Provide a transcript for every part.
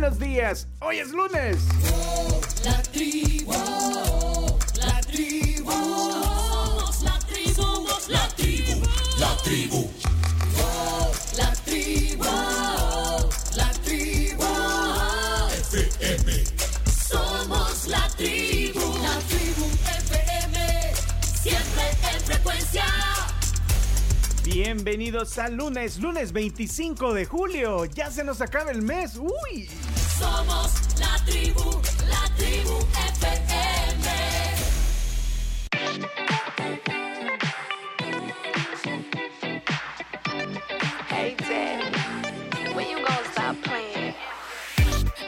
buenos días. Hoy es lunes. La tribu, la tribu, somos la tribu, somos la tribu, la tribu. La tribu, la tribu, FM. Somos la tribu, la tribu FM, siempre en frecuencia. Bienvenidos al lunes, lunes 25 de julio. Ya se nos acaba el mes. Uy. Somos la tribu, la tribu FM. Hey, Daddy, when you gonna stop playing?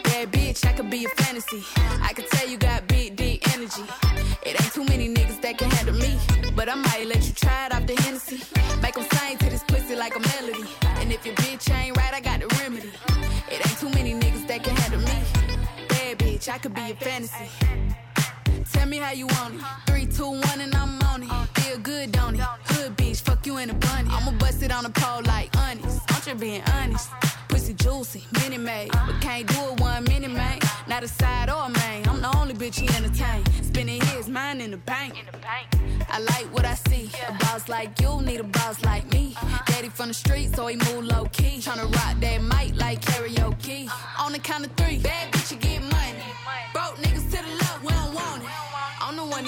Bad bitch, I could be a fantasy. I could tell you got big, deep energy. It ain't too many niggas that can handle me. But I might let you try it off the Hennessy. Make them sing to this pussy like a melody. And if your bitch ain't bitch, I could be a fantasy. Tell me how you want it. Three, two, one, and I'm on it. Feel good, don't it? Hood bitch, fuck you in a bunny. I'ma bust it on the pole like honest. I'm just being honest. Pussy juicy, mini made. But can't do it one minute, man. Not a side or a main. I'm the only bitch he entertain. Spinning his mind in the bank. I like what I see. A boss like you need a boss like me. Daddy from the street, so he move low key. Tryna rock that mic like karaoke. On the count of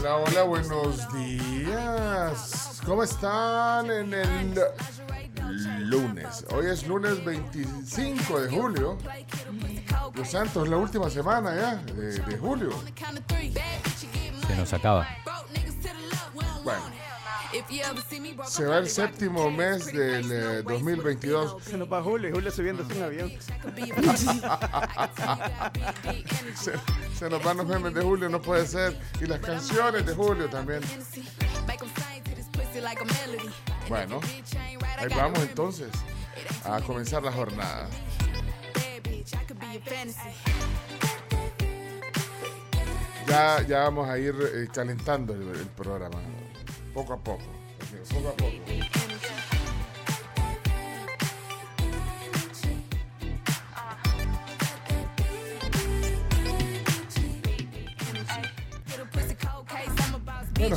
Hola, hola, buenos días. ¿Cómo están en el lunes? Hoy es lunes 25 de julio. Los Santos, la última semana ya de, de julio. Se nos acaba. Bueno, se va el séptimo mes del eh, 2022. Se nos va Julio y Julio subiéndose un avión. Se, se nos van los memes de julio, no puede ser. Y las canciones de julio también. Bueno, ahí vamos entonces a comenzar la jornada. Ya, ya vamos a ir eh, calentando el, el programa, poco a poco. Poco a poco. Bueno,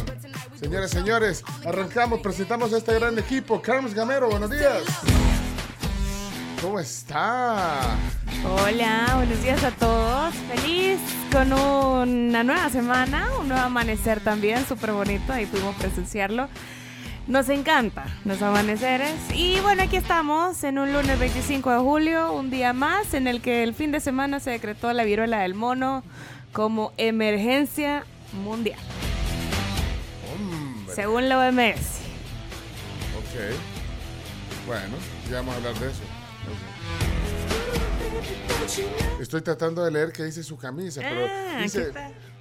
señores, señores, arrancamos, presentamos a este gran equipo. Carlos Gamero, buenos días. ¿Cómo está? Hola, buenos días a todos. Feliz con una nueva semana, un nuevo amanecer también, súper bonito. Ahí pudimos presenciarlo. Nos encanta los amaneceres. Y bueno, aquí estamos en un lunes 25 de julio, un día más en el que el fin de semana se decretó la viruela del mono como emergencia mundial, Hombre, según la OMS. ok. Bueno, ya vamos a hablar de eso. Estoy tratando de leer qué dice su camisa, pero Ah, dice.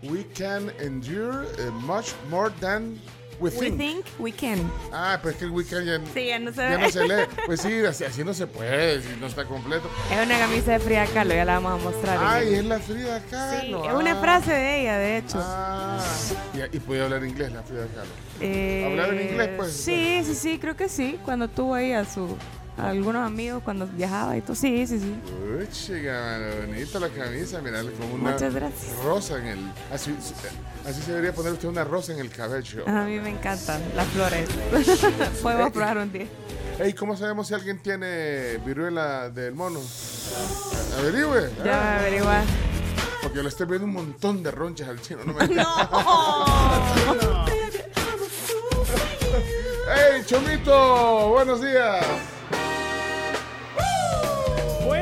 We can endure eh, much more than we We think. think we can. Ah, pues que el weekend ya, Sí, ya no se ya no se lee. Pues sí, así, así no se puede, si no está completo. Es una camisa de Frida Kahlo, ya la vamos a mostrar. Ay, es la Frida Kahlo. Sí, es una ah. frase de ella, de hecho. Ah, y, y puede hablar inglés la Frida Kahlo. Eh, ¿Hablaba en inglés, pues? Sí, sí, sí, creo que sí. Cuando tuvo ahí a su a algunos amigos cuando viajaba y todo. Sí, sí, sí. Uy, chica, bonita la camisa, mira, como una Muchas gracias. rosa en el... Así, así se debería poner usted una rosa en el cabello. A mí me encantan las flores. Podemos probar un día. Ey, ¿cómo sabemos si alguien tiene viruela del mono? Averigüe. Ya voy a averiguar. Porque yo le estoy viendo un montón de ronchas al chino. No me... ¡Ey, Chomito! ¡Buenos días!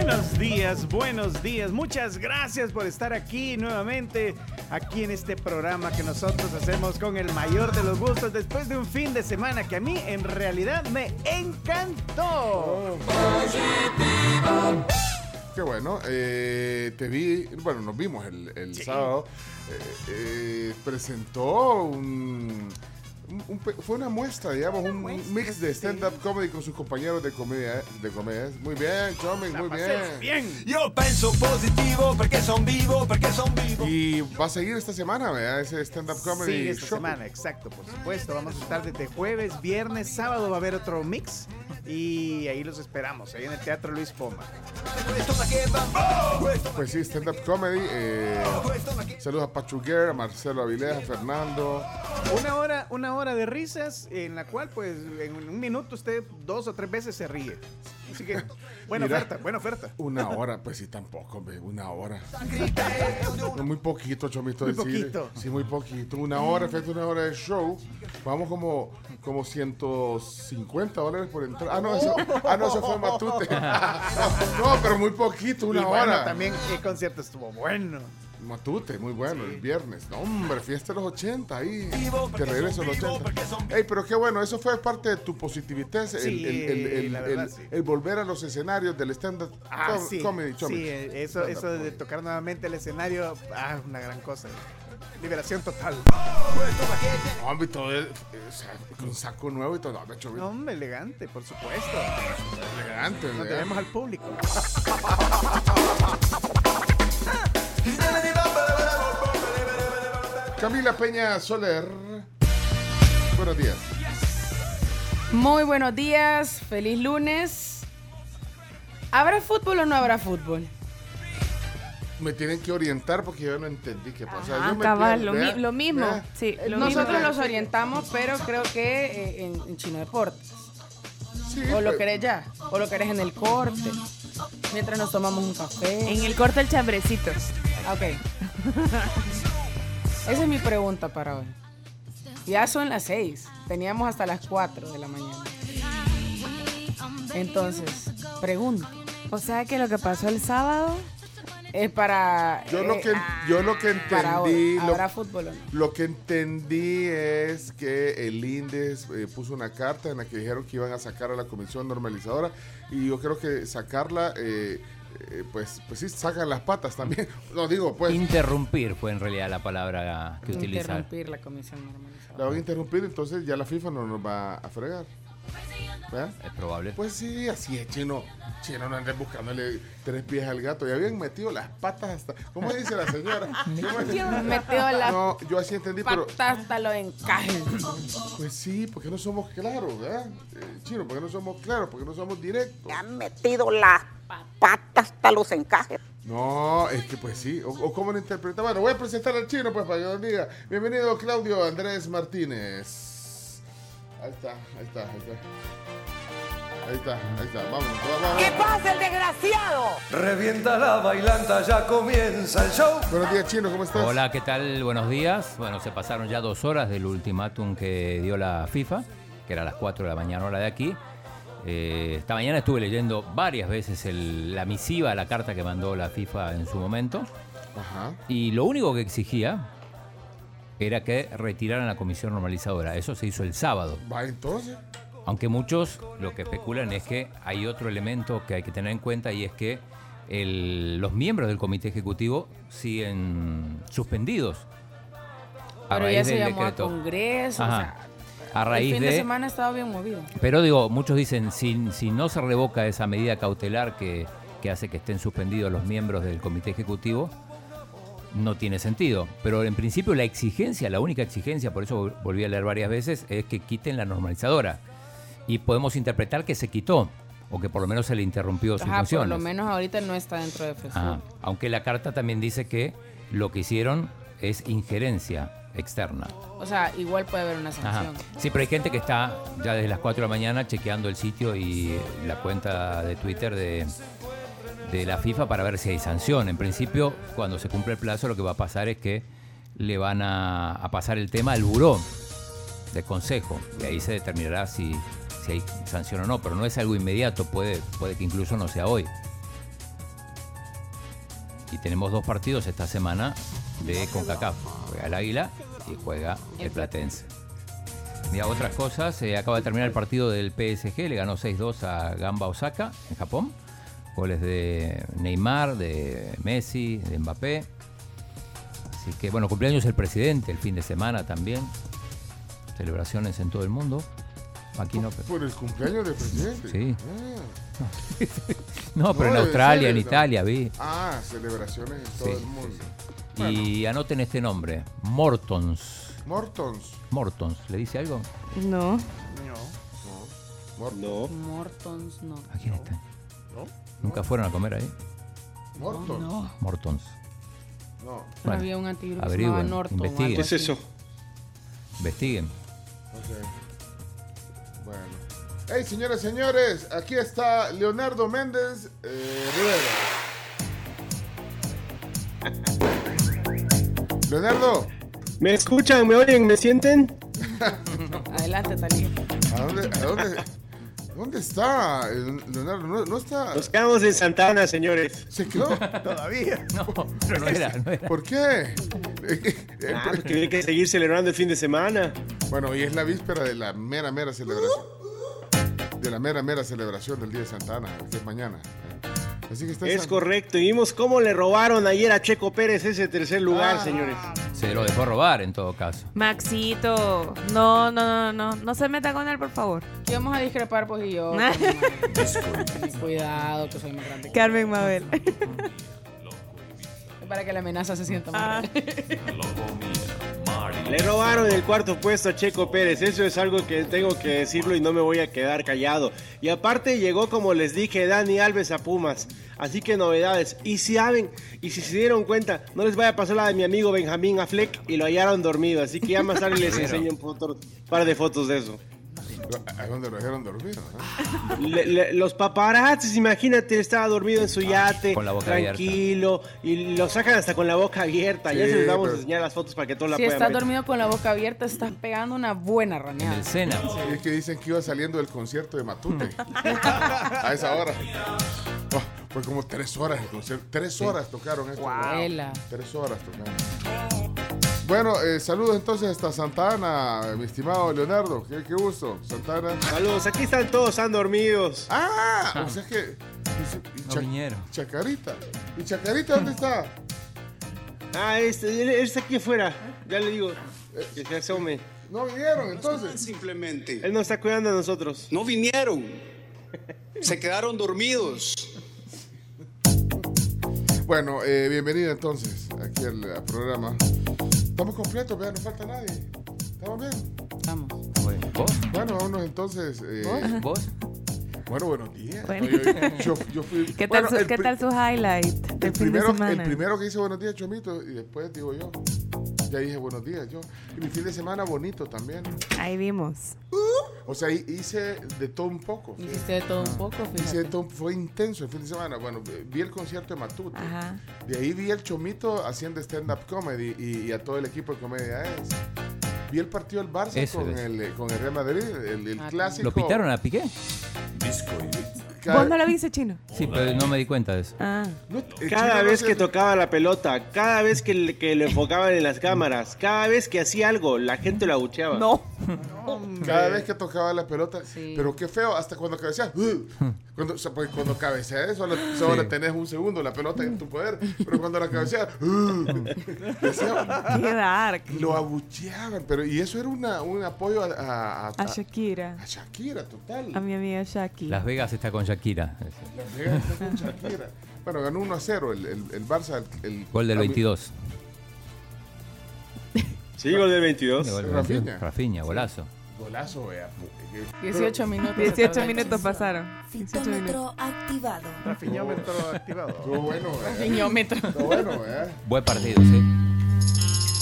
Buenos días, buenos días. Muchas gracias por estar aquí nuevamente, aquí en este programa que nosotros hacemos con el mayor de los gustos después de un fin de semana que a mí en realidad me encantó. Qué bueno. eh, te vi, bueno, nos vimos el, el sábado. eh, eh, presentó un, un- Fue una muestra, digamos, un, un mix de stand-up comedy con sus compañeros de comedia. De comedia. Muy bien, Choming, muy bien. bien. Io penso positivo perché son vivo, perché son vivo. Y va a seguir esta semana, ¿verdad? Ese stand-up comedy. Sí, esta show. semana, exacto, por supuesto. Vamos a estar desde jueves, viernes, sábado va a haber otro mix y ahí los esperamos, ahí en el Teatro Luis Poma. Pues sí, stand-up comedy. eh, saludos a Pachuguer, a Marcelo Avilés, a Fernando. Una hora, una hora de risas en la cual, pues, en un minuto usted dos o tres veces se ríe. Así que, buena Mira. oferta, buena oferta. Una hora, pues sí, tampoco, hombre, una hora. No, muy poquito, Chomito. Muy decir. poquito. Sí, muy poquito. Una hora, efecto, una hora de show. Vamos como, como 150 dólares por entrar. Ah, no, eso, ah, no, eso fue Matute. No, pero muy poquito, una y bueno, hora. también el concierto estuvo bueno. Matute, muy bueno, el viernes. No, hombre, fiesta de los 80 ahí. Te regreso a los 80. Ey, pero qué bueno, eso fue parte de tu positividad. El, Sí, el, el, el- verdad, el- sí. el volver a los escenarios del stand-up Ah, com- sí. comedy. Sí, eh, eso, eso de tocar nuevamente el escenario, ah, una gran cosa. Liberación total. Hombre, todo es- o sea, con saco nuevo y todo. Hombre, No, hombre, elegante, por supuesto. elegante. Nos debemos al público. Camila Peña Soler. Buenos días. Muy buenos días, feliz lunes. ¿Habrá fútbol o no habrá fútbol? Me tienen que orientar porque yo no entendí qué pasa. Ajá, Yo me cabal, pierdo, lo, mi- ¿verdad? lo mismo. Sí, lo Nosotros mismo. los orientamos, pero creo que eh, en, en Chino Deportes. Sí, O lo pues, querés ya, o lo querés en el corte. Mientras nos tomamos un café. En el corte el chambrecito. Ah, Ok. Esa es mi pregunta para hoy. Ya son las 6. Teníamos hasta las 4 de la mañana. Entonces, pregunta. O sea que lo que pasó el sábado, Es para. Yo lo eh, que, yo lo que entendí, lo, ¿Habrá fútbol o no? lo que entendí es que el INDES eh, puso una carta en la que dijeron que iban a sacar a la comisión normalizadora y yo creo que sacarla, eh, eh, pues, pues sí, sacan las patas también. No digo, pues, Interrumpir fue en realidad la palabra que utilizaron. Interrumpir la comisión normalizadora. la van a interrumpir, entonces ya la FIFA no nos va a fregar. ¿Verdad? Es probable. Pues sí, así es, chino. Chino, no andes buscándole tres pies al gato. Ya habían metido las patas hasta. ¿Cómo dice la señora? ¿Cómo dice? Metió la No, yo así entendí, pero. pata hasta los encajes. Pues sí, porque no somos claros, ¿verdad? Eh, chino, porque no somos claros, porque no somos directos. han metido las patas hasta los encajes. No, es que pues sí. O, o cómo lo interpreta. Bueno, voy a presentar al chino, pues, para que nos diga. Bienvenido, Claudio Andrés Martínez. Ahí está, ahí está, ahí está. Ahí está, ahí está. Vamos, vamos. vamos. pasa, el desgraciado? Revienta la bailanta, ya comienza el show. Buenos días, chino, ¿cómo estás? Hola, ¿qué tal? Buenos días. Bueno, se pasaron ya dos horas del ultimátum que dio la FIFA, que era a las 4 de la mañana hora de aquí. Eh, esta mañana estuve leyendo varias veces el- la misiva, la carta que mandó la FIFA en su momento. Ajá. Y lo único que exigía era que retiraran la comisión normalizadora. Eso se hizo el sábado. Va entonces. Aunque muchos lo que especulan es que hay otro elemento que hay que tener en cuenta y es que el- los miembros del comité ejecutivo siguen suspendidos. A Pero raíz ya se del llamó decreto. a Congreso. Ajá. O sea, A raíz el fin de, de. semana ha estado bien movido. Pero digo, muchos dicen, si, si no se revoca esa medida cautelar que, que hace que estén suspendidos los miembros del comité ejecutivo, no tiene sentido. Pero en principio la exigencia, la única exigencia, por eso vol- volví a leer varias veces, es que quiten la normalizadora. Y podemos interpretar que se quitó, o que por lo menos se le interrumpió sus Ajá, por lo menos ahorita no está dentro de FESUR. Ajá. Aunque la carta también dice que lo que hicieron es injerencia externa. O sea, igual puede haber una Ajá. sanción. Sí, pero hay gente que está ya desde las 4 de la mañana chequeando el sitio y la cuenta de Twitter de, de la FIFA para ver si hay sanción. En principio, cuando se cumple el plazo, lo que va a pasar es que le van a, a pasar el tema al buró de consejo y ahí se determinará si, si hay sanción o no, pero no es algo inmediato, puede, puede que incluso no sea hoy. Y tenemos dos partidos esta semana de CONCACAF. Juega el Águila y juega el Platense. Mira, otras cosas, eh, acaba de terminar el partido del PSG, le ganó 6-2 a Gamba Osaka en Japón. Goles de Neymar, de Messi, de Mbappé. Así que, bueno, cumpleaños el presidente el fin de semana también. Celebraciones en todo el mundo. Aquí no. pero- Por el cumpleaños del presidente. Sí. Ah. No, pero en Australia, ser, en ¿no? Italia, vi. Ah, celebraciones en todo Sí, el sí, mundo. Y anoten este nombre, Mortons. Mortons. Mortons, ¿le dice algo? No. Mor- No. Mortons, no. ¿A quién está? ¿No? ¿Nunca fueron a comer ahí? Mortons. No. Mortons. No. Bueno, había un antivirus que se Norton. ¿Qué es eso? Investiguen. Ok. Bueno. Hey, señoras y señores, aquí está Leonardo Méndez eh, Rivera. Leonardo, ¿Me escuchan? ¿Me oyen? ¿Me sienten? Adelante, Talía. ¿a dónde, a dónde, dónde está eh, Leonardo? No, no está. Nos quedamos en Santana, señores. ¿Se quedó? Todavía. No, pero no era, no era. ¿Por qué? Ah, porque hay que seguir celebrando el fin de semana. Bueno, hoy es la víspera de la mera, mera celebración. De la mera, mera celebración del Día de Santa Ana, que es mañana. Así que está en Es San- correcto. Y vimos cómo le robaron ayer a Checo Pérez ese tercer lugar, señores. Se lo dejó robar en todo caso. Maxito, no, no, no, no, no se meta con él, por favor. Aquí vamos a discrepar, pues, y yo. Cuidado, que soy más grande. que- Carmen Mabel. Para que la amenaza se sienta más Ah. Le robaron el cuarto puesto a Checo Pérez. Eso es algo que tengo que decirlo y no me voy a quedar callado. Y aparte llegó, como les dije, Dani Alves a Pumas. Así que novedades. Y si saben, y si se dieron cuenta, no les vaya a pasar la de mi amigo Benjamín Afleck y lo hallaron dormido. Así que ya más tarde les enseño un par de fotos de eso. ¿A dónde lo dejaron dormir? no? Le- le- los paparazzis, imagínate, estaba dormido en su yate, con la boca tranquilo, y lo sacan hasta con la boca abierta. ya Sí, se les vamos pero- a enseñar las fotos para que todos la Si puedan estás ver. dormido con la boca abierta, estás pegando una buena En raneada. el Sena. Y es que dicen que iba saliendo del concierto de Matute. a esa hora. Oh, fue como tres horas el concierto. Tres horas tocaron esto. Vela. Tres horas tocaron. Bueno, eh, saludos entonces hasta Santa Ana, mi estimado Leonardo. Qué, qué gusto, Santa Ana. Saludos, aquí están todos, están dormidos. Ah, o sea que. y No Cha- vinieron. Chacarita. ¿Y Chacarita dónde está? Ah, este, él, él está aquí afuera, ya le digo, que se asome. No vinieron entonces. Simplemente. Él nos está cuidando a nosotros. No vinieron. Se quedaron dormidos. Bueno, eh, bienvenida entonces aquí al, al programa. Estamos completos, vean, no falta nadie. ¿Estamos bien? Vamos. Bueno, ¿Vos? Bueno, vámonos entonces. eh, ¿Vos? Bueno, buenos días. Bueno. Yo, yo- yo fui- ¿Qué tal, su, ¿qué pri- tal su highlight El de primero, semana? el primero que hice buenos días, Chomito, y después digo yo. Ya dije buenos días yo. Y mi fin de semana bonito también. Ahí vimos. O sea, hi- hice de todo un poco. fíjate. Hiciste de todo un poco, Hice de fíjate. todo- fue intenso el fin de semana. Bueno, vi el concierto de Matute. Ajá. De ahí vi el Chomito haciendo stand-up comedy y, y a todo el equipo de comedia es. Vi el partido del Barça Eso con es. el, eh, con el Real Madrid, el, el Ah, clásico. ¿Lo pitaron a Piqué? Ca- ¿Vos no lo viste, chino? Sí, pero no me di cuenta de eso. Ah. no, el Cada vez se- que tocaba la pelota, cada vez que, le- que lo enfocaban en las cámaras, cada vez que hacía algo, la gente lo abucheaba. No. Cada vez que tocaba la pelota, Sí. pero qué feo, hasta cuando cabeceas, ¡uh! cuando, o sea, pues, cuando cabeceas solo, solo Sí. tenés un segundo la pelota en tu poder, pero cuando la cabeceas, ¡uh! Decía, Qué dark. lo abucheaban, pero y eso era una, un apoyo a, a, a- A Shakira. a Shakira, total. A mi amiga Shaki. Las Vegas está con Shakira. Con Shakira. Bueno, ganó 1 a 0 el, el, el Barça. El, el- Gol del a mí- 22. Sí, gol del 22. Gol del Rafinha. 22. Rafinha, golazo. Golazo, vea. Eh, 18 minutos. 18 minutos pasaron. 18 minutos. Fitómetro activado. Rafiñómetro activado. Estuvo bueno, vea. Niñómetro. Estuvo bueno, vea. Buen partido, sí.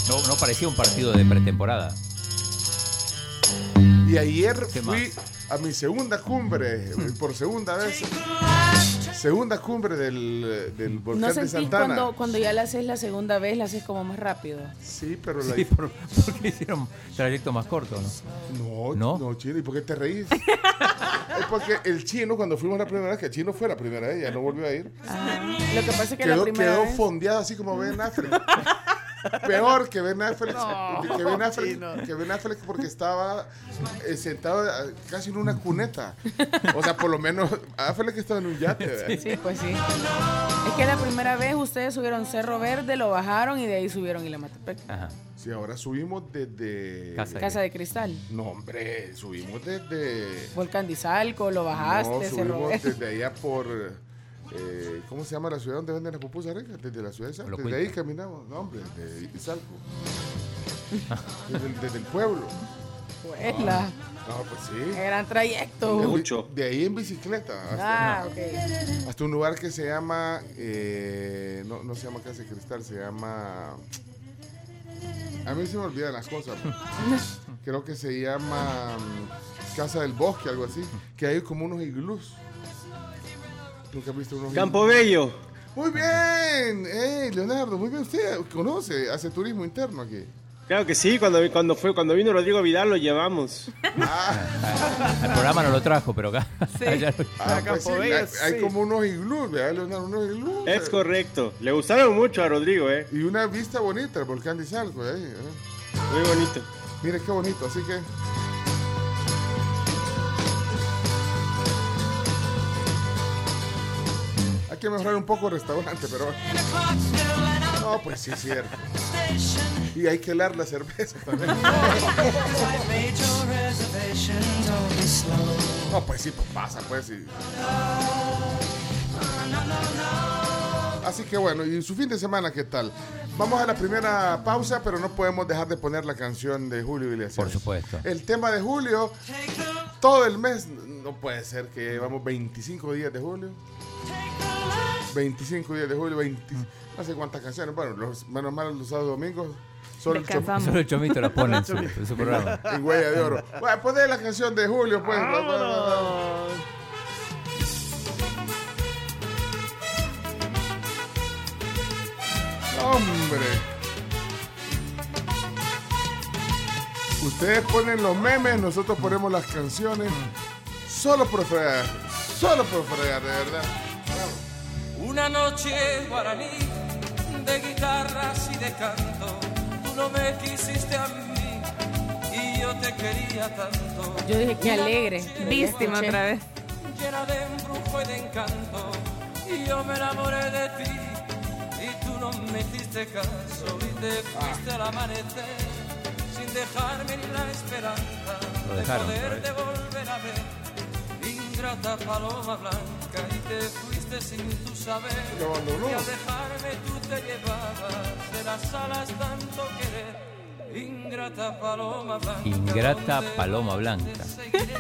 No, no parecía un partido de pretemporada. Y ayer ¿Qué fui a mi segunda cumbre, por segunda vez. segunda cumbre del, del volcán ¿No de Santana. cuando, cuando ya la haces la segunda vez, la haces como más rápido? Sí, pero la Sí, por- porque hicieron trayecto más corto, ¿no? No, ¿No? no, chino, ¿y por qué te reís? es porque el chino, cuando fuimos la primera vez, que el chino fue la primera vez, ya no volvió a ir, Ah, lo que pasa es que la quedó, primera quedó vez... fondeado así como Ben Affleck. Peor que Ben Affleck, que, ben Affleck chino. que Ben Affleck porque estaba eh, sentado eh, casi en una cuneta. O sea, por lo menos Affleck estaba en un yate. ¿verdad? Sí, pues sí. Es que la primera vez ustedes subieron Cerro Verde, lo bajaron y de ahí subieron Ilamatepec. Ajá. Sí, ahora subimos desde... Casa. Casa de Cristal. No, hombre, subimos desde... Volcán de Izalco, lo bajaste, no, Cerro subimos Verde. desde allá por... eh, ¿Cómo se llama la ciudad donde venden las pupusas ricas? Desde la ciudad de Izalco. Lo Desde ahí caminamos, no, hombre, desde Izalco. desde, el- desde el pueblo. Pues la- No, pues qué sí. gran De, trayecto. Mucho. de ahí en bicicleta. Hasta, Ah, hasta un lugar que se llama... eh, no, no se llama Casa de Cristal, se llama... A mí se me olvidan las cosas. Creo que se llama mm, Casa del Bosque, algo así. Que hay como unos iglús. ¿Nunca has visto unos Campo iglús? Bello. Muy bien, hey, Leonardo, muy bien. Usted conoce, hace turismo interno aquí. Claro que sí, cuando, cuando, fue, cuando vino Rodrigo Vidal lo llevamos. El programa no lo trajo, pero acá. allá lo- Ah, pues sí, hay, hay sí. como unos iglús, ¿verdad, Leonardo? Unos iglús. Es correcto. Le gustaron mucho a Rodrigo, ¿eh? Y una vista bonita, el volcán de ahí, ¿eh? Muy bonito. Mire qué bonito, así que. Hay que mejorar un poco el restaurante, pero. No, pues sí es cierto. Y hay que helar la cerveza también. No, pues sí, pues pasa, pues sí. Así que bueno, ¿y su fin de semana qué tal? Vamos a la primera pausa, pero no podemos dejar de poner la canción de Julio Iglesias. Por supuesto. El tema de Julio, todo el mes, no puede ser que llevamos 25 días de Julio. 25 días de Julio, 20, no sé cuántas canciones. Bueno, los, menos mal los sábados y domingos. Solo el chom- Descansamos. Solo el chomito la pone en su, en su programa. en huella de oro. Bueno, poner la canción de Julio, pues. Vámonos. Hombre. Ustedes ponen los memes, nosotros ponemos las canciones. Solo por fregar. Solo por fregar, de verdad. Una noche guaraní de guitarras y de canto. Tú no me quisiste a mí y yo te quería tanto. Yo dije que alegre. Víctima otra vez. Llena de embrujo y de encanto. Y yo me enamoré de ti y tú no me hiciste caso y te fuiste al amanecer sin dejarme ni la esperanza de poder ¿sabes? de volver a ver. Ingrata paloma blanca y te fuiste sin tu saber. Y al dejarme tú te llevabas de las alas tanto querer. Ingrata paloma blanca. Ingrata donde paloma blanca. te seguiré,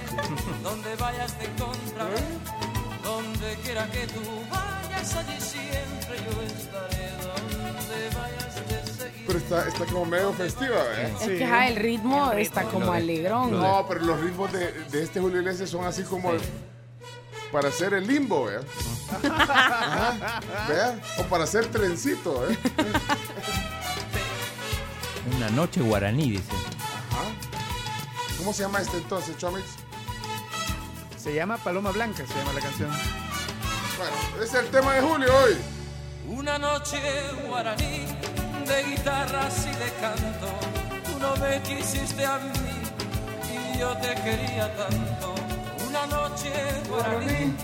donde vayas te encontraré. Donde quiera que tú vayas, allí siempre yo estaré. Está, está como medio festiva, ¿eh? Es que el ritmo está como alegrón. No, pero los ritmos de, de este Julio Iglesias son así como para hacer el limbo, ¿vea? O para hacer trencito, ¿eh? Una noche guaraní, dice. Ajá. ¿Cómo se llama este entonces, Chomix? Se llama Paloma Blanca, se llama la canción. Bueno, es el tema de Julio hoy. Una noche guaraní de guitarras y de canto. Tú no me quisiste a mí y yo te quería tanto. Una noche guaraní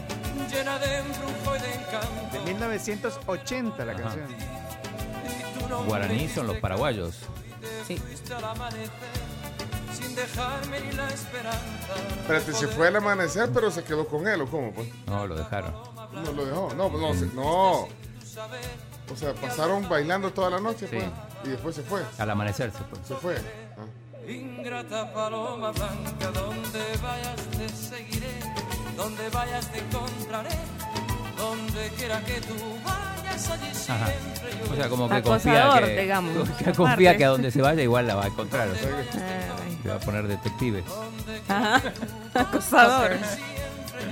llena de embrujo y de De encanto. 1980 la canción. Y tú no Guaraní son los paraguayos. Sí. sin dejarme ni la esperanza. Espérate, se fue al amanecer, pero se quedó con él, ¿o cómo? Pues? No, lo dejaron. No lo dejó. No, no, se- no. O sea, pasaron bailando toda la noche, pues. Sí. Y después se fue. Al amanecer se fue. Se fue. Ah. Ingrata paloma blanca, donde vayas te seguiré, donde vayas te encontraré, donde quiera que tú vayas, allí Ajá. siempre yo O sea, como que confía que, digamos. que confía que a donde se vaya igual la va a encontrar. O sea, que va a poner detective. Ajá. Acosador.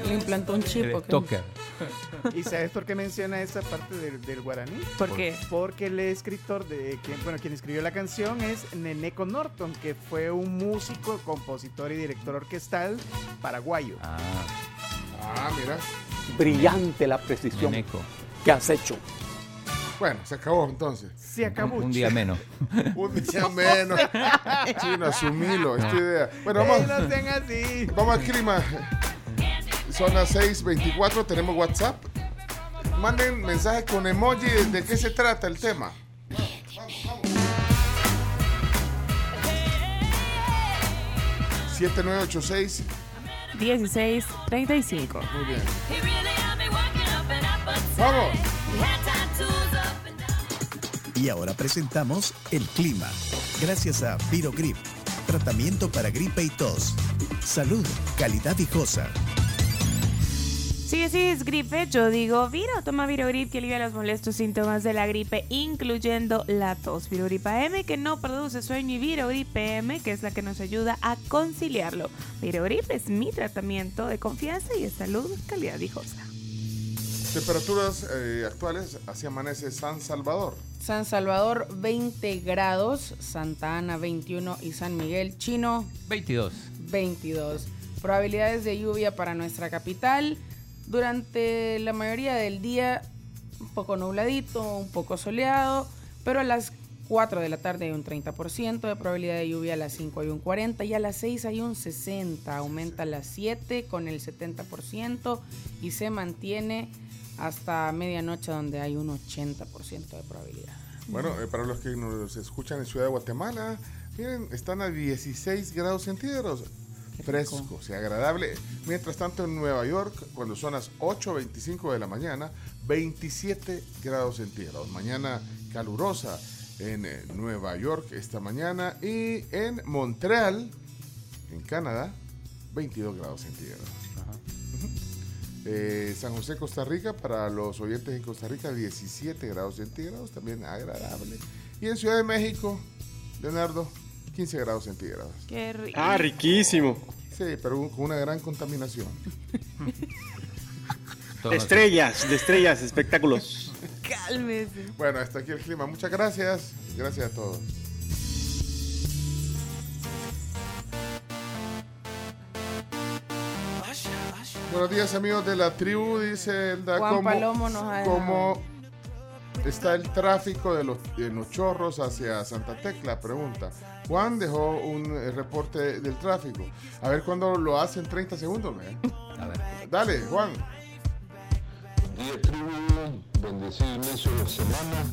Le implantó un chip. El. ¿Y sabes por qué menciona esa parte del, del guaraní? ¿Por qué? Porque el escritor de quien, bueno, quien escribió la canción es Neneco Norton, que fue un músico, compositor y director orquestal paraguayo. Ah, Ah, mira. Brillante la precisión Neneco. que has hecho. Bueno, se acabó entonces. Se acabó. Un, un día menos. Un día menos. Chino, asumilo, esta idea. Bueno, vamos, no sean así. vamos al clima. Son las 6:24, tenemos WhatsApp. Manden mensaje con emoji de, qué se trata el tema. 7986. 1635. Muy bien. Vamos. Y ahora presentamos el clima. Gracias a Virogrip, tratamiento para gripe y tos. Salud, calidad viejosa. Si es gripe, yo digo Viro. Toma Virogrip que alivia los molestos síntomas de la gripe, incluyendo la tos. Virogrip AM que no produce sueño y Virogrip PM que es la que nos ayuda a conciliarlo. Virogrip es mi tratamiento de confianza y de salud, calidad viejosa. Temperaturas eh, actuales hacia amanece San Salvador. San Salvador 20 grados, Santa Ana 21 y San Miguel Chino 22. 22. Probabilidades de lluvia para nuestra capital. Durante la mayoría del día, un poco nubladito, un poco soleado, pero a las 4 de la tarde hay un 30% de probabilidad de lluvia, a las 5 hay un 40% y a las 6 hay un 60%. Aumenta a las 7 con el 70% y se mantiene hasta medianoche donde hay un 80% de probabilidad. Bueno, eh, para los que nos escuchan en Ciudad de Guatemala, miren, están a 16 grados centígrados. Fresco, sea, agradable. Mientras tanto, en Nueva York, cuando son las 8.25 de la mañana, 27 grados centígrados. Mañana calurosa en eh, Nueva York esta mañana y en Montreal, en Canadá, 22 grados centígrados. Eh, San José, Costa Rica, para los oyentes en Costa Rica, 17 grados centígrados, también agradable. Y en Ciudad de México, Leonardo, 15 grados centígrados. Qué rico. Ah, riquísimo. Sí, pero con una gran contaminación. De estrellas, de estrellas, espectáculos. Cálmese. Bueno, hasta aquí el clima. Muchas gracias. Gracias a todos. Buenos días amigos de la tribu, dice Elda. Juan ¿cómo- Palomo nos ha dejado. ¿Cómo está el tráfico de los, de los chorros hacia Santa Tecla? Pregunta. Juan dejó un eh, reporte del tráfico. A ver cuándo lo hace en 30 segundos. A ver. Dale, Juan. Día tribu, bendecido inicio de semana.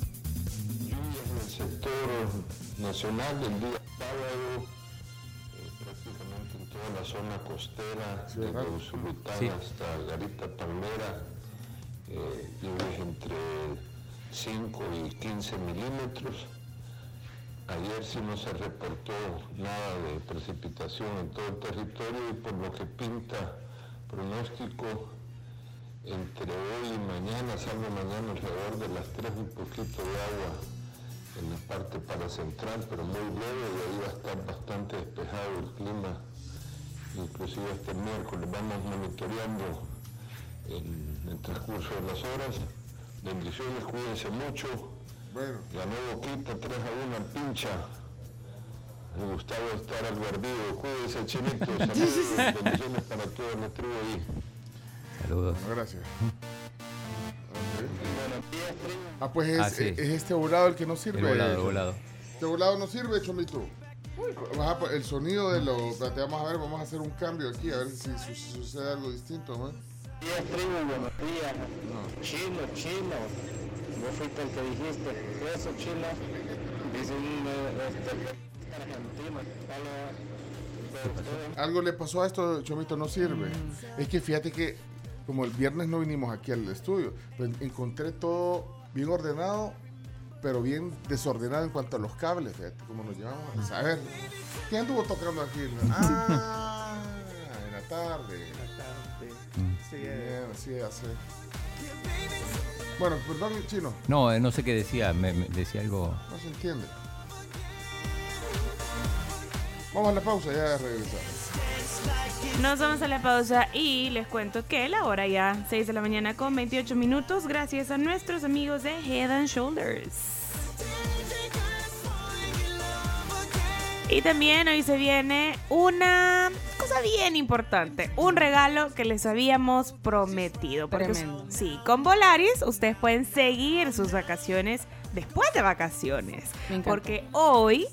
Lluvias en el sector nacional el día sábado, eh, prácticamente en toda la zona costera, ¿verdad? desde Usulután Sí. hasta Garita Palmera, eh, lluvias entre 5 y 15 milímetros. Ayer sí no se reportó nada de precipitación en todo el territorio y por lo que pinta pronóstico entre hoy y mañana, salvo mañana alrededor de las 3 un poquito de agua en la parte paracentral, pero muy leve y ahí va a estar bastante despejado el clima, inclusive este miércoles. Vamos monitoreando en el transcurso de las horas. Bendiciones, cuídense mucho. Bueno, Ganó Boquita 3 a 1 al pincha. Me gustaba estar al guardido. Cuídense, chinito. Saludos, bendiciones para toda la tribu ahí. Saludos. bueno, gracias. Ok. Ah, pues es, Ah, sí. es este volado el que no sirve. El volado, el volado. Este volado no sirve, Chomito. El sonido de los. espérate, Vamos a ver, vamos a hacer un cambio aquí, a ver si su- sucede algo distinto, ¿no? días, tribu, buenos días. Chino, chino. Vos fuiste el que dijiste eso, chino. Dice un eh, este, argentino. Dale, Algo le pasó a esto, Chomito, no sirve. Mm. Es que fíjate que, como el viernes no vinimos aquí al estudio, pues encontré todo bien ordenado, pero bien desordenado en cuanto a los cables, fíjate, cómo nos llevamos a ver. ¿Quién anduvo tocando aquí? Ah, en la tarde. Sí, eh, Bien, así hace. Bueno, perdón, chino, No, eh, no sé qué decía. Me, me decía algo. no se entiende. Vamos a la pausa, ya regresamos. Nos vamos a la pausa y les cuento que la hora ya 6 de la mañana con 28 minutos gracias a nuestros amigos de Head and Shoulders. Y también hoy se viene una cosa bien importante, un regalo que les habíamos prometido. Porque Tremendo. sí, con Volaris ustedes pueden seguir sus vacaciones después de vacaciones. Porque hoy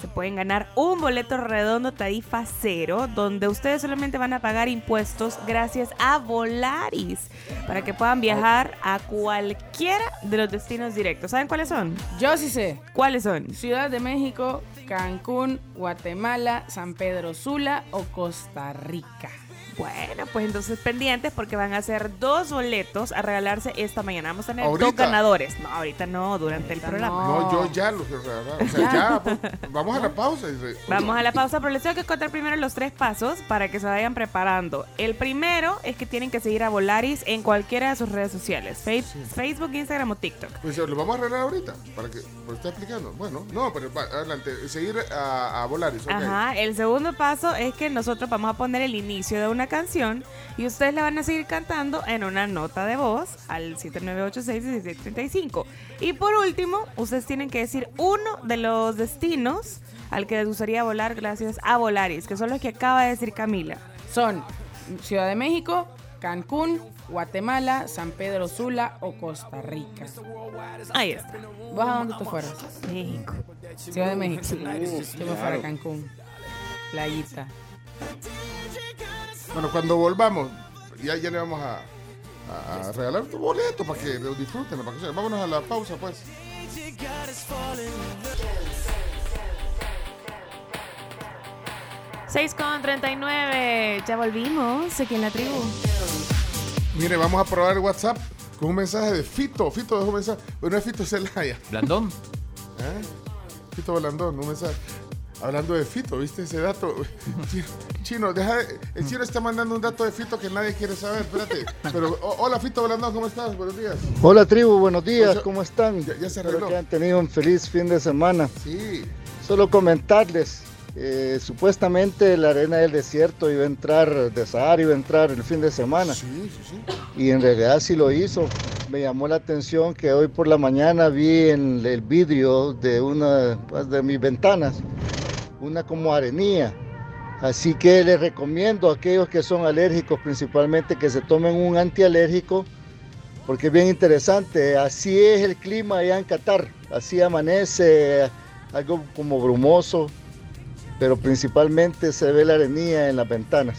se pueden ganar un boleto redondo tarifa cero, donde ustedes solamente van a pagar impuestos gracias a Volaris, para que puedan viajar a cualquiera de los destinos directos. ¿Saben cuáles son? Yo sí sé. ¿Cuáles son? Ciudad de México, Cancún, Guatemala, San Pedro Sula o Costa Rica. Bueno, pues entonces pendientes porque van a ser dos boletos a regalarse esta mañana. Vamos a tener dos ganadores. No, ahorita no, durante el programa. No, yo ya los he regalado. O sea, ya, pues, vamos a la pausa. Vamos a la pausa, pero les tengo que contar primero los tres pasos para que se vayan preparando. El primero es que tienen que seguir a Volaris en cualquiera de sus redes sociales, Fe- Facebook, Instagram o TikTok. Pues lo vamos a arreglar ahorita, para que pues, está explicando. Bueno, no, pero va, adelante, seguir a, a Volaris. ok. Ajá, el segundo paso es que nosotros vamos a poner el inicio de una canción y ustedes la van a seguir cantando en una nota de voz al 7986-1635. Y por último, ustedes tienen que decir uno de los destinos al que les gustaría volar gracias a Volaris, que son los que acaba de decir Camila. Son Ciudad de México, Cancún, Guatemala, San Pedro Sula o Costa Rica. Ahí está. ¿Vos a dónde te fueras? México. Ciudad de México. Yo me fuera a Cancún. Playita. Bueno, cuando volvamos, ya, ya le vamos a, a- a regalar tu boleto para que lo disfruten. Vámonos a la pausa, pues. Seis con 39. Ya volvimos aquí en la tribu. Mire, vamos a probar el WhatsApp con un mensaje de Fito. Fito dejó un mensaje. Bueno, es Fito Celaya. ¿Blandón? ¿Eh? Fito Blandón, un mensaje. Hablando de Fito, ¿viste ese dato? Chino, Chino, deja de- el chino está mandando un dato de Fito que nadie quiere saber, espérate. Pero, o- hola Fito Blandón, ¿cómo estás? Buenos días. Hola tribu, buños días, ¿cómo están? ya se Espero arregló. que han tenido un feliz fin de semana. Sí. Solo comentarles, eh, supuestamente la arena del desierto iba a entrar, de Sahara iba a entrar el fin de semana. Sí, sí, sí. Y en realidad sí lo hizo. Me llamó la atención que hoy por la mañana vi en el vidrio de una pues, de mis ventanas, una como arenilla. Así que les recomiendo a aquellos que son alérgicos principalmente que se tomen un antialérgico porque es bien interesante. Así es el clima allá en Qatar. Así amanece, algo como brumoso, pero principalmente se ve la arenilla en las ventanas.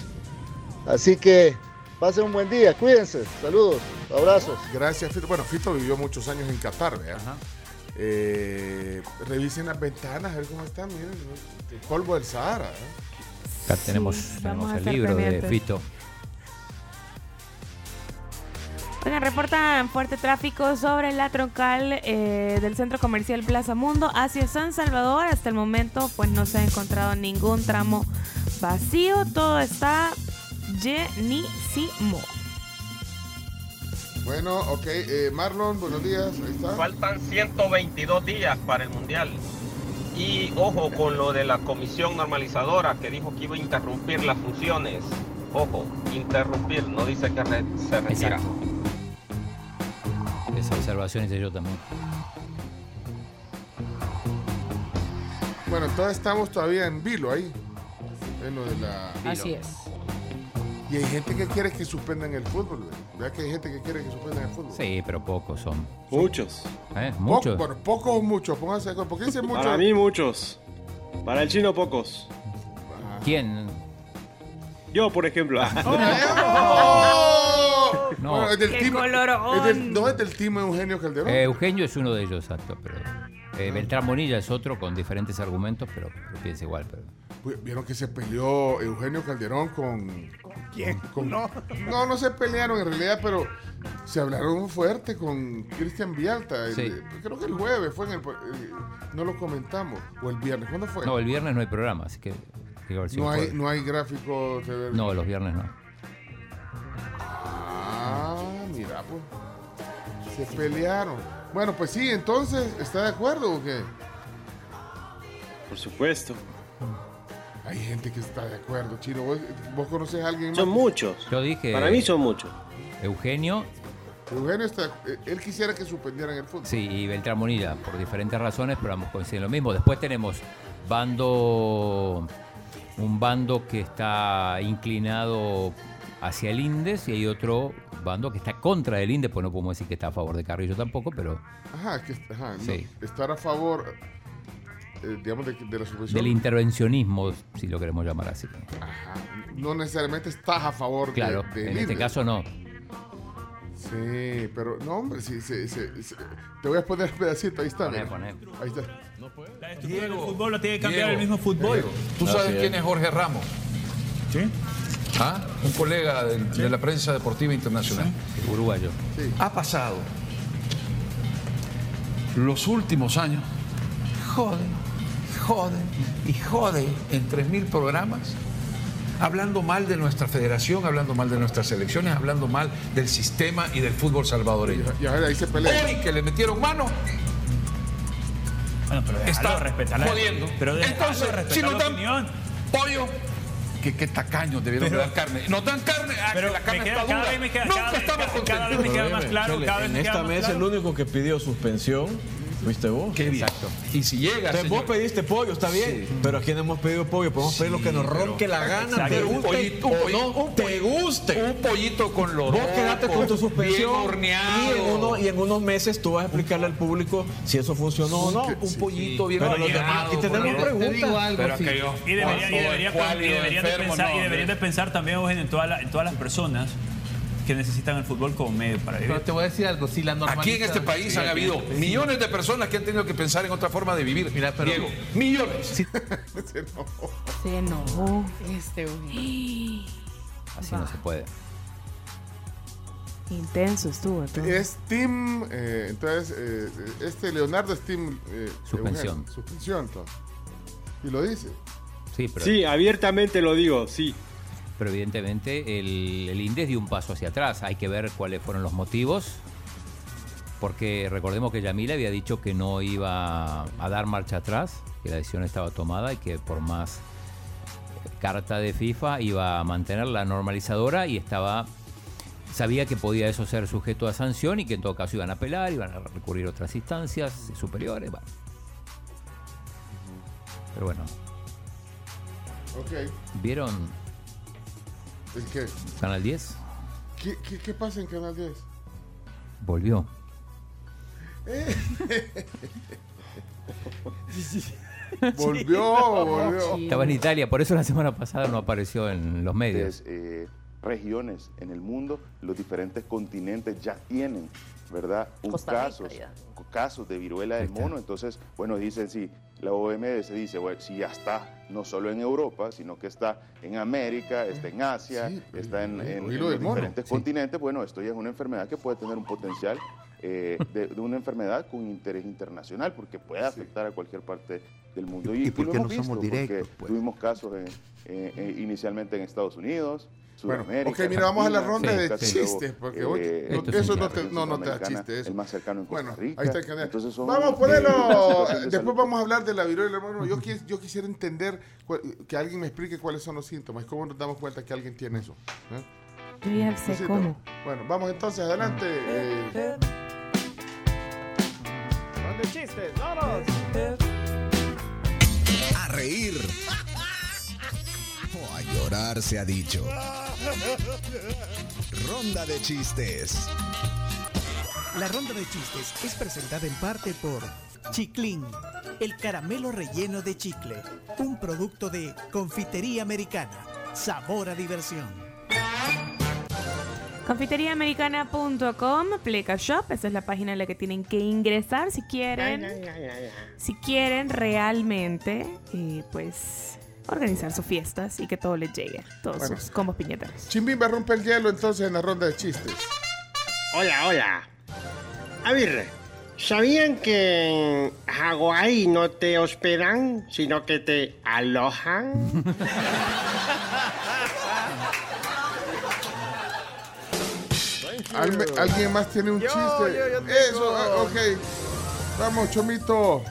Así que pasen un buen día, cuídense, saludos, abrazos. Gracias, Fito. Bueno, Fito vivió muchos años en Qatar, ¿verdad? Eh, revisen las ventanas, a ver cómo están, miren, el polvo del Sahara. ¿eh? Acá tenemos, el libro de. Fito. Oigan, reportan fuerte tráfico sobre la troncal eh, del centro comercial Plaza Mundo hacia San Salvador. Hasta el momento, pues no se ha encontrado ningún tramo vacío. Todo está llenísimo. Bueno, ok, eh, Marlon, buenos días, ahí está. Faltan 122 días para el Mundial. Y ojo con lo de la comisión normalizadora que dijo que iba a interrumpir las funciones. Ojo, interrumpir, no dice que re- se retira. Esa observación hice yo también. Bueno, entonces estamos todavía en vilo ahí, en lo de la... Así es. Y hay gente que quiere que suspendan el fútbol, güey. ¿Verdad que hay gente que quiere que suspendan el fútbol? Sí, pero pocos son. Muchos. ¿Eh? Po- Muchos. bueno, pocos o muchos, pónganse de acuerdo. ¿Por qué dicen muchos? Para mí muchos. Para el chino pocos. ¿Quién? Yo, por ejemplo. ¡Oh! No. Bueno, es del ¡Qué team- colorón! es del- no es del team Eugenio Calderón. Eh, Eugenio es uno de ellos, exacto. Pero, eh, Beltrán Bonilla es otro con diferentes argumentos, pero, pero piensa igual. Pero, Vi- Vieron que se peleó Eugenio Calderón con. ¿Quién? con- No. no, no se pelearon en realidad, pero se hablaron fuerte con Cristian Vialta. el- Sí. creo que el jueves fue en el. eh, no lo comentamos. O el viernes. ¿Cuándo fue? no, el viernes no hay programa, así que. No, hay, jueves. no hay gráfico de. No, los viernes no. Ah, mira, pues. Se pelearon. Bueno, pues sí, entonces, ¿está de acuerdo o qué? Por supuesto. Hay gente que está de acuerdo, Chino. ¿Vos, vos conoces a alguien más? Son muchos. Yo dije. Para mí son muchos. Eugenio, Eugenio está, eh, él quisiera que suspendieran el fútbol. sí, y Beltrán Munilla, por diferentes razones, pero ambos coinciden lo mismo. Después tenemos bando. Un bando que está inclinado hacia el Indes y hay otro bando que está contra el Indes, pues no podemos decir que está a favor de Carrillo tampoco, pero Ajá, que ajá, no, Sí. estar a favor, eh, digamos, de, de la suspensión. del intervencionismo, si lo queremos llamar así. Ajá, no necesariamente estás a favor de- Claro, del en este caso no. Sí, pero no, hombre, sí, sí. Te voy a poner el pedacito, ahí está. Poné, poné. Ahí está. Diego, el fútbol lo tiene que cambiar Diego, el mismo fútbol. Diego, ¿Tú sabes quién es Jorge Ramos? Sí. ¿Ah? Un colega del- de la prensa deportiva internacional. Uruguayo. Ha pasado los últimos años, jode, jode y jode en 3.000 programas, hablando mal de nuestra federación, hablando mal de nuestras selecciones, hablando mal del sistema y del fútbol salvadoreño. Y ahora ahí se pelea. Hoy que le metieron mano, Bueno, pero déjalo está respetar la- jodiendo. Pero déjalo Entonces, si nos dan opinión. pollo, que qué tacaños debieron Pero- dar carne. Nos dan carne, ah, Pero que la carne queda- está cada dura. vez me queda- Nunca cada vez- estamos cada- cada contentos. vez me queda más claro, cada vez en me queda esta más mesa claro. el único que pidió suspensión fuiste vos. Qué bien. Y si llega, Entonces, señor- vos pediste pollo, está bien. Pero aquí no hemos pedido pollo, podemos pedir lo que nos ronque la gana, Exacto. te un guste pollito, un pollito, no, un te guste. Un pollito con los Vos quedate con tu suspensión bien horneado. y en, uno- y en unos meses tú vas a explicarle al público si eso funcionó o no. Un pollito bien Pero los horneado, demás, aquí tenemos preguntas. Pero Y deberían de pensar, también, Eugenio, en todas las personas que necesitan el fútbol como medio para vivir. Pero te voy a decir algo, si la normaliza... Aquí en este país Sí, han habido este- millones de personas que han tenido que pensar en otra forma de vivir. Mira, pero- Diego, millones. Se enojó. Este, Así no se puede. Intenso estuvo. todo. Es Team, eh, entonces, eh, este Leonardo es Team eh, Suspensión. Eugenio. Suspensión, entonces. Y lo dice. Sí, pero, Sí, abiertamente lo digo, sí. Pero evidentemente el, el Indes dio un paso hacia atrás. Hay que ver cuáles fueron los motivos. Porque recordemos que Yamila había dicho que no iba a dar marcha atrás, que la decisión estaba tomada y que por más carta de FIFA iba a mantener la normalizadora y estaba sabía que podía eso ser sujeto a sanción y que en todo caso iban a apelar, iban a recurrir a otras instancias superiores. bueno. Pero bueno. ¿vieron ¿El qué? Canal 10? ¿Qué, qué, qué pasa en Canal 10? Volvió. Volvió, volvió. Estaba en Italia, por eso la semana pasada no apareció en los medios. eh, regiones en el mundo, los diferentes continentes ya tienen, ¿verdad? Un Costa Rica casos, casos de viruela del mono. Entonces, bueno, dicen si la OMS dice, bueno, si ya está no solo en Europa, sino que está en América, está en Asia, está en, los diferentes continentes, bueno, esto ya es una enfermedad que puede tener un potencial eh, de, de una enfermedad con interés internacional, porque puede afectar a cualquier parte del mundo. ¿Y por lo qué hemos no somos directos, pues? Tuvimos casos en- eh, eh, inicialmente en Estados Unidos, Bueno, ok, mira, vamos a la ronda de casi chistes, porque eh, eso no te, no, no te da chiste. Eso. El más cercano en Costa Bueno, Rica. ahí está el canal. Entonces son, Vamos, eh, ponelo. de Después salud. vamos a hablar de la viruela, hermano. Yo, quis- yo quisiera entender, cuál- que alguien me explique cuáles son los síntomas. ¿Cómo nos damos cuenta que alguien tiene eso? ¿Eh? Necesito- cómo. Bueno, vamos entonces, adelante. eh, Son de chistes, vámonos. A reír. Llorar se ha dicho. Ronda de chistes. La ronda de chistes es presentada en parte por Chiclin, el caramelo relleno de chicle, un producto de confitería americana. Sabor a diversión. Confiteriaamericana.com, Pleca Shop, esa es la página en la que tienen que ingresar si quieren, si quieren realmente, eh, pues, organizar sus fiestas y que todo les llegue, todos Bueno. sus combos piñateros. Chimbimba rompe el hielo entonces en la ronda de chistes. Hola, hola. A ver, ¿sabían que en Hawái no te hospedan, sino que te alojan? ¿Alguien más tiene un Yo, chiste? yo. Eso, ah, ok. Vamos, Chomito.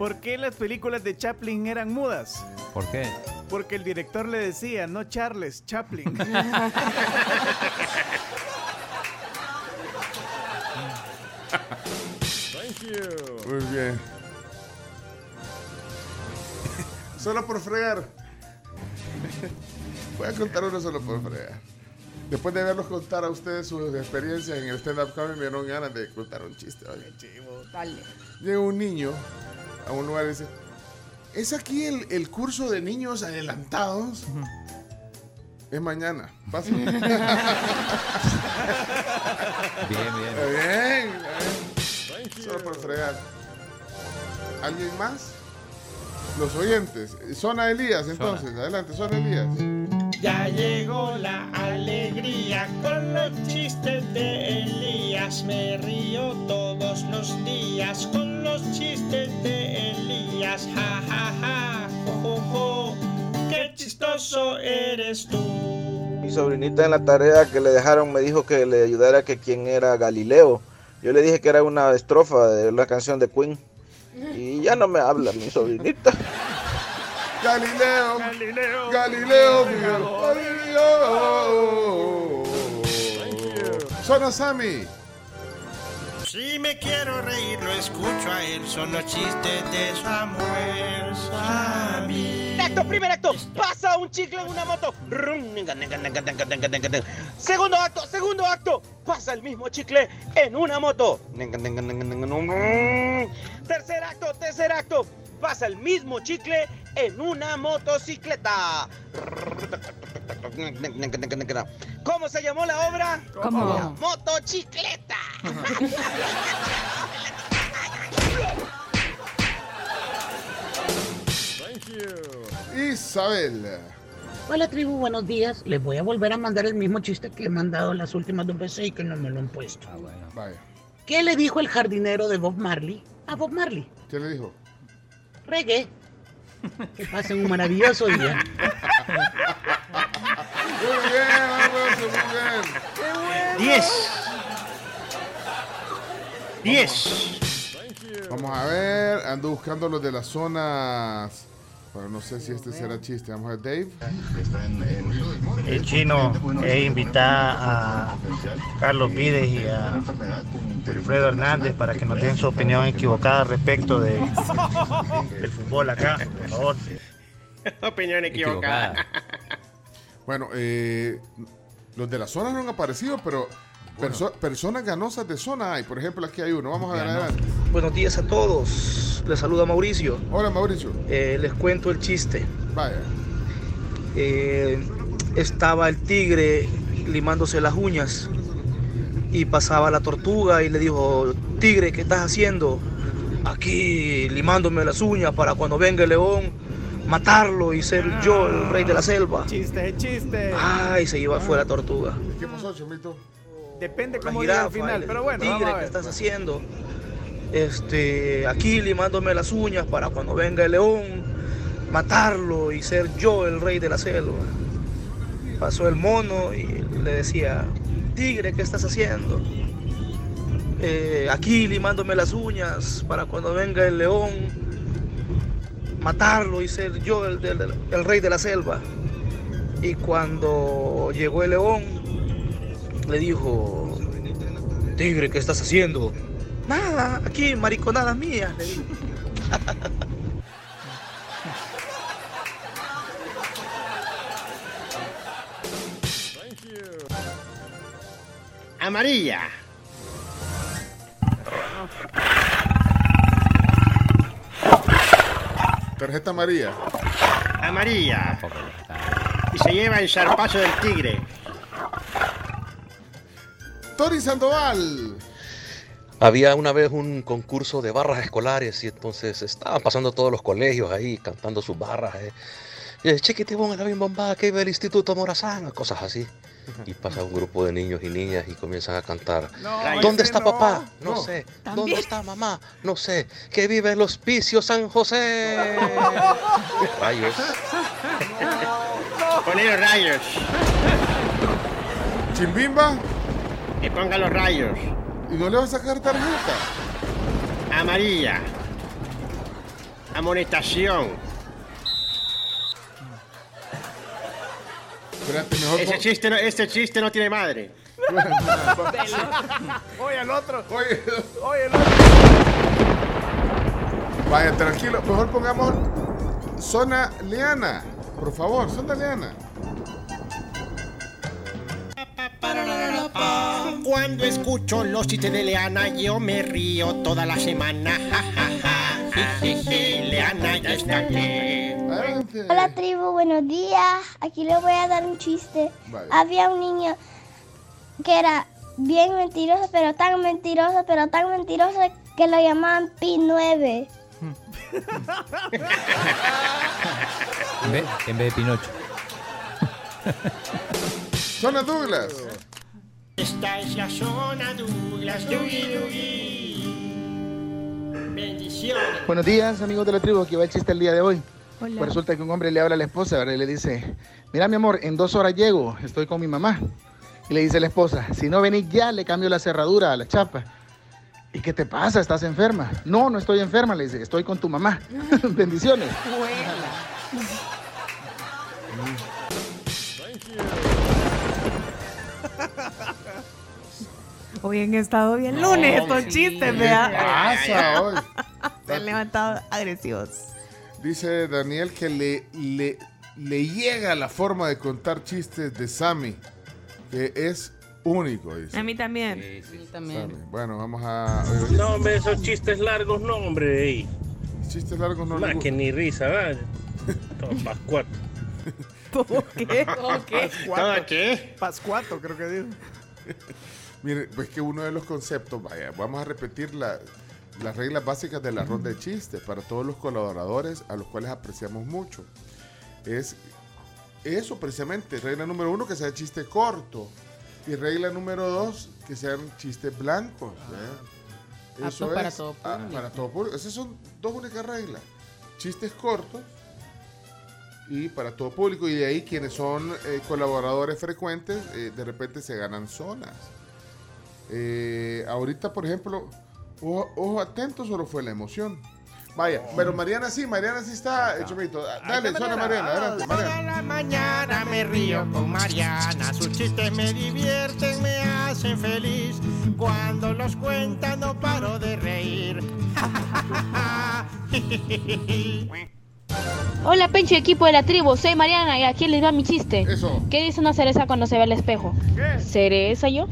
¿Por qué las películas de Chaplin eran mudas? ¿Por qué? Porque el director le decía, no Charles, Chaplin. Muy bien. solo por fregar. Voy a contar uno solo por fregar. Después de verlos contar a ustedes sus experiencias en el stand-up comedy, me dieron ganas de contar un chiste. Dale. Llega un niño a un lugar y dice, ¿es aquí el, el curso de niños adelantados? Es mañana. Bien, bien. Bien, bien. Solo por fregar. ¿Alguien más? Los oyentes. Zona Elías, entonces. Adelante, Zona Elías. Ya llegó la alegría con los chistes de Elías. Me río todos los días con los chistes de Elías. Ja, ja, ja, jo, jo, jo. Qué chistoso eres tú. Mi sobrinita en la tarea que le dejaron me dijo que le ayudara que quién era Galileo. Yo le dije que era una estrofa de la canción de Queen. Y ya no me habla mi sobrinita. Galileo. Galileo. Galileo. Galileo. Zona Sammy. Si me quiero reír, lo escucho a él. Son los chistes de Samuel Sammy. Acto, primer acto, pasa un chicle en una moto. Segundo acto, segundo acto, pasa el mismo chicle en una moto. Tercer acto, tercer acto, pasa el mismo chicle en una motocicleta. ¿Cómo se llamó la obra? ¿Cómo? La motocicleta. Isabel. Hola tribu, buenos días. Les voy a volver a mandar el mismo chiste que he mandado las últimas dos veces y que no me lo han puesto. Vaya. ¿Qué le dijo el jardinero de Bob Marley a Bob Marley? ¿Qué le dijo? Reggae. Que pasen un maravilloso día. Muy bien, Alberto, muy bien. Diez. Diez. Vamos a ver, ando buscando los de las zonas. Pero no sé si este será chiste. Vamos a ver, Dave. El chino e invitar a Carlos Vides y a Wilfredo Hernández para que nos den su opinión equivocada respecto de, del fútbol acá, por favor. Opinión equivocada. Bueno, eh, los de la zona no han aparecido, pero perso- personas ganosas de zona hay. Por ejemplo, aquí hay uno. Vamos a ver adelante. Buenos días a todos. Les saluda Mauricio. Hola Mauricio. Eh, les cuento el chiste. Vaya. Eh, estaba el tigre limándose las uñas y pasaba la tortuga y le dijo, tigre, ¿qué estás haciendo? Aquí limándome las uñas para cuando venga el león matarlo y ser yo el rey de la selva. Chiste, chiste. Ay, se iba fue la tortuga. ¿Qué pasó? Depende La cómo diga al final, el pero bueno, tigre, vamos a ¿qué ver. estás haciendo? Este, aquí limándome las uñas para cuando venga el león, matarlo y ser yo el rey de la selva. Pasó el mono y le decía, tigre, ¿qué estás haciendo? "Eh, aquí limándome las uñas para cuando venga el león, matarlo y ser yo el rey de la selva. Y cuando llegó el león, le dijo, tigre, ¿qué estás haciendo? Nada, aquí, mariconada mía. le dijo. Amarilla. Tarjeta María. Amarilla. Y se lleva el zarpazo del tigre. Tori Sandoval. Había una vez un concurso de barras escolares y entonces estaban pasando todos los colegios ahí cantando sus barras. eh. Y el chiquitibón era bien bombada que iba el Instituto Morazán, cosas así. Y pasa un grupo de niños y niñas y comienzan a cantar. No, ¿Dónde está no. papá? No, No. sé. También. ¿Dónde está mamá? No sé. Que vive el hospicio San José. Rayos. Los rayos. Chimbimba que ponga los rayos. ¿Y no le vas a sacar tarjeta? Amarilla. Amonestación. Espérate, mejor Ese chiste no, este chiste no tiene madre. Oye, el otro. Oye, oye, el otro. Vaya, tranquilo. Mejor pongamos zona leana. Por favor, zona leana. Cuando escucho los chistes de Leana, yo me río toda la semana. Ja, ja, ja. Jijiji, Leana ya está aquí. Hola tribu, buenos días. Aquí les voy a dar un chiste. Vale. Había un niño que era bien mentiroso, pero tan mentiroso, pero tan mentiroso que lo llamaban Pi 9. En vez, en vez de Pinocho. Zona Douglas. Esta es la zona Douglas. Dugi, dugi. Bendiciones. Buenos días, amigos de la tribu. Aquí va el chiste el día de hoy. Hola. Pues resulta que un hombre le habla a la esposa ¿verdad? y le dice: Mira, mi amor, en dos horas llego, estoy con mi mamá. Y le dice la esposa: Si no venís ya, le cambio la cerradura a la chapa. ¿Y qué te pasa? ¿Estás enferma? No, no estoy enferma, le dice: Estoy con tu mamá. Bendiciones. Hoy han estado bien lunes No, estos sí. chistes, ¿Qué vea. pasa hoy? Se han levantado agresivos. Dice Daniel que le, le, le llega la forma de contar chistes de Sammy, que es único, dice. A mí también. Sammy. Bueno, vamos a... No, hombre, esos chistes largos, no, hombre. ey. Chistes largos no Más que ni risa, ¿verdad? Todo pascuato. qué? ¿Todo qué? Pascuato. qué? Pascuato, creo que dijo. Mire, pues que uno de los conceptos, vaya, vamos a repetir la- las reglas básicas de la ronda de chistes para todos los colaboradores a los cuales apreciamos mucho. Es eso precisamente, regla número uno, que sea chiste corto. Y regla número dos, que sean chistes blancos. ¿verdad? Apto para todo ah, público. para todo público. Esas son dos únicas reglas. Chistes cortos y para todo público. Y de ahí quienes son eh, colaboradores frecuentes, eh, de repente se ganan zonas. Eh, ahorita, por ejemplo, ojo, ojo atento, solo fue la emoción. Vaya, pero Mariana sí, Mariana sí está, eh, Chomito. Dale, zona Mariana, adelante, Mariana. Toda la mañana me río con Mariana. Sus chistes me divierten, me hacen feliz. Cuando los cuenta no paro de reír. Hola, Pencho, equipo de la tribu. Soy Mariana y aquí les va mi chiste. ¿Qué dice una cereza cuando se ve al espejo? ¿Cereza yo?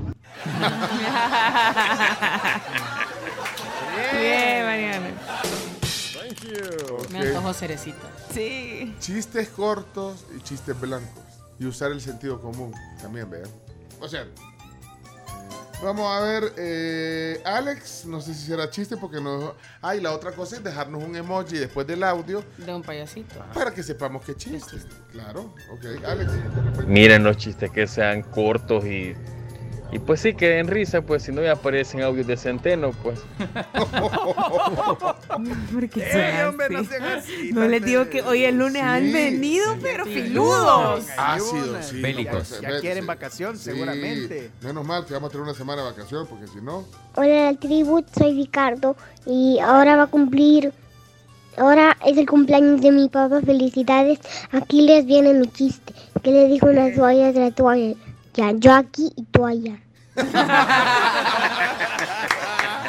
Bien, Mariana. Me antojó cerecita. Sí. Chistes cortos y chistes blancos. Y usar el sentido común también, vean. O sea, vamos a ver, eh, Alex, no sé si será chiste porque no... Ah, y la otra cosa es dejarnos un emoji después del audio De un payasito. para que sepamos qué chiste. Claro, ok. Alex. Miren los chistes que sean cortos y, y pues sí que den risa, pues si no ya aparecen audios de centeno, pues. ¿Por qué Eh, son hombre, no así? sean así, No les digo que hoy el lunes han venido, pero filudos. Ácidos, sí. Bélicos. Ya quieren vacación, Sí, seguramente. Menos mal que vamos a tener una semana de vacación porque si no... Hola tribu, soy Ricardo y ahora va a cumplir, ahora es el cumpleaños de mi papá, felicidades. Aquí les viene mi chiste, que le dijo una toalla de la toalla, ya, yo aquí y tú allá.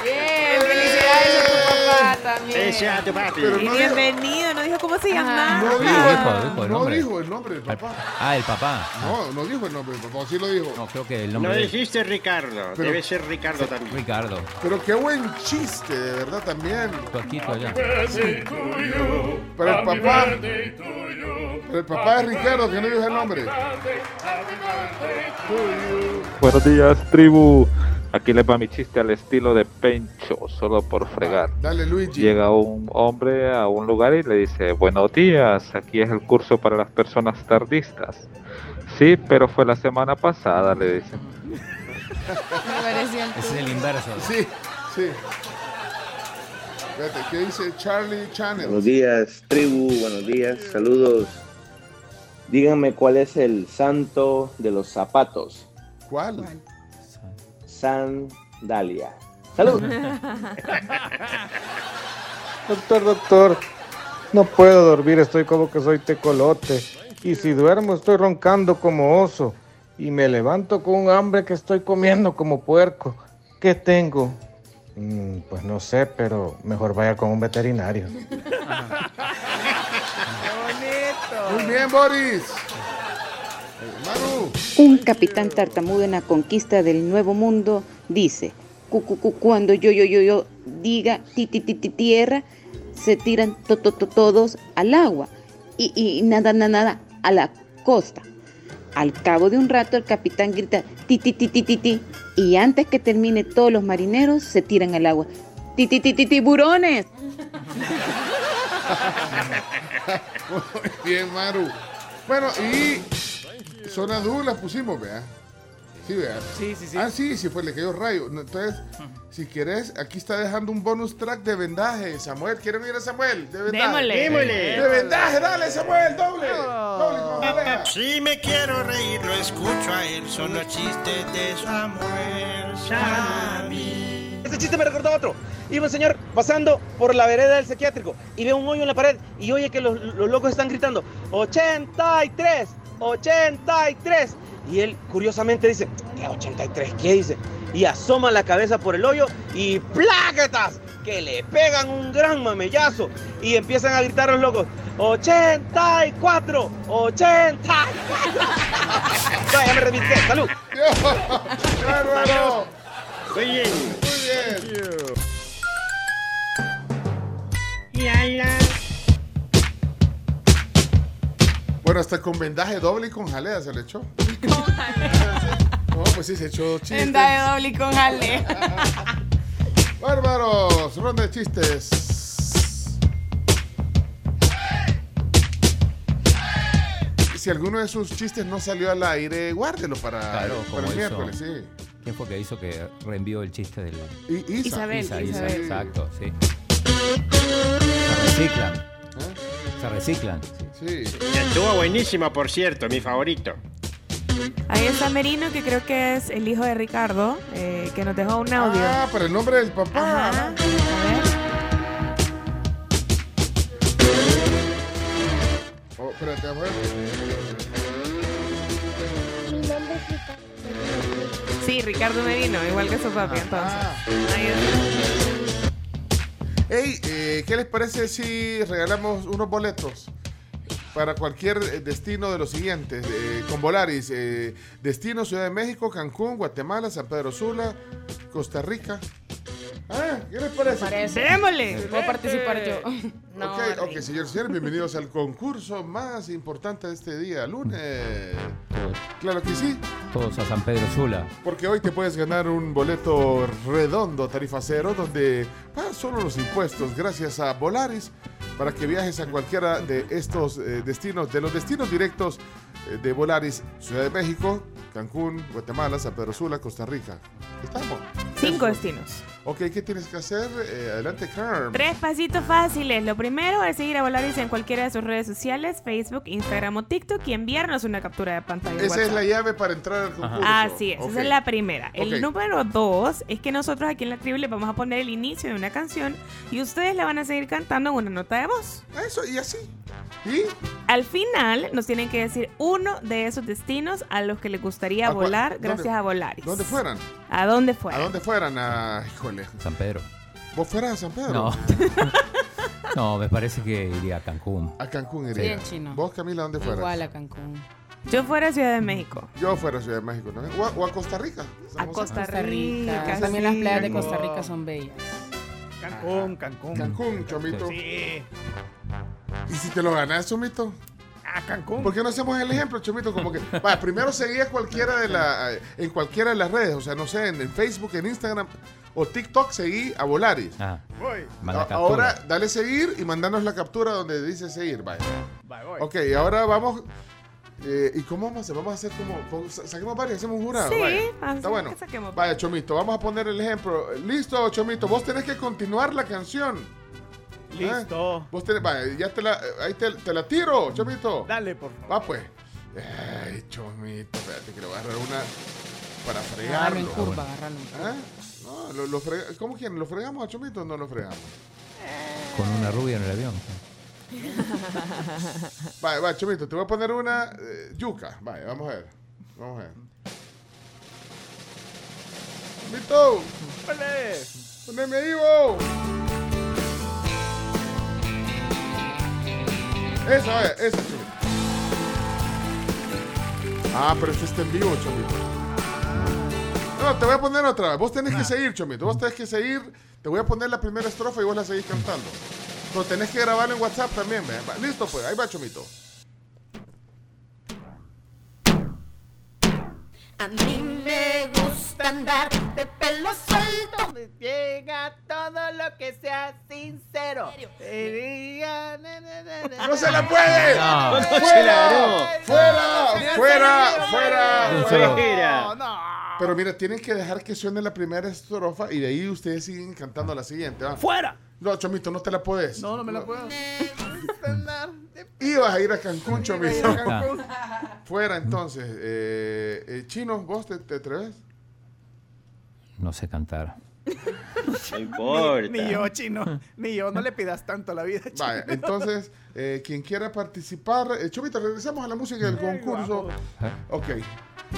Bien, felicidades a tu papá también. Ese a tu papi. Pero Y no bienvenido, no dijo cómo se llamaba. No Sí, dijo, dijo, dijo el no nombre. dijo el nombre del papá. Ah, el papá. No, no dijo el nombre del papá, sí lo dijo. No, creo que el No nombre de dijiste Ricardo, Pero- debe ser Ricardo también. Ricardo. Pero qué buen chiste, de verdad también. Paquito allá. Para el papá. El papá de Ricardo, que no dijo el nombre. Buenos días, tribu. Aquí les va mi chiste al estilo de Pencho, solo por fregar. Dale, Luigi. Llega un hombre a un lugar y le dice, buenos días, aquí es el curso para las personas tardistas. Sí, pero fue la semana pasada, le dicen. Me pareció el Ese es el inverso. Sí, sí. Espérate, ¿qué dice Charlie Channel? Buenos días, tribu, buenos días, saludos. Díganme cuál es el santo de los zapatos. ¿Cuál? Sandalia. Salud. doctor, doctor, No puedo dormir, estoy como que soy tecolote. Y si duermo estoy roncando como oso. Y me levanto con un hambre que estoy comiendo como puerco. ¿Qué tengo? Mm, pues no sé, pero mejor vaya con un veterinario. Muy bien, Boris. Manu. Un capitán tartamudo en la conquista del Nuevo Mundo dice, "Cu, cu, cu, cuando yo, yo, yo, yo diga ti, ti, ti, ti, tierra, se tiran to, to, to- todos al agua y, y nada, nada, nada a la costa. Al cabo de un rato el capitán grita ti, y antes que termine todos los marineros se tiran al agua. Ti, bien, Maru. Bueno, y zona dura la pusimos, vea. Sí, vea. Sí, sí, sí. Ah, sí, sí, fue, le cayó rayo. Entonces, si quieres, aquí está dejando un bonus track de vendaje. Samuel, ¿quieren ir a Samuel? De vendaje. Démosle. Démosle. De vendaje, dale, Samuel, doble. Doble con jalea. Si me quiero reír, lo escucho a él. Son los chistes de Samuel Shami. Este chiste me recordó a otro. Iba un señor pasando por la vereda del psiquiátrico y ve un hoyo en la pared y oye que los, los locos están gritando 83, 83. Y él curiosamente dice, ¿qué 83? ¿Qué dice? Y asoma la cabeza por el hoyo y ¡pláquetas! Que le pegan un gran mamellazo y empiezan a gritar los locos 84, 84. No, ya me salud. ¡Bárbaro! Muy bien. Muy bien. La, la. Bueno, hasta con vendaje doble y con jalea se le echó. No, pues sí, se echó chistes. En de doble y con jale. Bárbaros, ronda de chistes. Si alguno de sus chistes no salió al aire, guárdelo para, Claro, para como el hizo- miércoles, sí. ¿Quién fue que hizo que reenvió el chiste del. I- Isa. Isabel, Isa, Isa, Isabel. exacto, sí. Se reciclan. Se reciclan. Sí. Estuvo buenísima, por cierto, mi favorito. Ahí está Merino, que creo que es el hijo de Ricardo, eh, que nos dejó un audio. Ah, para el nombre del papá. Ajá. A ver. Oh, espérate, a ver. Mi nombre es Ricardo. Sí, Ricardo Merino, igual que su papi, entonces. Ahí está. Hey, eh, ¿qué les parece si regalamos unos boletos para cualquier eh, destino de los siguientes? eh, con Volaris, eh, destino Ciudad de México, Cancún, Guatemala, San Pedro Sula, Costa Rica. Ah, ¿qué les parece? Parece. Démosle. Puedo participar yo. No, ok, ok, y señores, bienvenidos al concurso más importante de este día, lunes. Claro que sí, Todos a San Pedro Sula. porque hoy te puedes ganar un boleto redondo, tarifa cero, donde pagas solo los impuestos gracias a Volaris para que viajes a cualquiera de estos eh, destinos, de los destinos directos de Volaris, Ciudad de México, Cancún, Guatemala, San Pedro Sula, Costa Rica. ¿Estamos? Cinco destinos. Ok, ¿qué tienes que hacer? Eh, adelante, Carm. Tres pasitos fáciles. Lo primero es seguir a Volaris en cualquiera de sus redes sociales, Facebook, Instagram o TikTok y enviarnos una captura de pantalla. Esa es la llave para entrar al concurso. Así es, esa es la primera. El número dos es que nosotros aquí en la tribu les vamos a poner el inicio de una canción y ustedes la van a seguir cantando en una nota de voz. Eso, y así. ¿Y? Al final nos tienen que decir uno de esos destinos a los que les gustaría volar ¿Dónde? gracias a Volaris. ¿Dónde fueran? ¿A dónde fuera? ¿A dónde fueran? A, híjole. San Pedro. ¿Vos fueras a San Pedro? No. no, me parece que iría a Cancún. A Cancún iría. Bien, chino. ¿Vos, Camila, dónde fueras? Igual a Cancún. Yo fuera a Ciudad de México. Yo fuera a Ciudad de México también. O a, o a Costa Rica. A Costa Rica. Rica. También las playas de. Costa Rica son bellas. Cancún, Cancún. Cancún, Chomito. Sí. ¿Y si te lo ganas, Chomito? A Cancún. ¿Por qué no hacemos el ejemplo, Chomito? Como que, vaya, primero seguía cualquiera de la, en cualquiera de las redes, o sea, no sé, en, en Facebook, en Instagram o TikTok, seguí a Volaris. Ah, A- ahora, dale seguir y mandanos la captura donde dice seguir, vaya. Bye, voy. Ok, y ahora vamos. eh, ¿Y cómo vamos a hacer? Vamos a hacer como. como- sa- Saquemos varios, hacemos un jurado. Sí, vaya. Está bueno. que saquemos Vaya, Chomito, vamos a poner el ejemplo. Listo, Chomito, vos tenés que continuar la canción. Listo. ¿Eh? Vos tenés, vaya, ya te la, ahí te, te la tiro, Chomito. Dale, por favor. Va pues. Ay, Chomito, espérate que le voy a agarrar una para Agarralo en fregarlo. curva, agarralo en curva. ¿Eh? No, lo, lo frega- ¿Cómo quieren? ¿Lo fregamos a Chomito o no lo fregamos? Con una rubia en el avión. Vale, va, Chomito, te voy a poner una eh, yuca. Vale, vamos a ver. Vamos a ver. Chomito, poneme ahí, vos. Esa, vaya, esa, Chomito. Ah, pero este está en vivo, Chomito. No, te voy a poner otra vez. Vos tenés que seguir, Chomito. Vos tenés que seguir. Te voy a poner la primera estrofa y vos la seguís cantando. Pero tenés que grabarlo en WhatsApp también, ¿ve? Listo, pues. Ahí va, Chomito. A mí me gusta andar de pelo suelto. Llega todo lo que sea sincero. ¡No se la puede! No. ¡Fuera! ¡Fuera! ¡Fuera! ¡Fuera! Fuera. Fuera. Pero mira, tienen que dejar que suene la primera estrofa y de ahí ustedes siguen cantando la siguiente. ¿va? ¡Fuera! No, Chomito, no te la puedes. No, no me la puedo. Ibas a ir a Cancún, Chomito. a Cancún. Fuera, entonces. Eh, eh, Chino, ¿vos te, te atreves? No sé cantar. No importa. Ni yo, chino. Ni yo. No le pidas tanto a la vida, chino. Vaya, entonces, eh, quien quiera participar. Eh, Chomito, regresamos a la música del concurso. Ok.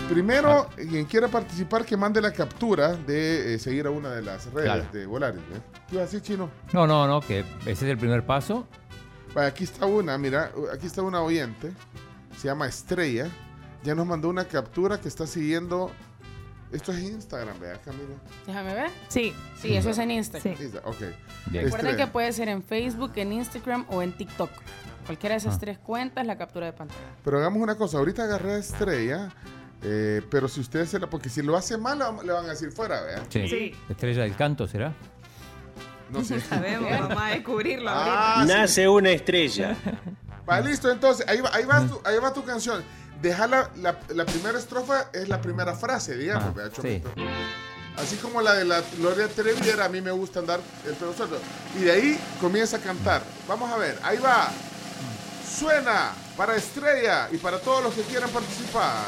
Primero, quien quiera participar, que mande la captura de eh, seguir a una de las redes Claro. de Volaris. ¿eh? ¿Qué iba a decir, Chino? No, no, no, que ese es el primer paso. Vaya, aquí está una, mira, aquí está una oyente. Se llama Estrella. Ya nos mandó una captura que está siguiendo. Esto es Instagram, vea, Camila. Déjame ver. Sí. Sí, eso es en Instagram. Insta- Ok. Bien. Recuerden que puede ser en Facebook, en Instagram o en TikTok. Cualquiera de esas Ah. tres cuentas, la captura de pantalla. Pero hagamos una cosa, ahorita agarré a Estrella, eh, pero si ustedes se la... Porque si lo hace mal, le- van a decir fuera, vea. Sí. Sí. Estrella del canto, ¿será? No sé. Sabemos, vamos a descubrirlo Ah, ahorita. sí. Nace una estrella. Va, listo, entonces, ahí va, ahí va, tu, ahí va tu canción. Deja la, la, la primera estrofa, es la primera frase, digamos, Ah, sí. Así como la de la Gloria Trevi era, a mí me gusta andar el pelo suelto. Y de ahí comienza a cantar. Vamos a ver, ahí va. Suena para Estrella y para todos los que quieran participar.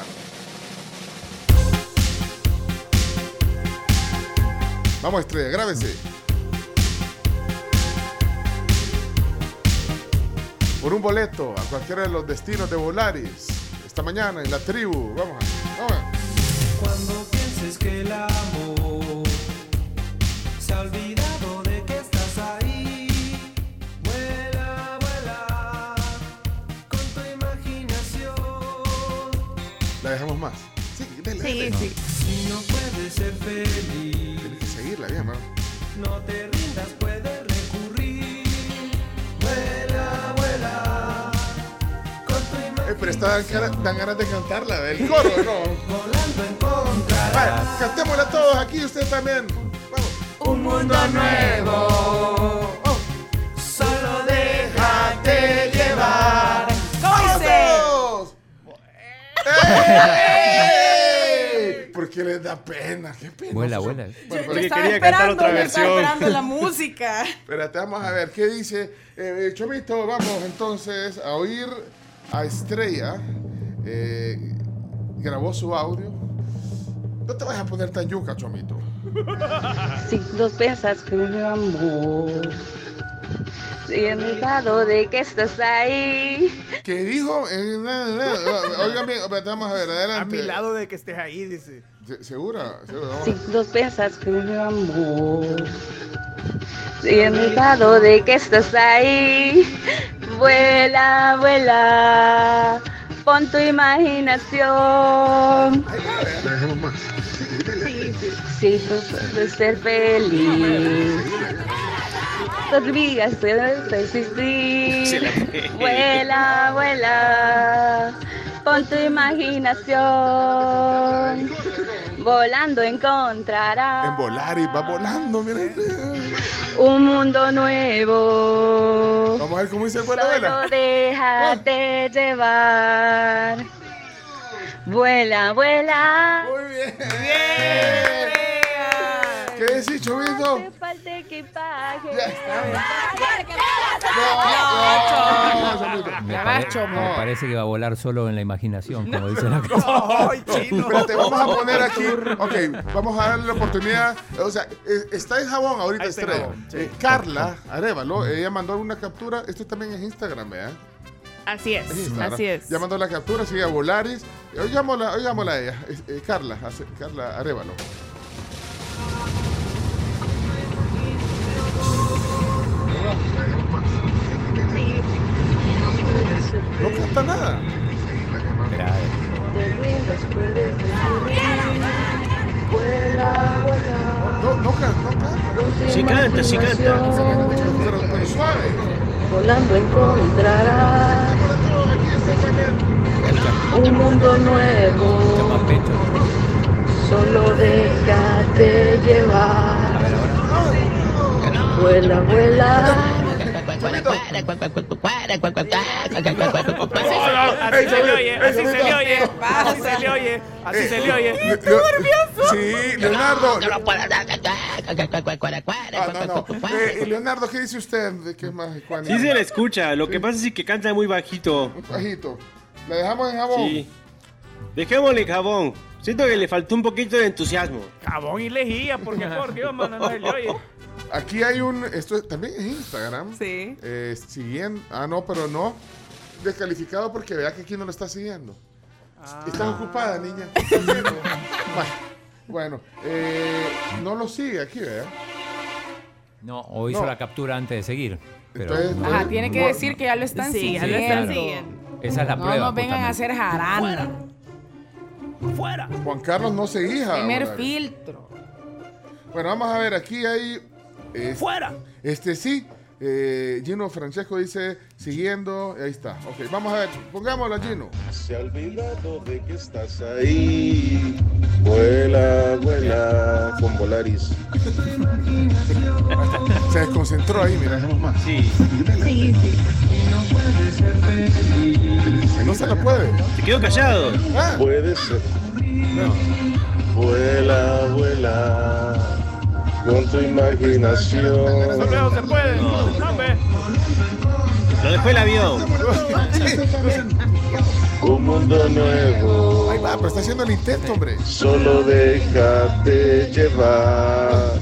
Vamos, Estrella, grábese. Por un boleto a cualquiera de los destinos de Volaris. Esta mañana en la tribu. Vamos a vamos a- Cuando pienses que el amor se ha olvidado de que estás ahí, vuela, vuela con tu imaginación. La dejamos más. Sí, dele, Sí, dele. sí. Si no puedes ser feliz, seguirla bien, mano. no te rindas, puedes recurrir. Vuela, vuela con tu. Eh, pero está dan, cara- dan ganas de cantarla, el coro, ¿no? Volando encontrarás Vale, cantémosla todos aquí, usted también. Vamos. un mundo nuevo. Solo déjate llevar. ¡Vamos! ¡Ey! ¿Por qué les da pena? ¿Qué pena? Vuela, vuela. Bueno, Porque pero- Estaba quería cantar esperando, otra yo estaba versión. esperando la música. Espérate, vamos a ver qué dice. Eh, eh, Chomito, vamos entonces a oír a Estrella. Eh, grabó su audio. No te vayas a poner tan yuca, Chomito. Si tú piensas que mi amor a mi lado de que estás ahí. ¿Qué dijo? Eh, Oigan bien, vamos a ver, A adelante. mi lado de que estés ahí, dice. Se- ¿Segura? ¿Segura? A Si piensas que mi amor a mi lado de que estás ahí. Vuela, vuela, pon tu imaginación. La dejemos más. Si tú puedes ser feliz, no olvidas de existir. Vuela, vuela, con tu imaginación. Volando encontrarás En volar y va volando, miren. un mundo nuevo. Vamos a ver cómo dice el vuela, Solo vuela. déjate llevar. Vuela, vuela. Muy bien. ¿Qué sí, Chovito. Hace falta equipaje. Me, Ya pare- vas, chomo. me parece que va a volar solo en la imaginación, como dicen acá. Espérate, vamos a poner aquí. Ok, vamos a darle la oportunidad. O sea, eh, está en jabón ahorita está estrella. Eh, Carla Arevalo, ella mandó una captura. Esto también es Instagram, ¿verdad? Así es, así es. Ya mandó la captura, sigue a Volaris. Eh, Oigámosla, oigámosla a ella. Es- eh, Carla, Carla Arevalo. No canta nada. No, no canta, no canta. Sí canta, sí canta. Pero, pero suave. Volando encontrarás un mundo nuevo. Solo déjate llevar. Vuela, vuela. Así se le oye, así se le oye, así se le oye, así se le oye. Le- le- Sí, Leonardo. Ah, no, no. Eh, y Leonardo, ¿qué dice usted? ¿De qué más? ¿Cuál? Sí se le escucha, lo que pasa es que canta muy bajito. Bajito. ¿La dejamos en jabón? Sí. Dejémosle en jabón. Siento que le faltó un poquito de entusiasmo. Jabón y lejía, por favor, Dios, mano, no le oye. Aquí hay un. Esto también es Instagram. Sí. Eh, siguiendo. Ah, no, pero no. Descalificado porque vea que aquí no lo está siguiendo. Estás ocupada, niña. Bueno, eh, no lo sigue aquí, ¿verdad? No, o hizo No. la captura antes de seguir. Pero Entonces, Ajá, tiene que decir que ya lo están Sí, ya siguiendo. lo están siguiendo. esa es la No prueba. nos vengan a hacer jarana. Fuera. Juan Carlos no seguía. Primer ahora. filtro. Bueno, vamos a ver, aquí hay. Es- Fuera. Este sí. eh, Gino Francesco dice, siguiendo, ahí está. Ok, vamos a ver, pongámoslo a Gino. Se ha olvidado de que estás ahí. Vuela, vuela con Volaris. Se desconcentró ahí, mira. Sí. No se la puede. Se quedó callado. Ah, Puede ser. Vuela, vuela con tu imaginación. Solo se puede. No. Lo dejó el avión. Un mundo nuevo. ahí va, pero está haciendo el intento, hombre. Solo déjate llevar.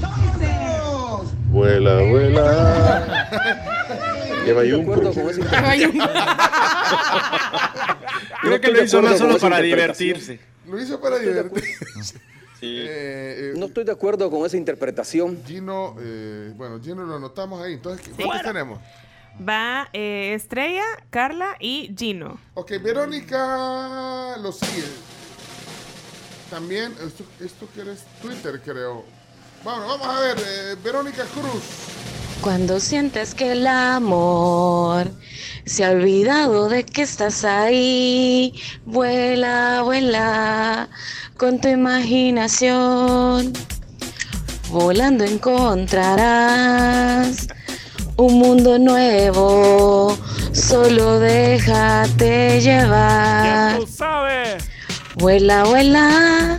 Vuela, vuela. Lleva un. Creo que lo hizo más solo para divertirse. Lo hizo para divertir. Sí. Eh, eh, No estoy de acuerdo con esa interpretación. Gino, eh, bueno, Gino lo anotamos ahí. Entonces, ¿qué- ¿cuántos tenemos? Va eh, Estrella, Carla y Gino. Ok, Verónica lo sigue. También, esto, esto que eres Twitter, creo. Bueno, vamos a ver, eh, Verónica Cruz. Cuando sientes que el amor se ha olvidado de que estás ahí, vuela, vuela con tu imaginación. Volando encontrarás un mundo nuevo, solo déjate llevar. Tú sabes. Vuela, vuela,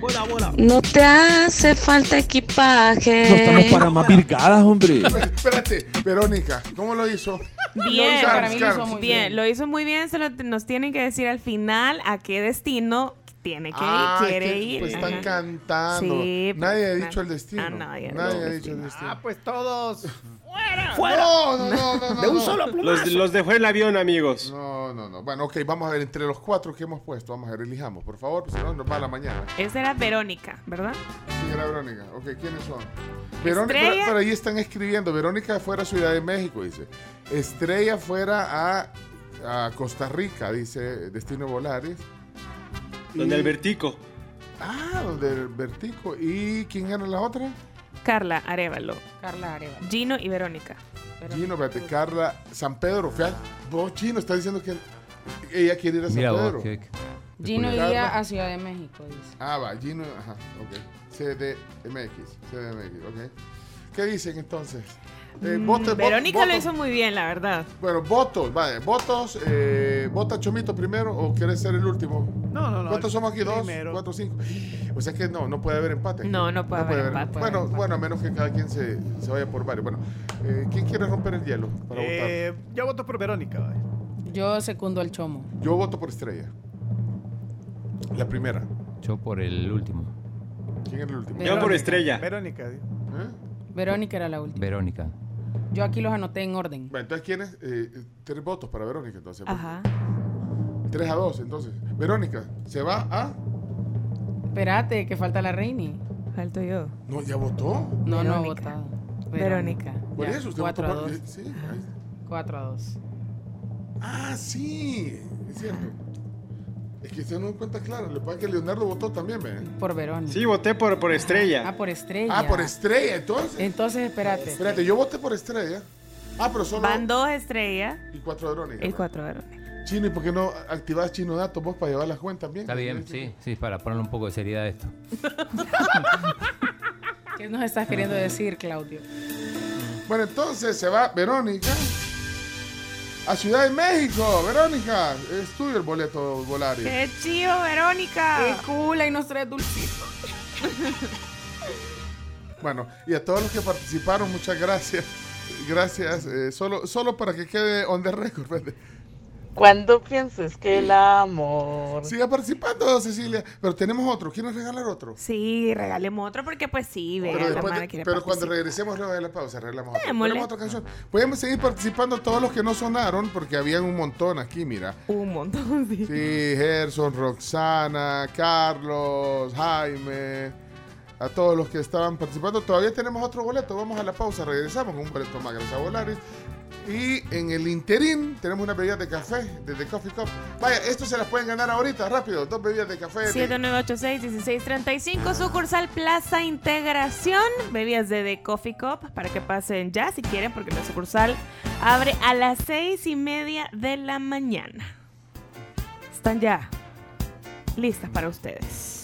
Bola, bola. no te hace falta equipaje. más virgadas, hombre. Espérate, Verónica, ¿cómo lo hizo? Bien, para mí lo hizo muy bien, bien. lo hizo muy bien. Solo nos tienen que decir al final a qué destino tiene que Ah, ir, es quiere que, ir. Pues están Ajá. cantando. Sí, nadie ha pues, dicho el destino. ah, nadie nadie ha ha dicho el destino. Ah, pues todos. No, no, no, no, no. De un no. solo plumazo. Los, los dejó el avión, amigos. No, no, no. Bueno, ok, vamos a ver entre los cuatro que hemos puesto. Vamos a ver, elijamos, por favor, pues, si no nos va a la mañana. Esa era Verónica, ¿verdad? Señora Verónica, ok, ¿quiénes son? Verónica, Estrella. pero, pero ahí están escribiendo. Verónica fuera a Ciudad de México, dice. Estrella fuera a, a Costa Rica, dice Destino Volaris. Donde Y- Albertico. Ah, donde el Vertico. ¿Y quién era la otra? Carla Arevalo, Carla Areva. Gino y Verónica. Gino, espérate, Carla, San Pedro. Fíjate, vos, Chino, está diciendo que ella quiere ir a San Mira Pedro. vos, qué- Gino iría a Ciudad de México, dice. Ah, va, Gino, ajá, ok. CDMX, CDMX, ok. ¿Qué dicen entonces? Eh, Mm, Verónica lo hizo muy bien, la verdad. Bueno, votos, vale, votos. Eh, ¿Vota Chomito primero o quieres ser el último? No, no, no. ¿Cuántos somos aquí? ¿Dos? Primero. ¿Cuatro, cinco? O sea que no, no puede haber empate. No, no puede haber empate. Bueno, bueno, a menos que cada quien se, se vaya por varios. Bueno, eh, ¿quién quiere romper el hielo para Eh, yo voto por Verónica. vaya. Yo secundo al chomo. votar? Yo voto por Estrella. La primera. Yo por el último. ¿Quién era el último? Yo por estrella. Verónica. Verónica era la última. Verónica. Yo aquí los anoté en orden. Bueno, entonces, ¿quiénes? Eh, tres votos para Verónica, entonces. Ajá. Tres a dos, entonces. Verónica, ¿se va a...? Espérate, que falta la Reini. Falto yo. No, ¿ya votó? No, no ha votado. Verónica. Por Ya, eso usted cuatro votó a por... dos. eh, Sí, ahí- 4 a 2. Ah, sí, es cierto. Es que usted no cuenta clara. Le pasa que Leonardo votó también. Por Verónica. Sí, voté por, por estrella. Ah, por estrella. Ah, por estrella, entonces. Entonces, espérate. Espérate, yo voté por estrella. Ah, pero solo... Van dos estrellas Y cuatro Verónica. y cuatro Verónica. Chino, ¿y por qué no activas Chino Datos vos para llevar las cuentas bien? Está bien, sí, sí, para ponerle un poco de seriedad a esto. ¿Qué nos estás queriendo decir, Claudio? Bueno, entonces se va Verónica a Ciudad de México. Verónica, es tuyo el boleto Volaris. ¡Qué chido, Verónica! ¡Qué cool! Ahí nos trae dulcito. Bueno, y a todos los que participaron, muchas gracias. Gracias. eh, solo, solo para que quede on the record. Cuando pienses que el amor. Siga participando, Cecilia. Pero tenemos otro. ¿Quieres regalar otro? Sí, regalemos otro porque pues sí, Pero, la después de- pero cuando regresemos luego de la pausa, arreglamos. Démosle. Ponemos otra canción. Podemos seguir participando todos los que no sonaron, porque habían un montón aquí, mira. Un montón, sí. Sí, Gerson, Roxana, Carlos, Jaime, a todos los que estaban participando. Todavía tenemos otro boleto. Vamos a la pausa, regresamos con un boleto más. Gracias a Volaris. Y en el interín tenemos una bebida de café desde Coffee Cup. Vaya, esto se las pueden ganar ahorita, rápido. Dos bebidas de café. de- 7986-1635, sucursal Plaza Integración, bebidas de The Coffee Cup, para que pasen ya si quieren, porque la sucursal abre a las seis y media de la mañana. Están ya listas para ustedes.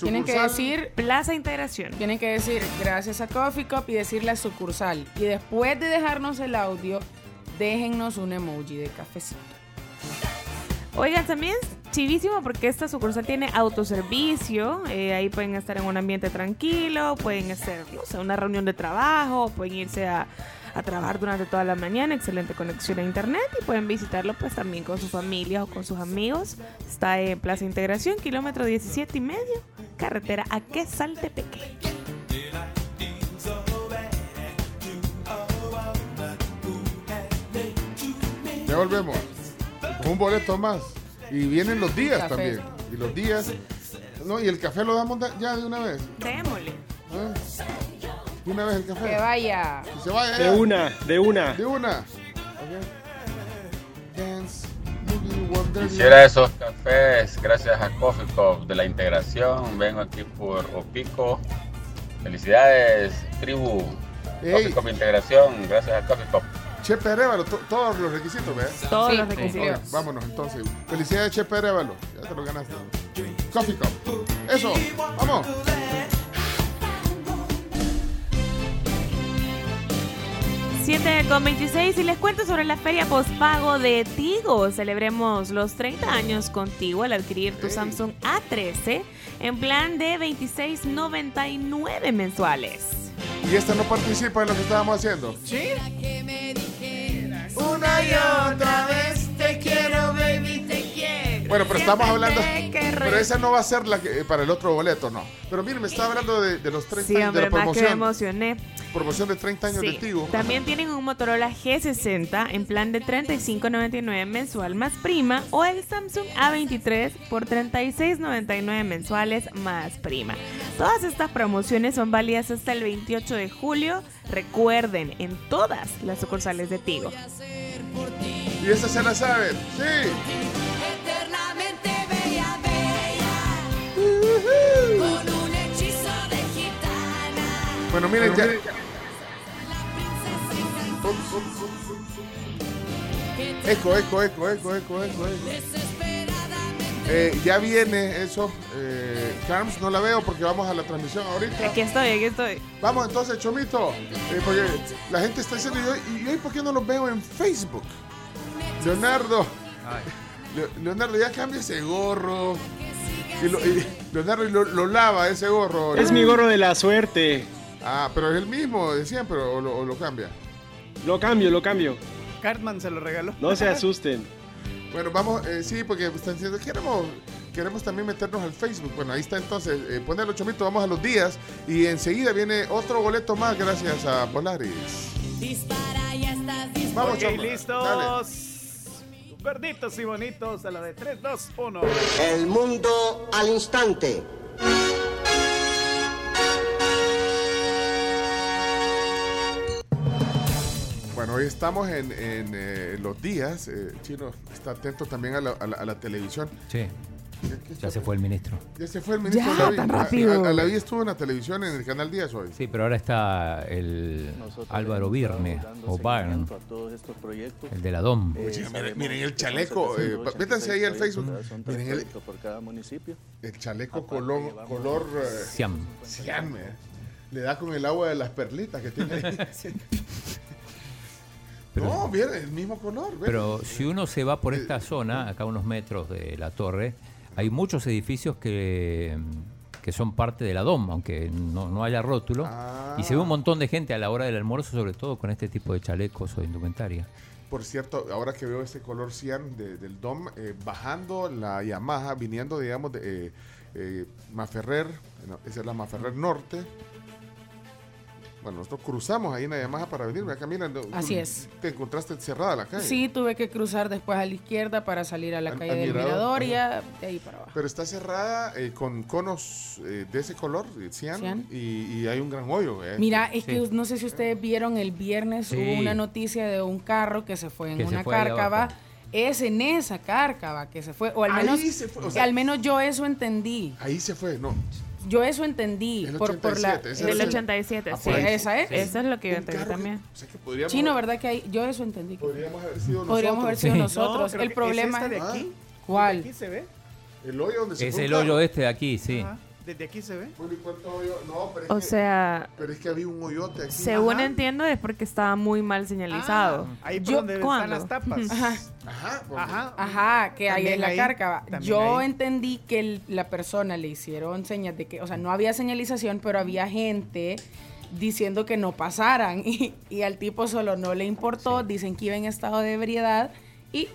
Tienen que decir, Plaza Integración. tienen que decir gracias a Coffee Cup y decir la sucursal. Y después de dejarnos el audio, déjennos un emoji de cafecito. Oigan, también chivísimo porque esta sucursal tiene autoservicio. eh, ahí pueden estar en un ambiente tranquilo, pueden hacer, no sé, una reunión de trabajo, pueden irse a, a trabajar durante toda la mañana, excelente conexión a internet y pueden visitarlo pues también con su familia o con sus amigos. Está en Plaza Integración, kilómetro 17 y medio, carretera a Quesaltepeque. Ya volvemos. Un boleto más. Y vienen los días también. Y los días. No, y el café lo damos da- ya de una vez. Démosle. De una vez el café. Que vaya. Que se vaya De una, de una. De una. Ok. Dance, boogie, wonderland. Quisiera esos cafés gracias a Coffee Cup de la integración. Vengo aquí por Opico. Felicidades, tribu. Coffee Cup Integración, gracias a Coffee Cup. Chepe Arevalo, to- todos los requisitos, ¿ves? Todos Sí, los sí. requisitos. Vámonos entonces. Felicidades, Chepe Arevalo. Ya te lo ganaste. Coffee Cup. Eso, vamos. Siete con 26 y les cuento sobre la feria postpago de Tigo. Celebremos los 30 años contigo al adquirir tu. Samsung A13 en plan de 26.99 mensuales. Y esta no participa en lo que estábamos haciendo. ¿Sí? Una y otra vez te quiero, baby, te quiero. Bueno, pero estamos hablando. Pero esa no va a ser la que, para el otro boleto, no. Pero miren, me estaba hablando de, de los 30 Sí, años de la más que me promoción. emocioné. Promoción de 30 años Sí. de Tigo. También tienen un Motorola G60 en plan de 35.99 mensual más prima o el Samsung A23 por 36.99 mensuales más prima. Todas estas promociones son válidas hasta el 28 de julio. Recuerden, en todas las sucursales de Tigo. Y esa se la saben. Sí. Eternamente bella, bella. Con un hechizo de gitana. Bueno, miren, ya. Eco, eco, eco, eco, eco, eco, eco. Eh, ya viene eso. Eh, Carms, no la veo porque vamos a la transmisión ahorita. Aquí estoy, aquí estoy. Vamos entonces, Chomito. eh, porque la gente está diciendo, ¿y hoy, y hoy por qué no los veo en Facebook? Leonardo. Le- Leonardo, ya cambia ese gorro. Y lo- y Leonardo lo, lo lava ese gorro. Es mi gorro de la suerte. Ah, pero es el mismo de siempre o lo, o lo cambia. Lo cambio, lo cambio. Cartman se lo regaló. No se asusten. Bueno, vamos, eh, sí, porque están diciendo, queremos, queremos también meternos al Facebook. Bueno, ahí está entonces, eh, poner ocho chomito, vamos a los días y enseguida viene otro boleto más gracias a Polaris. Dispara, ya estás dispuesto. Vamos, ok, chompa, listos. Verditos y bonitos a la de 3, 2, 1. El mundo al instante. Bueno, hoy estamos en, en, eh, los días. eh, Chino está atento también a la, a la- a la televisión. Sí. Ya se fue el ministro. Ya se fue el ministro Ya, Alaví. tan A- rápido. a- Alaví estuvo en la televisión en el canal 10 hoy. Sí, pero ahora está el Álvaro Birne, o Barn, el de la DOM. Oye, miren, miren el chaleco. eh, métanse ahí al Facebook. Miren el, por cada municipio. el chaleco color, color eh, Siam. Siam, eh. Le da con el agua de las perlitas que tiene ahí. no, miren, el mismo color. Pero si uno se va por esta zona, acá a unos metros de la torre, hay muchos edificios que, que son parte de la DOM, aunque no, no haya rótulo. Y se ve un montón de gente a la hora del almuerzo, sobre todo con este tipo de chalecos o indumentaria. Por cierto, ahora que veo ese color cian de- del DOM, eh, bajando la Yamaha, viniendo, digamos, de eh, eh, Maferrer, no, esa es la Maferrer Norte. Bueno, nosotros cruzamos ahí en la Yamaha para venir, acá mira, Así tú es. Te encontraste cerrada la calle. Sí, tuve que cruzar después a la izquierda para salir a la Al- calle al del mirador, Mirador y de ahí para abajo. Pero está cerrada eh, con conos eh, de ese color, eh, cian, Cian. Y, y hay un gran hoyo. eh. Mira, es Sí. que no sé si ustedes vieron el viernes Sí. hubo una noticia de un carro que se fue en Que una fue ahí cárcava. Es en esa cárcava que se fue, o al Ahí menos, se fue, o sea- al menos yo eso entendí. Ahí se fue, no. Yo eso entendí El por, por la 87, ese Del es el- 87, Ah, sí. por ahí. Esa es. Eso es lo que yo entendí también. o sea que podríamos- Chino, ¿verdad que hay? Yo eso entendí. Podríamos haber sido Podríamos haber sido nosotros. nosotros. No, creo el problema es esta de aquí. Ah. ¿Cuál? ¿Aquí se ve? El hoyo donde se Es el hoyo este de aquí, sí. Ajá. ¿Desde aquí se ve? Bueno, ¿y cuánto hoyo? No, pero es O que- sea, Pero es que había un hoyote aquí. según Ajá. entiendo es porque estaba muy mal señalizado. Ah, ahí por Yo- donde están ¿cuándo? las tapas. Ajá. Ajá. Ajá. Ajá, que ahí es la cárcava. Yo ahí. entendí que el- la persona le hicieron señas de que, o sea, no había señalización, pero había gente diciendo que no pasaran y, y al tipo solo no le importó, dicen que iba en estado de ebriedad y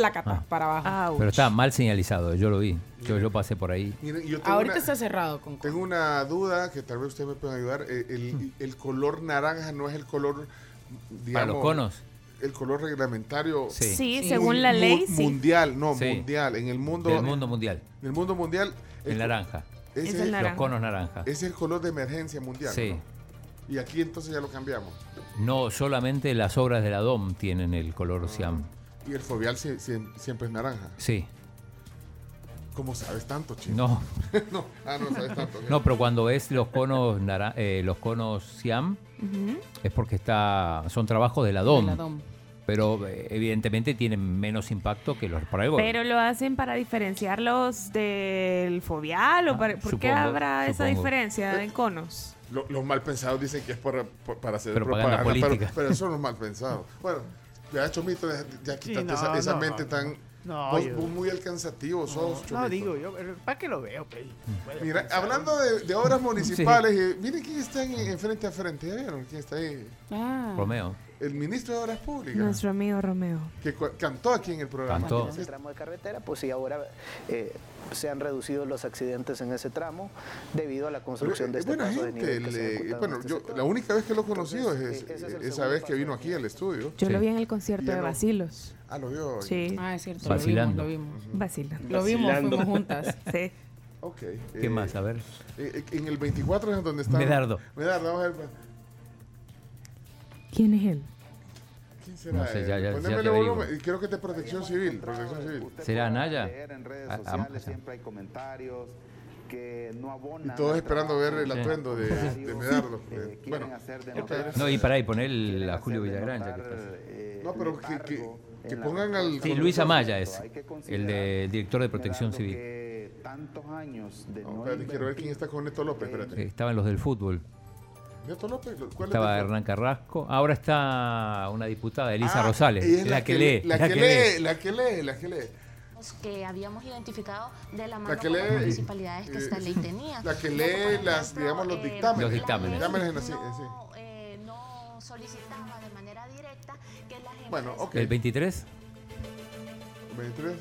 placata Ah. para abajo. Pero estaba mal señalizado, yo lo vi. Yo, yo pasé por ahí. Miren, yo tengo Ahorita una- está cerrado con Tengo una duda que tal vez ustedes me puedan ayudar. Eh, El, el color naranja no es el color, digamos... los conos? El color reglamentario. Sí. Sí, según la ley, sí. Mundial, no, Sí. mundial. En el mundo... Del mundo mundial. En el mundo mundial... El naranja. ese Es el es, naranja. Los conos naranja. es el color de emergencia mundial. Sí. ¿no? Y aquí entonces ya lo cambiamos. No, solamente las obras de la DOM tienen el color cian. Y el sie- siempre es naranja. Sí. ¿Cómo sabes tanto, chico? No. no. Ah, no sabes tanto. No, pero cuando ves los conos nara- eh, los conos Siam es porque está son trabajos de la DOM. De la DOM. Pero eh, evidentemente tienen menos impacto que los algo. Pero lo hacen para diferenciarlos del fobial o para, ¿por qué supongo, habrá esa diferencia en conos? Lo- los mal pensados dicen que es por- para hacer Propaganda propaganda, política. Pero, pero son los mal pensados. Bueno, ya hecho mito, ya, ya quítate no, esa, esa no, mente no. tan. No, vos, yo- vos muy alcanzativo sos, No, Chomito. digo yo, ¿para qué lo veo? Pues? Mira, pensar. hablando de, de obras municipales, eh, miren quién está en, en frente a frente. ¿Ya vieron quién está ahí? Ah. Romeo. El ministro de Obras Públicas. Nuestro amigo Romeo. Que cu- cantó aquí en el programa. Cantó. En ese tramo de carretera, pues sí, ahora eh, se han reducido los accidentes en ese tramo debido a la Pero, construcción de eh, este buena paso de gente. nivel que se ha le- ejecutado bueno, en este yo sector. la única vez que lo he conocido es, Entonces, eh, ese es esa vez que vino aquí al estudio. Yo Sí. lo vi en el concierto de no- Basilos. Ah, lo vio. Sí. Ah, es cierto, Vacilando. lo vimos, lo vimos. Vacilando. Lo vimos, Vacilando. fuimos juntas. Sí. Ok. ¿Qué eh, más? A ver. eh, en el 24 es donde está. Medardo. Medardo, vamos a ver. ¿Quién es él? ¿Quién será? No sé, ya- ya- ya Ponémele te volumen. Y creo que es de protección civil. Protección civil. ¿Será Anaya? En redes Ah, ah, sociales ah. siempre hay comentarios que no Y abonan. todos al esperando ver el Sí. atuendo de, de Medardo. eh, Eh, bueno, hacer de notar- No, y para ahí poner a Julio Villagrán. ya que eh, No, pero que, que, que pongan al. Sí. Luis Amaya es. El de director de protección Medardo, civil. tantos años de No, no espérate, quiero ver quién está con Neto López. Eh, Espérate. Estaban los del fútbol. Neto López, ¿cuál Estaba es? Hernán Carrasco. Ahora está una diputada, Elisa Ah, Rosales. es la, que lee. La que lee, la que lee, la que lee. que habíamos identificado de la mano La que con las lee, municipalidades que eh, esta ley sí, tenía. La que lee las, ejemplo, digamos, los eh, dictámenes. Los dictámenes. La- sí. eh, no solicitaba de manera directa que las Bueno, ok. ¿El 23? 23.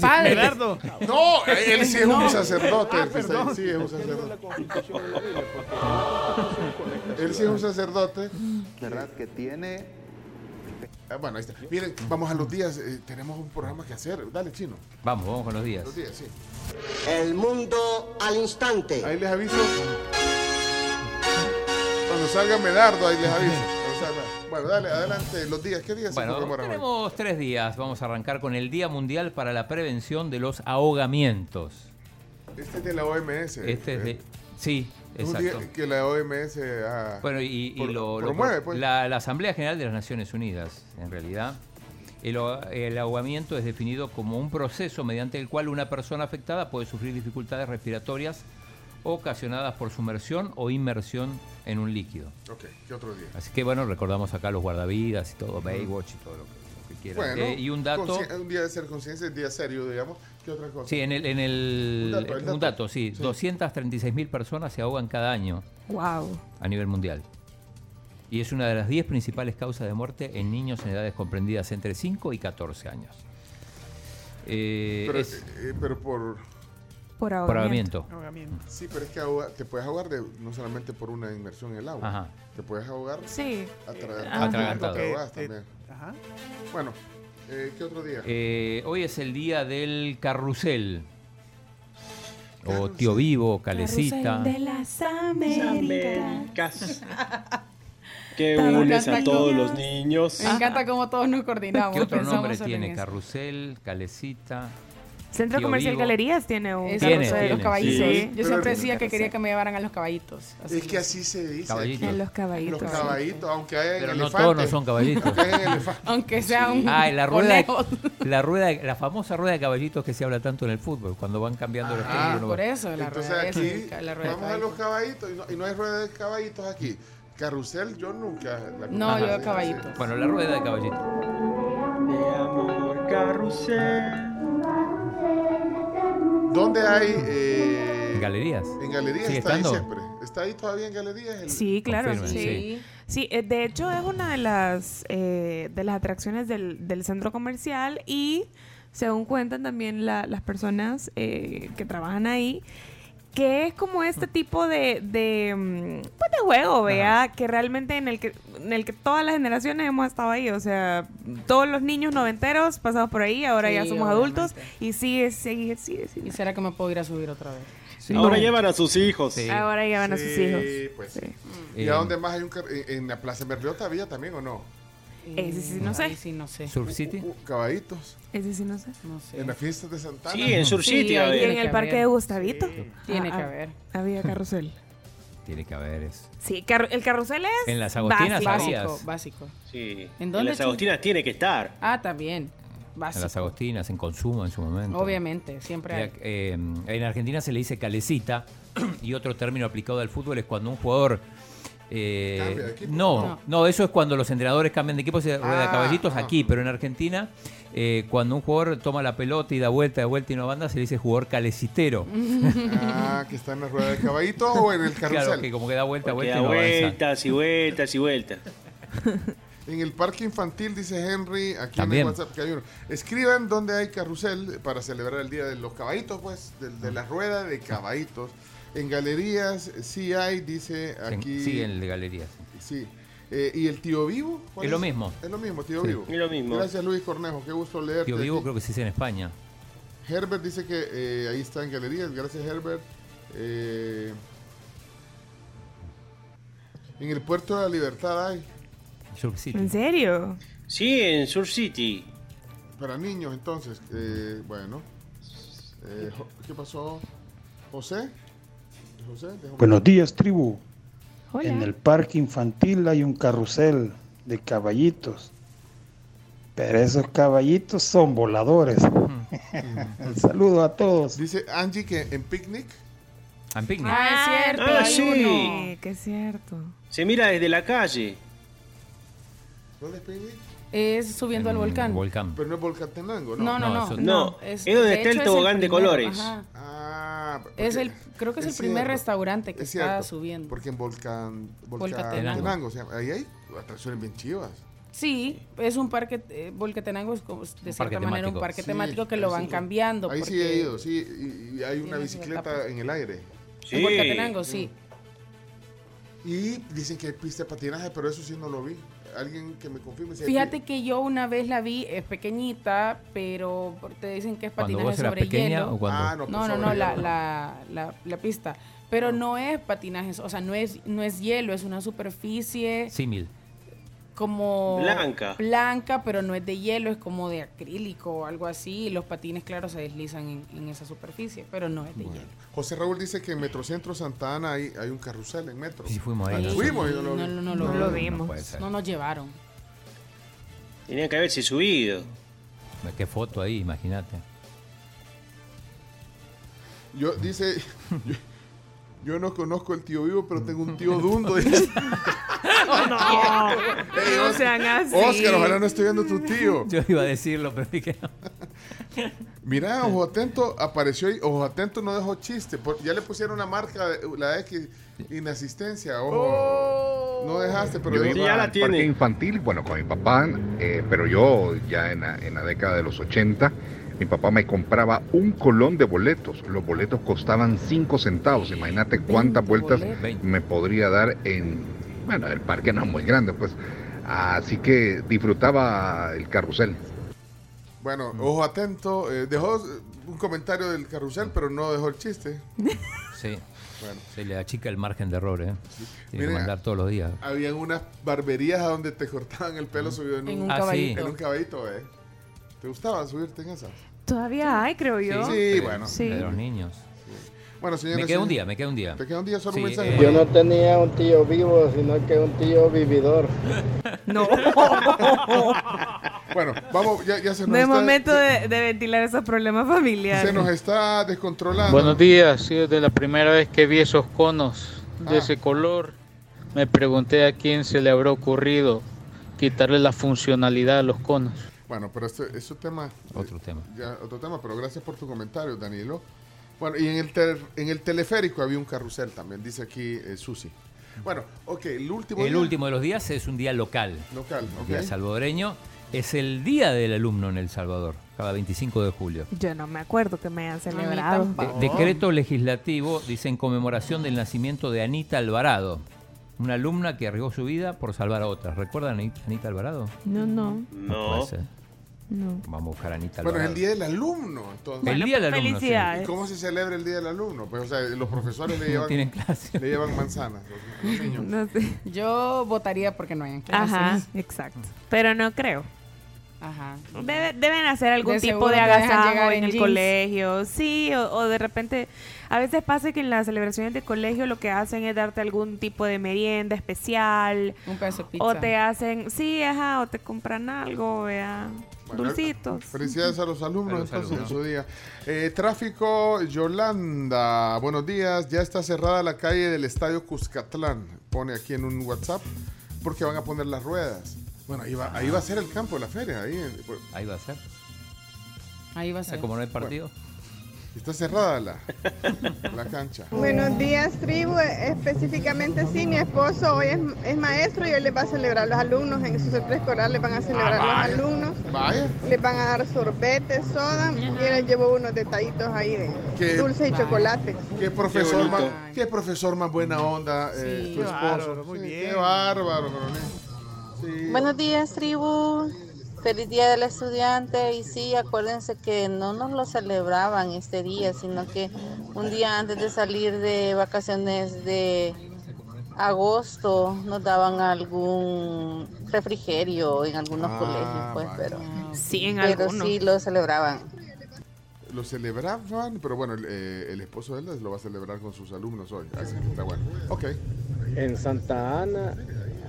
Padre. Gerardo. No, él sí es No. un sacerdote. Ah, perdón. sí, es un sacerdote. Él sí es un sacerdote. ¿Verdad? Que tiene Ah, Bueno, ahí está. Miren, vamos a los días. eh, tenemos un programa que hacer. Dale, chino. Vamos, vamos con los días. Los días, sí. El mundo al instante. Ahí les aviso. Cuando salga Medardo, ahí les aviso. Bueno, dale, adelante. Los días. ¿Qué días se Bueno, conmemoran hoy? tenemos tres días. Vamos a arrancar con el Día Mundial para la Prevención de los Ahogamientos. Este es de la OMS. Este es de... Sí, Es un exacto. día que la OMS ha- Bueno, y, lo, lo- promueve, pues. la, la Asamblea General de las Naciones Unidas, en realidad, el, el ahogamiento es definido como un proceso mediante el cual una persona afectada puede sufrir dificultades respiratorias ocasionadas por sumersión o inmersión en un líquido. Ok, ¿qué otro día? Así que bueno, recordamos acá los guardavidas y todo, Baywatch y todo lo que, lo que quieran. Bueno, Eh, y un dato... Un día de ser conciencia, un día serio, digamos. ¿Qué otra cosa? Sí, en el, en el Un dato, el un dato. dato, sí, 236 mil personas se ahogan cada año Wow. a nivel mundial. Y es una de las 10 principales causas de muerte en niños en edades comprendidas entre 5 y 14 años. Eh, Pero, es- eh, pero por... Por ahogamiento. Sí, pero es que ahoga- te puedes ahogar de, no solamente por una inmersión en el agua. Ajá. Te puedes ahogar Sí. atragantado. Atragantado. Te ahogas Te- también. Ajá. Bueno, eh, ¿qué otro día? eh, hoy es el día del carrusel. O tío vivo, calecita. de las Américas. Que unes a todos los niños. Me encanta cómo todos nos coordinamos. ¿Qué otro nombre tiene? Carrusel, calecita. Centro Tío Comercial Vivo. Galerías tiene un Esa Tiene, de tiene, los caballitos. sí. Yo Pero- siempre decía que quería que me llevaran a los caballitos. Así Es que así se dice. Caballitos. En los caballitos. Los caballitos, aunque hayan Pero no elefantes. todos no son caballitos. Aunque hayan elefantes. Aunque sea un Ah, la rueda, conejo. la rueda, la famosa rueda de caballitos que se habla tanto en el fútbol, cuando van cambiando los Ah, tiempos, uno va- Por eso, la Entonces rueda aquí esa, la rueda de vamos a los caballitos. caballitos y no, y no hay rueda de caballitos aquí. Carrusel yo nunca la No, yo Sí, caballitos. sí. Bueno, la rueda de caballitos. De amor, carrusel. ¿Dónde hay? eh, ¿En galerías? En galerías ¿Sigue está estando? ahí siempre. ¿Está ahí todavía en galerías? El- Sí, claro. Sí. sí. Sí, eh, de hecho es una de las eh, de las atracciones del, del centro comercial y según cuentan también la- las personas eh, que trabajan ahí, que es como este tipo de, de, mm, pues de juego, vea, que realmente en el que en el que todas las generaciones hemos estado ahí, o sea, todos los niños noventeros pasamos por ahí, ahora Sí, ya somos obviamente. adultos y sigue, sigue, sigue, sigue. ¿Y será que me puedo ir a subir otra vez? Ahora No. llevan a sus hijos. Sí. Ahora llevan a sus hijos. pues Sí. sí. ¿Y Eh, a dónde más hay un car- en, en la Plaza Berriota había también o no? Ese sí no sé. Ahí sí, no sé. Surf City. Uh, caballitos. Ese sí no sé. No sé. En las fiestas de Santana. Sí, en Sur Sí, City. ver. Y en el que parque haber. de Gustavito. Tiene Ah, que ah, haber. Había carrusel. Tiene que haber eso. Sí, car- el carrusel es En las Agostinas básico. Básico, básico. Sí. ¿En En, dónde, las chico? Agostinas tiene que estar. Ah, también. En Básico. las Agostinas, en consumo en su momento. Obviamente, siempre hay. Eh, en Argentina se le dice calecita y otro término aplicado al fútbol es cuando un jugador... eh, no, No. no, eso es cuando los entrenadores cambian de equipo, se rueda de Ah, caballitos ah. aquí, pero en Argentina, eh, cuando un jugador toma la pelota y da vuelta, de vuelta y no banda, se le dice jugador calecitero. Ah, que está en la rueda de caballitos o en el carrusel. Claro, que como que da vuelta, Porque vuelta y da no avanza. y vueltas y vueltas. En el parque infantil, dice Henry, aquí También. en el WhatsApp que hay uno. Escriban dónde hay carrusel para celebrar el día de los caballitos, pues, de, de la rueda de caballitos. En galerías sí hay, dice aquí. Sí, en el de galerías. Sí. Eh, ¿Y el tío Vivo? ¿Cuál Es lo mismo. Es lo mismo, tío Sí. Vivo. Es lo mismo. Gracias, Luis Cornejo. Qué gusto leerte. Tío Vivo aquí. creo que se dice en España. Herbert dice que eh, ahí está en galerías. Gracias, Herbert. Eh, en el puerto de la Libertad hay. Surf City. ¿En serio? Sí, en Sur City. Para niños, entonces. eh, bueno. Eh, ¿Qué pasó? ¿José? Buenos días, tribu. Hola. En el parque infantil hay un carrusel de caballitos. Pero esos caballitos son voladores. Un saludo a todos. Dice Angie que en picnic. En picnic. Ah, es cierto. Ah, hay sí. uno. que es cierto. Se mira desde la calle. ¿Dónde es picnic? Es subiendo al volcán. Volcán. Pero no es Volcatenango, ¿no? No, no, no. eso- No, es, es donde de está el tobogán de colores. ajá. Es el, creo que es, el primer restaurante que es está subiendo. Porque en Volcán, Volcatenango. O sea, ahí hay atracciones bien chivas. Sí, es un parque, eh, Volcatenango es como, de cierta manera temático. un parque Sí, temático que lo van sí. cambiando. Ahí sí he ido, sí, y, y hay una bicicleta en el aire. En Volcatenango, sí. Y dicen que hay pista de patinaje, pero eso sí no lo vi. Alguien que me confirme si Fíjate que yo una vez la vi, es pequeñita, pero te dicen que es ¿Cuando patinaje sobre pequeña hielo. o cuando- Ah, no, pues no, no, no, la, la, la pista. Pero no es patinaje, o sea, no es, no es hielo, es una superficie Símil. Como Blanca. blanca, pero no es de hielo, es como de acrílico o algo así. Y los patines, claro, se deslizan en, en esa superficie, pero no es de hielo. José Raúl dice que en Metrocentro Santa Ana hay, hay un carrusel en Metro. Sí, fuimos ahí. Ah, ¿no? Fuimos y no lo No, vi. no, no lo, No lo No vimos. puede ser. No nos llevaron. Tenía que haberse subido. Qué foto ahí, imagínate. Yo, dice, yo, yo no conozco el tío vivo, pero tengo un tío dundo. Oh, no. Ey, No Oscar, sean así. Oscar, ojalá no estoy viendo tu tío. Yo iba a decirlo, pero dije no. Mira, Ojo Atento apareció ahí. Ojo Atento no dejó chiste. por- ya le pusieron una marca, de- la X, inasistencia. Ojo. No dejaste, pero Yo iba al parque infantil, bueno, con mi papá, eh, pero yo ya en la, en la década de los 80, mi papá me compraba un colón de boletos. Los boletos costaban 5 centavos. Imagínate cuántas vueltas boletos. me podría dar en... Bueno, el parque no es muy grande, pues. Así que disfrutaba el carrusel. Bueno, Ojo Atento eh, dejó un comentario del carrusel, pero no dejó el chiste. Sí. Bueno. Se le achica el margen de error, ¿eh? Tiene que mandar todos los días. Habían unas barberías a donde te cortaban el pelo subido en En un, Ah, sí. caballito. en un caballito, ¿eh? ¿Te gustaba subirte en esas? Todavía hay, creo yo. Sí, bueno. Sí. De los niños. Bueno, señores. Me queda un día, me queda un día. Te queda un día solo Sí, un mensaje. eh, Yo no tenía un tío vivo, sino que un tío vividor. No. Bueno, vamos, ya, ya se nos No es está, momento de, de ventilar esos problemas familiares. se nos está descontrolando. Buenos días, sí, desde la primera vez que vi esos conos de Ah. ese color, me pregunté a quién se le habrá ocurrido quitarle la funcionalidad a los conos. Bueno, pero este es un tema. Otro tema. Ya, otro tema, pero gracias por tu comentario, Danilo. Bueno, y en el, ter- en el teleférico había un carrusel también, dice aquí eh, Susi. Bueno, ok, el último El día- último de los días es un día local. Local, Un ok. día salvadoreño. Es el día del alumno en El Salvador, cada 25 de julio. Yo no me acuerdo que me hayan celebrado. De- decreto legislativo dice en conmemoración del nacimiento de Anita Alvarado, una alumna que arriesgó su vida por salvar a otras. ¿Recuerdan a Anita- Alvarado? No, no. No. puede ser. No. Vamos a buscar a Anita Bueno, es el día del alumno, entonces. El día del alumno, sí. felicidades. ¿Y cómo se celebra el día del alumno? Pues, o sea, los profesores le No llevan, tienen clase. le llevan manzanas. los- los niños. No sé. Yo votaría porque no hayan clases. Ajá, exacto. Pero no creo. Ajá. Debe- deben hacer algún De tipo de agasajo en en el colegio, sí, o, o de repente, a veces pasa que en las celebraciones de colegio lo que hacen es darte algún tipo de merienda especial, Un pedazo de pizza. o te hacen, sí, ajá, o te compran algo, vea, dulcitos. Felicidades a los alumnos A los entonces alumnos. en su día. Eh, tráfico Yolanda, buenos días. Ya está cerrada la calle del Estadio Cuscatlán. Pone aquí en un WhatsApp porque van a poner las ruedas. Bueno, ahí va, ahí va a ser el campo de la feria. Ahí, en- pues, Ahí va a ser. Ahí va a O sea, ser. como no hay partido. Está cerrada la, la cancha. Buenos días, tribu. Específicamente, sí, mi esposo hoy es, es maestro y hoy les va a celebrar a los alumnos. En su preescolar les van a celebrar a vaya. los alumnos. Vaya. Les van a dar sorbete, soda y les llevo unos detallitos ahí de Qué- dulce y chocolate. Qué profesor, Qué más, qué profesor más buena onda, eh, Sí. tu esposo. bárbaro, muy Sí, bien. Qué bárbaro, coronel. Sí. Buenos días, tribu. Feliz Día del Estudiante. Y sí, acuérdense que no nos lo celebraban este día, sino que un día antes de salir de vacaciones de agosto nos daban algún refrigerio en algunos Ah, colegios, pues, vaya. pero, Sí, en pero algunos. sí lo celebraban. Lo celebraban, pero bueno, el, eh, el esposo de él lo va a celebrar con sus alumnos hoy. Así que está bueno. Ok. En Santa Ana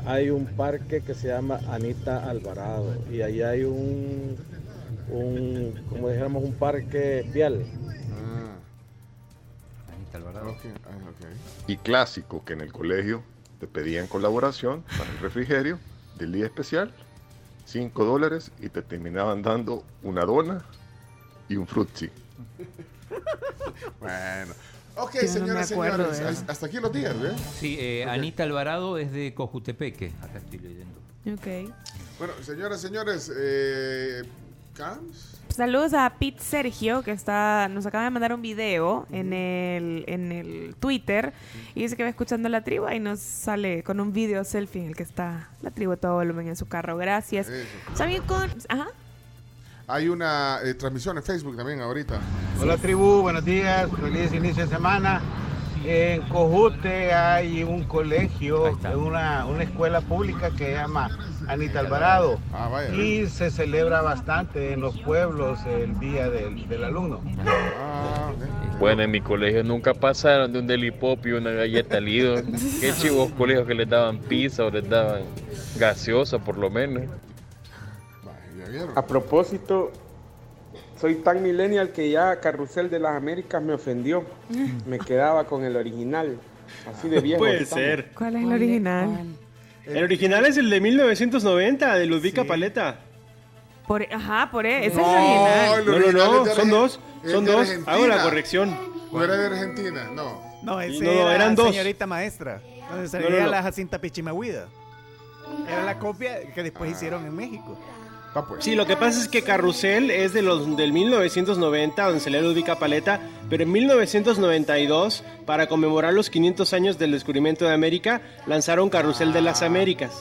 hay un parque que se llama Anita Alvarado y ahí hay un, un como dijéramos, un parque vial. Ah, Anita Alvarado. ah. Y clásico que en el colegio te pedían colaboración para el refrigerio del día especial. 5 dólares y te terminaban dando una dona y un frutzi. Bueno. Ok, Yo no señoras y acuerdo señores, hasta- aquí los días, ¿eh? Sí, eh. Anita Alvarado es de Cojutepeque. Acá estoy leyendo. Ok. Bueno, señoras y señores, eh, Cams, Saludos a Pete Sergio, que está, nos acaba de mandar un video en el, en el Twitter y dice que va escuchando la tribu y nos sale con un video selfie en el que está la tribu a todo volumen en su carro. Gracias. Eso. ¿Saben con...? Ajá. Hay una eh, transmisión en Facebook también ahorita. Hola tribu, buenos días, feliz inicio de semana. En Cojute hay un colegio, una, una escuela pública que se llama Anita Alvarado Ah, vaya. y se celebra bastante en los pueblos el Día del, del Alumno. Ah, Bueno, en mi colegio nunca pasaron de un delipop y una galleta lido. Qué chivos colegios que les daban pizza o les daban gaseosa por lo menos. A propósito, soy tan millennial que ya Carrusel de las Américas me ofendió. Me quedaba con el original. Así de viejo. Puede estamos. ser. ¿Cuál es el original? El original es el de 1990, de Ludvika Paleta. Por, ajá, por e- ese No, es el original. el No, no, no, son dos, son dos. Argentina. Hago la corrección. ¿No era de Argentina? No. No, ese No, era eran dos. señorita maestra. Donde salía no, no. la Jacinta Pichimahuida. Era la copia que después hicieron en México. Ah, pues. Sí, lo que pasa es que Carrusel es de los del 1990, donde se lee Ludvika Paleta, pero en 1992, para conmemorar los 500 años del descubrimiento de América, lanzaron Carrusel de las Américas.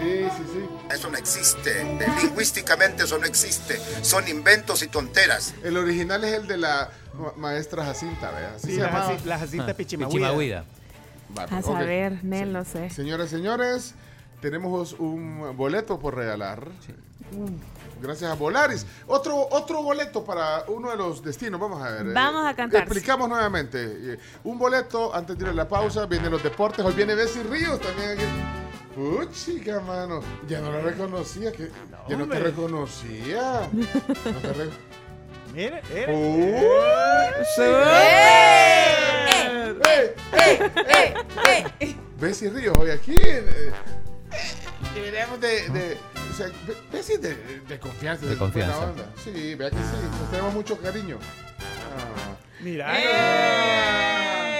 Sí, sí, sí. Eso no existe. Lingüísticamente eso no existe. Son inventos y tonteras. El original es el de la ma- maestra Jacinta, ¿verdad? Sí, la, llamaba. Jaci- la Jacinta Ah, Pichimahuida. Pichimahuida. Vale, A saber, Nel, no sé. Señoras y señores, tenemos un boleto por regalar. Gracias a Volaris. Otro, otro boleto para uno de los destinos. Vamos a ver. eh, Vamos a cantar. Explicamos nuevamente. Eh, Un boleto antes de ir a la pausa. Vienen los deportes. Hoy viene Bessie Ríos también aquí. Puchica, mano. Ya no la reconocía. Que, ya no te reconocía. No te re- Mire, mire. ¡Eh! ¡Eh! ¡Eh! Bessie Ríos hoy aquí. eh, Deberíamos de, de, o sea, Bessie de, de confianza. De confianza. buena onda. Sí, vea que sí, nos tenemos mucho cariño. Ah. Mira.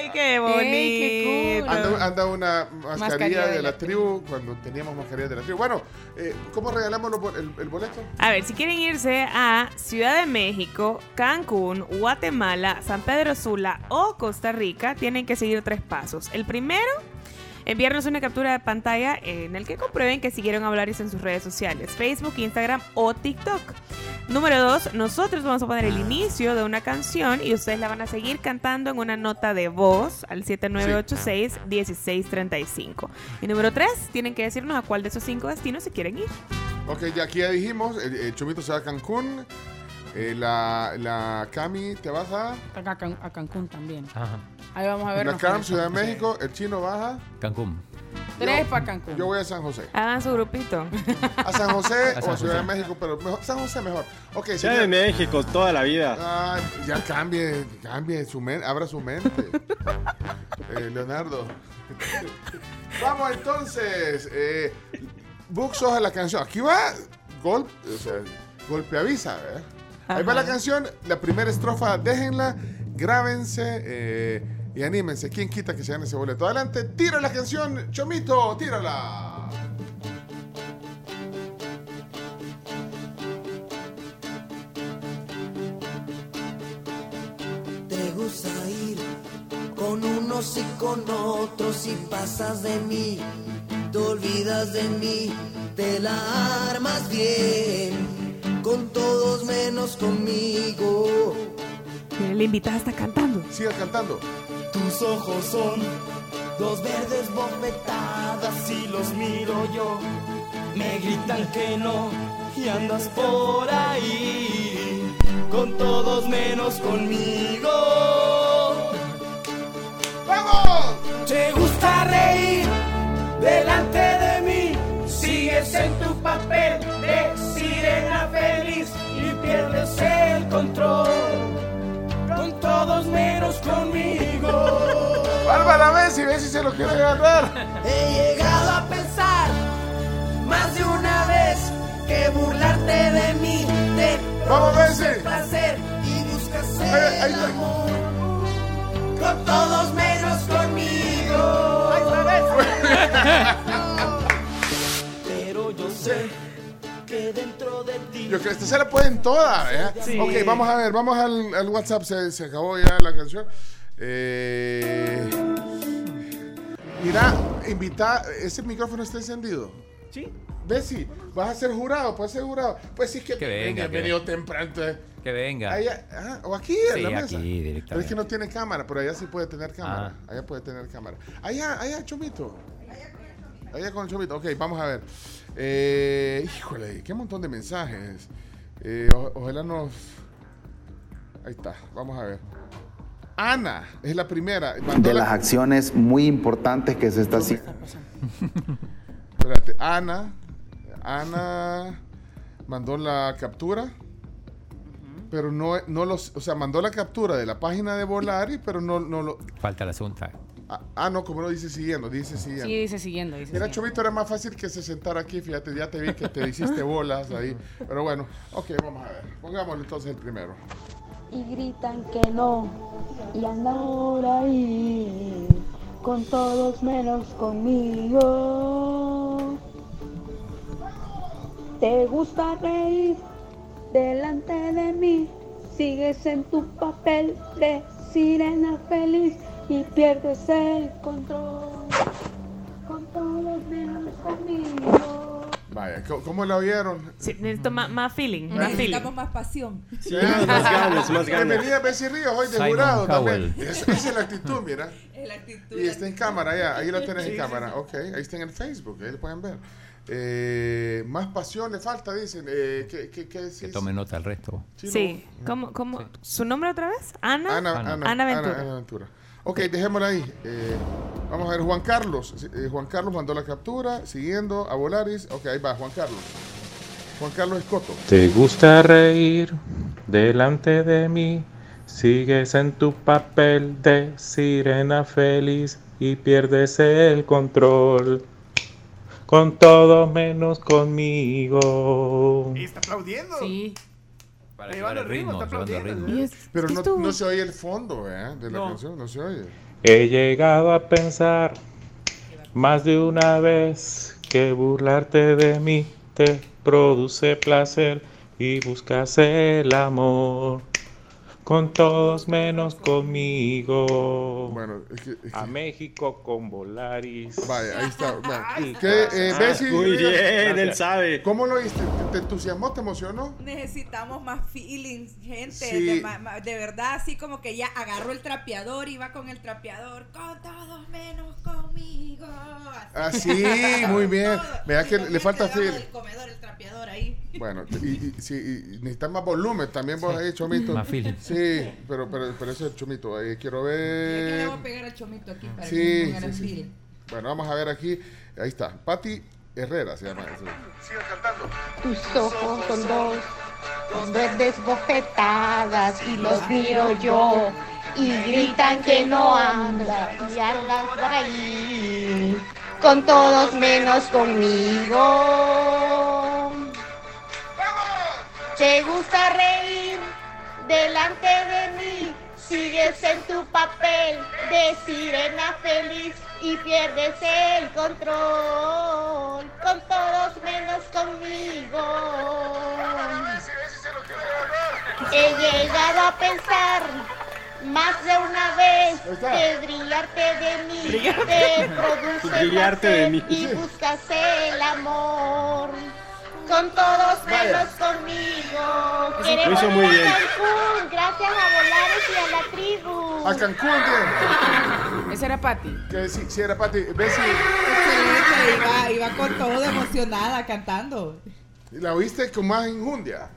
¡Ey, qué bonito! Ey, qué cool. Anda, anda una mascarilla, Mascarilla de, de la, la tribu cuando teníamos mascarilla de la tribu. Bueno, eh, ¿cómo regalamos los el, el boleto? A ver, si quieren irse a Ciudad de México, Cancún, Guatemala, San Pedro Sula o Costa Rica, tienen que seguir tres pasos. El primero, enviarnos una captura de pantalla en el que comprueben que siguieron a en sus redes sociales, Facebook, Instagram o TikTok. Número dos, nosotros vamos a poner el inicio de una canción y ustedes la van a seguir cantando en una nota de voz al 7986-1635. Y número tres, tienen que decirnos a cuál de esos cinco destinos se quieren ir. Ok, ya aquí ya dijimos, el, el Chomito se va a Cancún, eh, la, la Cami te vas a... A, Can- a Cancún también. Ajá. Ahí vamos a ver. La Cam, Ciudad de México, el Chino baja. Cancún. Tres para Cancún. Yo voy a San José. Hagan su grupito. A San José A o a Ciudad de. México, pero mejor, San José mejor. Ok, Ciudad de. México, toda la vida. Ah, ya cambie, cambie su mente, abra su mente. Eh, Leonardo. Vamos entonces. Eh, hoja la canción. Aquí va golpe, o sea, golpe avisa, ¿verdad? Ahí va la canción, la primera estrofa, déjenla, grábense eh, y anímense. ¿Quién quita que se gane ese boleto? Adelante, tira la canción, Chomito, tírala. Te gusta ir con unos y con otros y pasas de mí, te olvidas de mí, te la armas bien, con todos menos conmigo. La invitada está cantando. Siga cantando. Tus ojos son dos verdes bofetadas y los miro yo. Me gritan que no y andas por ahí con todos menos conmigo. ¡Vamos! Te gusta reír delante de mí, sigues en tu papel de sirena feliz y pierdes el control con todos conmigo. Bárbara, ve si ve si se lo quiere agarrar. He llegado a pensar más de una vez que burlarte de mí te Vamos, placer y buscas el amor con todos menos conmigo. Pero yo sé que dentro de ti. Yo creo que esta se la pueden todas. ¿eh? Sí. Ok, vamos a ver, vamos al, al WhatsApp. Se, se acabó ya la canción. Eh, mira, invita. ¿Ese micrófono está encendido? Sí. Bessie, vas a ser jurado, puedes ser jurado. Pues sí, es que, Que venga, que venido venga. temprano. entonces- Que venga. Allá- ah, o aquí, en Sí, la mesa. aquí Pero es directamente. que no tiene cámara, pero allá sí puede tener cámara. Ah. Allá puede tener cámara. Allá, allá, Chomito. Allá con el Chomito. Ok, vamos a ver. Eh, híjole, qué montón de mensajes. Eh, o- ojalá nos. Ahí está, vamos a ver. Ana es la primera. Mandó de la- las acciones muy importantes que se está haciendo. Espérate, Ana. Ana mandó la captura. Pero no, no los. O sea, mandó la captura de la página de Volari, pero no, no lo. Falta la segunda. Ah, ah, no, como no dice siguiendo, dice siguiendo. Sí, dice siguiendo. Dice Mira, siguiendo. Chomito, era más fácil que se sentara aquí, fíjate, ya te vi que te hiciste bolas ahí. Pero bueno, ok, vamos a ver. Pongámosle entonces el primero. y gritan que no y andan por ahí con todos menos conmigo. Te gusta reír delante de mí, sigues en tu papel de sirena feliz y pierdes el control con todos menos conmigo. Vaya, ¿cómo, cómo la vieron? Sí, necesito más, más feeling. Más feeling. Necesitamos más pasión. Sí, más ganas, más ganas. Bienvenida Bessie Ríos, hoy de Simon jurado Cowell. también. Es- Esa es la actitud, mira. Es la actitud. Y está en cámara, ya, ahí la tenés Sí, en sí, cámara. sí. Ok, ahí está en el Facebook, ahí lo pueden ver. Eh, más pasión le falta, dicen. Eh, ¿qué, qué, qué Que tome nota el resto. Sí. ¿Cómo, cómo? ¿Su nombre otra vez? Ana. Ana, Ana, Ana Ventura. Ana Ventura. Ok, dejémosla ahí. Eh, vamos a ver, Juan Carlos. Eh, Juan Carlos mandó la captura, siguiendo a Volaris. Ok, ahí va, Juan Carlos. Juan Carlos Escoto. ¿Te gusta reír delante de mí? Sigues en tu papel de sirena feliz y pierdes el control. Con todo menos conmigo. Y está aplaudiendo. Sí. Para llevar el ritmo, está aplaudiendo. ritmo. Pero ¿Qué no, no se oye el fondo ¿eh? de la No. canción, no se oye. He llegado a pensar más de una vez que burlarte de mí te produce placer y buscas el amor con todos menos conmigo. Bueno, es que, es A México con Volaris. Vaya, ahí está. Ay, ¿Qué, eh, ah? Muy bien, Gracias. él sabe. ¿Cómo lo viste? ¿Te, te entusiasmó? ¿Te emocionó? Necesitamos más feelings, gente. Sí. De, ma- ma- de verdad, así como que ya agarró el trapeador y va con el trapeador. Con todos menos conmigo. Así. Así, muy bien. Vea que le falta comedor, el trapeador ahí. Bueno, y, y, sí, y necesitas más volumen también vos ahí, Chomito. Más feeling. Sí, pero, pero, pero ese es el Chomito. Ahí quiero le ver. voy a pegar al chomito aquí para que Sí, pongan sí, sí. Bueno, vamos a ver aquí. Ahí está. Patti Herrera se llama. eso. Siga cantando. Tus ojos son dos, con verdes bofetadas y los miro yo. Y gritan que no andas y andas por ahí, con todos menos conmigo. Te gusta reír delante de mí, sigues en tu papel de sirena feliz y pierdes el control, con todos menos conmigo. He llegado a pensar más de una vez que brillarte de mí te produce Brillarte de placer mí. y buscas el amor. Con todos menos conmigo. Lo Queremos hizo muy ir a. Cancún, gracias a Volares y a la tribu. A Cancún, ¿qué? Esa era Patty. Que sí, sí era Patti. Bessie, Excelente, iba, iba con todo emocionada cantando. ¿la oíste con más injundia?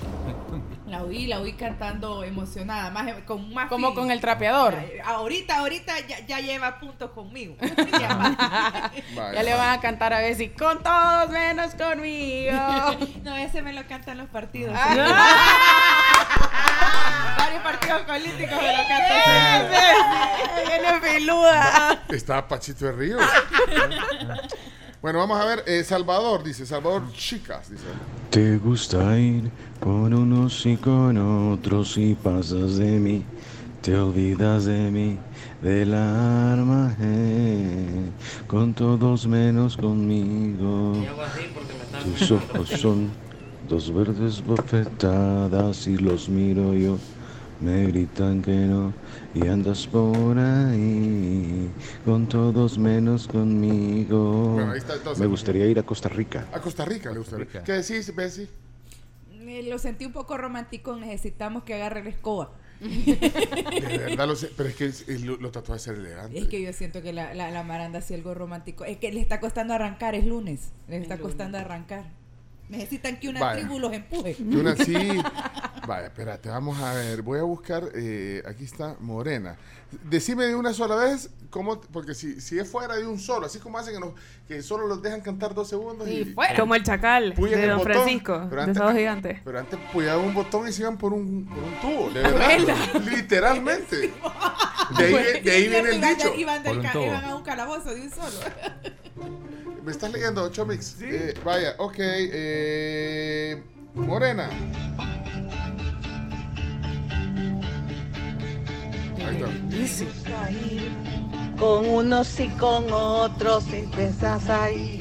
La oí, la oí cantando emocionada, más con más Como con el trapeador. Ahorita, ahorita ya, ya lleva puntos conmigo. Ya le van a cantar a Bessie, con todos menos conmigo. no, ese me lo cantan los partidos. Ah. Varios partidos políticos me lo cantan. Viene filuda. Está Pachito de Río. Bueno, vamos a ver. eh, Salvador, dice. Salvador Chicas, dice. Te gusta ir con unos y con otros y pasas de mí, te olvidas de mí, del arma, eh, con todos menos conmigo. Tus ojos son dos verdes bofetadas y los miro yo, me gritan que no y andas por ahí, con todos menos conmigo. Bueno, ahí está, entonces. Me gustaría ir a Costa Rica. A Costa Rica le gustaría. ¿Qué decís, Bessie? Eh, Lo sentí un poco romántico. Necesitamos que agarre la escoba. De verdad lo sé, pero es que es- es lo, lo trató de ser elegante. Es que yo siento que la, la, la Maranda hacía algo romántico. Es que le está costando arrancar, es lunes. Le está costando arrancar. Necesitan que una Vaya. tribu los empuje. Que una sí. Vaya, espérate, vamos a ver. Voy a buscar. eh, aquí está Morena. Decime de una sola vez, cómo, porque si, si es fuera de un solo, así como hacen que, nos- que solo los dejan cantar dos segundos y. Como el chacal de el Don botón, Francisco, pero de antes- Sábado Gigante. Pero antes puyaban un botón y se iban por un, por un tubo, de verdad. literalmente. De ahí, de ahí viene el dicho. Iban, del ca- a un calabozo de un solo. ¿Me estás leyendo, Chomix? Eh, vaya, ok. eh, Morena. Ahí está. Con unos y con otros empiezas ahí.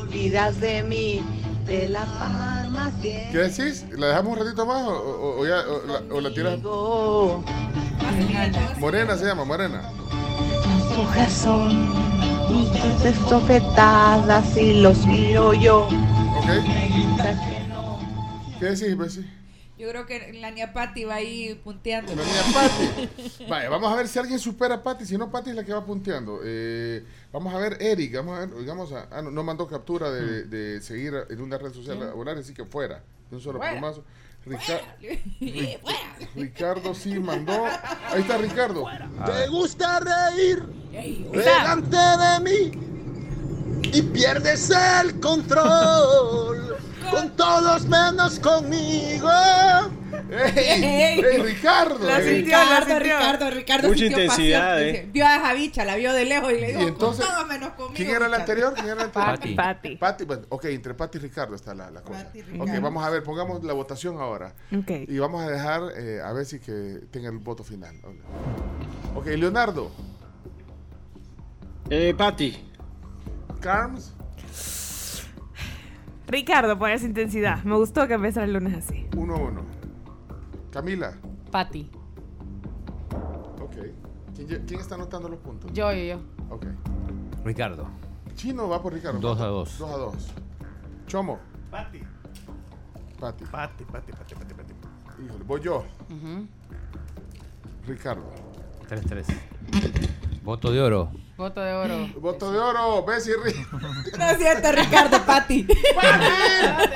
Olvidas de mí, de la farmacia. ¿Qué decís? ¿La dejamos un ratito más o, o- o ya, o la, o la tiras? Morena se llama, Morena. Las hojas son estofetadas y los miro yo. Ok. ¿Qué decís, Bessie? Yo creo que la niña Patti va ahí punteando. La niña Patti. Vaya, vamos a ver si alguien supera a Patti. Si no, Patti es la que va punteando. Eh, vamos a ver, Eric. Vamos a ver, digamos, a- ah, no, no mandó captura de, de seguir en una red social a Horario, así que fuera. De un solo plumazo. Rica-. Ricardo sí mandó. Ahí está Ricardo. ¿Te gusta reír Ey, delante de mí y pierdes el control con todos menos conmigo? ¡Ey! ¡Ey, Ricardo! La Ey. sintió, Ricardo, Ricardo, Ricardo Mucha sintió intensidad, pasión. eh. Vio a Javicha, la vio de lejos y le dijo, Y entonces, con todo menos conmigo. ¿quién era el Ricardo". anterior? ¿Quién era el anterior? Patti. Patti. Patti, bueno, ok, entre Patti y Ricardo está la, la cosa. Ok, vamos a ver, pongamos la votación ahora. Ok. Y vamos a dejar eh, a ver si que tenga el voto final. Ok, Leonardo. Eh, Patti. Carms. Ricardo, por esa intensidad. Me gustó que empezara el lunes así. 1-1. Camila. Pati. Ok. ¿Quién, está anotando los puntos? Yo, yo, yo. Ok. Ricardo. Chino va por Ricardo. Dos a dos. 2 a 2. Chomo. Pati. Pati. Pati, Pati, Pati, Pati, Pati. Híjole, voy yo. Ricardo. 3-3. Voto de oro. Voto de oro. Voto de oro. Bessie Ri. No es cierto, Ricardo, Pati.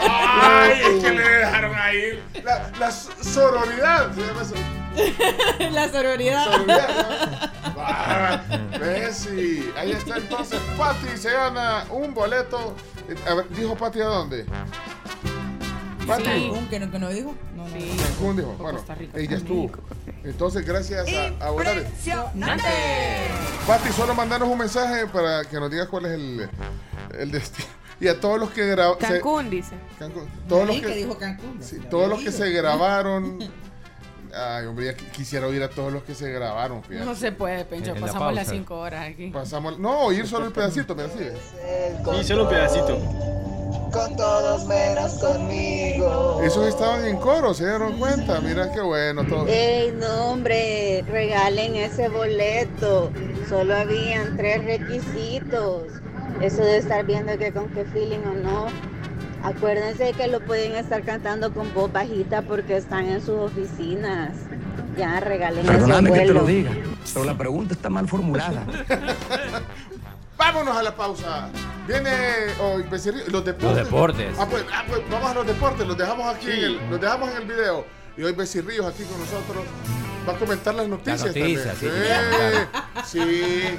¡Ay! Es que le dejaron ahí. La, la sororidad. Se llama eso. La sororidad. Sororidad, ¿no? Bessie. Ahí está entonces. Pati se gana un boleto. A ver, ¿dijo Pati a dónde? Pati. Cancún, que no, que no dijo. No, no. Cancún dijo. Bueno, ella estuvo. Entonces, gracias a, a Volares. Pati, solo mandanos un mensaje para que nos digas cuál es el, el destino. Y a todos los que grabaron. Cancún, dice. Todos los que que, dijo Cancún. sí, todos los que se grabaron. Ay, hombre, ya qui- quisiera oír a todos los que se grabaron. fíjate. No se puede, Pencho. En la Pasamos las. 5 horas aquí. Pasamos. No, oír solo el pedacito, mira, sí. Y solo un pedacito. Con todos menos conmigo. Esos estaban en coro, se dieron cuenta. Mira qué bueno todo. Ey, no, hombre, regalen ese boleto. Solo habían tres requisitos. Eso de estar viendo que con qué feeling o no. Acuérdense que lo pueden estar cantando con voz bajita porque están en sus oficinas. Ya, regalen ese Perdóname que te lo diga, pero la pregunta está mal formulada. Vámonos a la pausa. Viene oh, Becerril- los deportes. Los deportes. Ah, pues, ah, pues, vamos a los deportes. Los dejamos aquí en el, los dejamos en el video. Y hoy Becerrillos aquí con nosotros. Va a comentar las noticias. noticias, también. sí, Sí.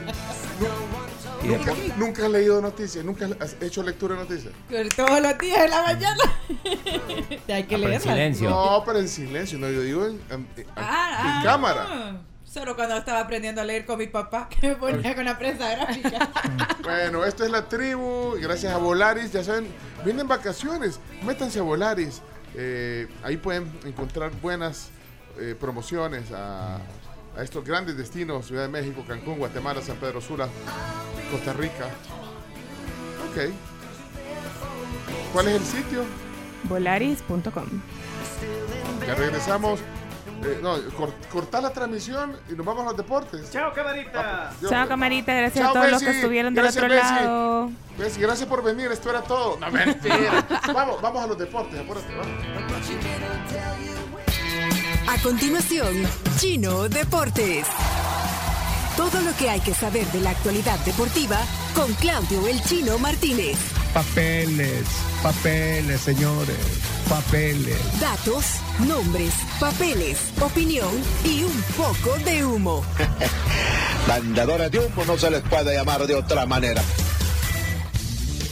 Nunca, nunca has leído noticias, nunca has hecho lectura de noticias. Todos los días en la mañana. Hay que Ah, pero en silencio. No, pero en silencio, no, yo digo en, en- en- Ah, en ah, cámara. Solo cuando estaba aprendiendo a leer con mi papá, que me ponía con la prensa gráfica. Bueno, esto es la tribu. Gracias a Volaris. Ya saben, vienen vacaciones. Métanse a Volaris. Eh, ahí pueden encontrar buenas eh, promociones a, a estos grandes destinos: Ciudad de México, Cancún, Guatemala, San Pedro Sula, Costa Rica. Ok. ¿Cuál es el sitio? Volaris.com. Ya regresamos. Eh, no, cor- cortar la transmisión y nos vamos a los deportes. Chao, camarita. Chao, camarita. Gracias Chao, a todos los que estuvieron del Gracias, otro lado. Gracias por venir. Esto era todo. No, mentira. vamos, vamos a los deportes. Apúrate, vamos. A continuación, Chino Deportes. Todo lo que hay que saber de la actualidad deportiva con Claudio El Chino Martínez. Papeles, papeles, señores, papeles. Datos, nombres, papeles, opinión y un poco de humo. Mandadores de humo no se les puede llamar de otra manera.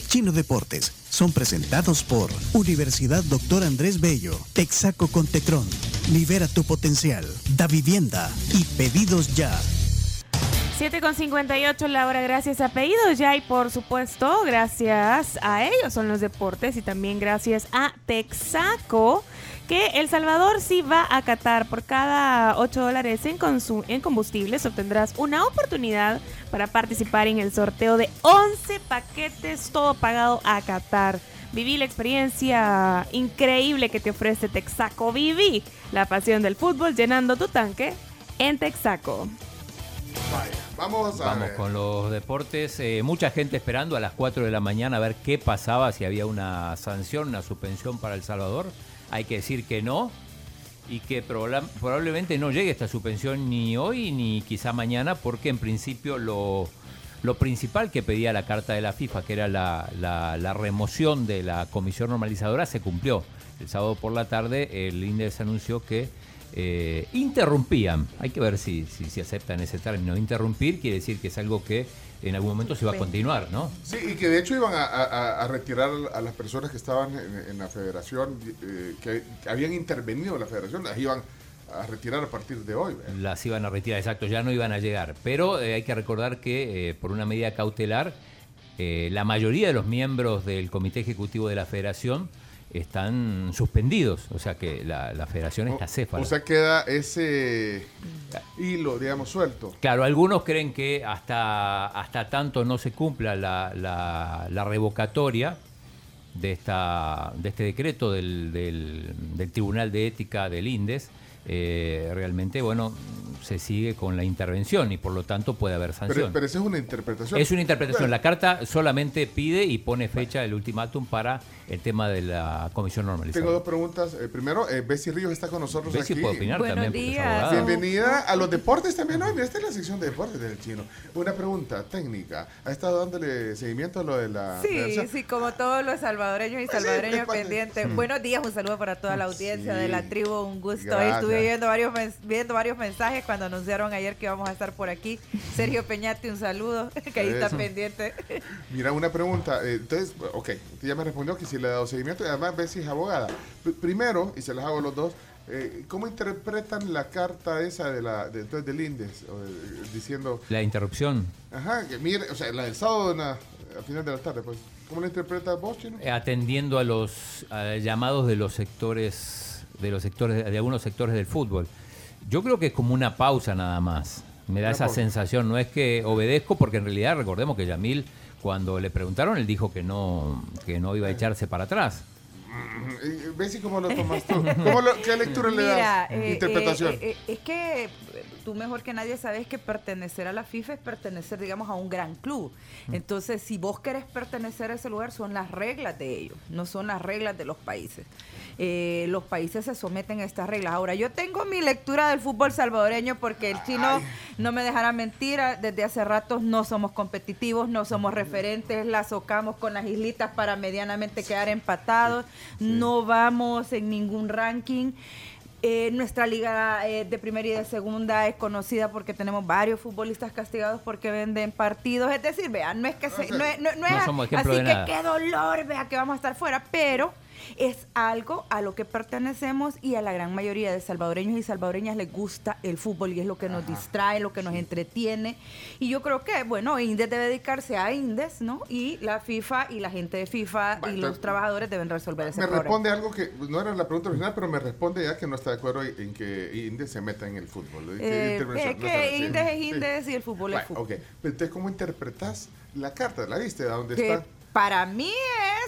Chino Deportes son presentados por Universidad Doctor Andrés Bello, Texaco con Tecron, Libera tu potencial, Da Vivienda y Pedidos Ya. 7 con 58 la hora, gracias a Pedidos Ya y por supuesto, gracias a ellos son los deportes y también gracias a Texaco, que El Salvador sí va a Qatar. Por cada 8 dólares en, en combustibles obtendrás una oportunidad para participar en el sorteo de 11 paquetes, todo pagado a Qatar. Viví la experiencia increíble que te ofrece Texaco. Viví la pasión del fútbol llenando tu tanque en Texaco. Vamos a Vamos ver. con los deportes. Eh, mucha gente esperando a las 4 de la mañana a ver qué pasaba, si había una sanción, una suspensión para El Salvador. Hay que decir que no y que proba- probablemente no llegue esta suspensión ni hoy ni quizá mañana porque en principio lo, lo principal que pedía la carta de la FIFA, que era la, la- la remoción de la comisión normalizadora, se cumplió. El sábado por la tarde el INDES anunció que eh, interrumpían. Hay que ver si, si, si aceptan ese término. Interrumpir quiere decir que es algo que en algún momento se va a continuar, ¿no? Sí, y que de hecho iban a, a- a retirar a las personas que estaban en, en la federación, eh, que habían intervenido en la federación, las iban a retirar a partir de hoy. ¿verdad? Las iban a retirar, exacto, ya no iban a llegar. Pero eh, hay que recordar que eh, por una medida cautelar, eh, la mayoría de los miembros del Comité Ejecutivo de la Federación están suspendidos. O sea que la, la federación está céfala. O sea, queda ese hilo, digamos, suelto. Claro, algunos creen que hasta, hasta tanto no se cumpla la, la- la revocatoria de, esta, de este decreto del, del- del Tribunal de Ética del INDES, eh, realmente, bueno, se sigue con la intervención y por lo tanto puede haber Pero, sanción. pero esa es una interpretación. Es una interpretación. Bueno, La carta solamente pide y pone fecha del ultimátum para el tema de la comisión Tengo normalizada. dos preguntas. Eh, primero, eh, Bessie Ríos está con nosotros Bessie aquí. puede opinar Buenos también, días. Bienvenida a los deportes también hoy. Mira, esta es la sección de deportes del chino. Una pregunta técnica. ¿Ha estado dándole seguimiento a lo de la Sí, sí, como todos los salvadoreños y Pues sí, salvadoreños pendientes. Mm. Buenos días, un saludo para toda la audiencia Sí. de la tribu, un gusto. Ahí Gracias. estuve viendo varios, viendo varios mensajes cuando anunciaron ayer que íbamos a estar por aquí. Sergio Peñate, un saludo, que ahí está pendiente. Mira, una pregunta. eh, entonces, ok, ya me respondió que si le ha dado seguimiento y además Bessie es abogada. Primero, y se las hago a los dos, eh, ¿cómo interpretan la carta esa de la, de, entonces del INDES? O de- diciendo, La interrupción. ajá, que mire, o sea, la del sábado en la- a final de la tarde, pues. ¿Cómo la interpretas vos, Chino? Eh, atendiendo a los a llamados de los sectores de los sectores de algunos sectores del fútbol. Yo creo que es como una pausa nada más. Me da esa sensación, no es que obedezco porque en realidad recordemos que Yamil cuando le preguntaron él dijo que no que no iba a echarse para atrás. Eh, Bessie, ¿cómo lo tomas tú? ¿Cómo lo- ¿Qué lectura le das? eh, Interpretación. eh, eh, es que eh, tú mejor que nadie sabes que pertenecer a la FIFA es pertenecer, digamos, a un gran club. Entonces, si vos querés pertenecer a ese lugar, son las reglas de ellos, no son las reglas de los países. Eh, los países se someten a estas reglas. Ahora, yo tengo mi lectura del fútbol salvadoreño porque el chino no me dejará mentir. Desde hace rato no somos competitivos, no somos referentes, la socamos con las islitas para medianamente quedar empatados. No vamos en ningún ranking. Eh, nuestra liga eh, de primera y de segunda es conocida porque tenemos varios futbolistas castigados porque venden partidos. Es decir, vean, no es que se, no, es- no- no es así que nada. qué dolor, vea que vamos a estar fuera, pero es algo a lo que pertenecemos y a la gran mayoría de salvadoreños y salvadoreñas les gusta el fútbol y es lo que nos distrae, lo que nos entretiene. Y yo creo que, bueno, Indes debe dedicarse a Indes, ¿no? Y la FIFA y la gente de FIFA y los trabajadores deben resolver ese Me problema. responde algo que no era la pregunta original, pero me responde ya que no está de acuerdo en que Indes se meta en el fútbol. ¿Qué Eh, es que sí. Indes es Sí. Indes y el fútbol es Bueno, fútbol. ok. Pero entonces, ¿cómo interpretas la carta? ¿La viste? ¿A dónde que está? Para mí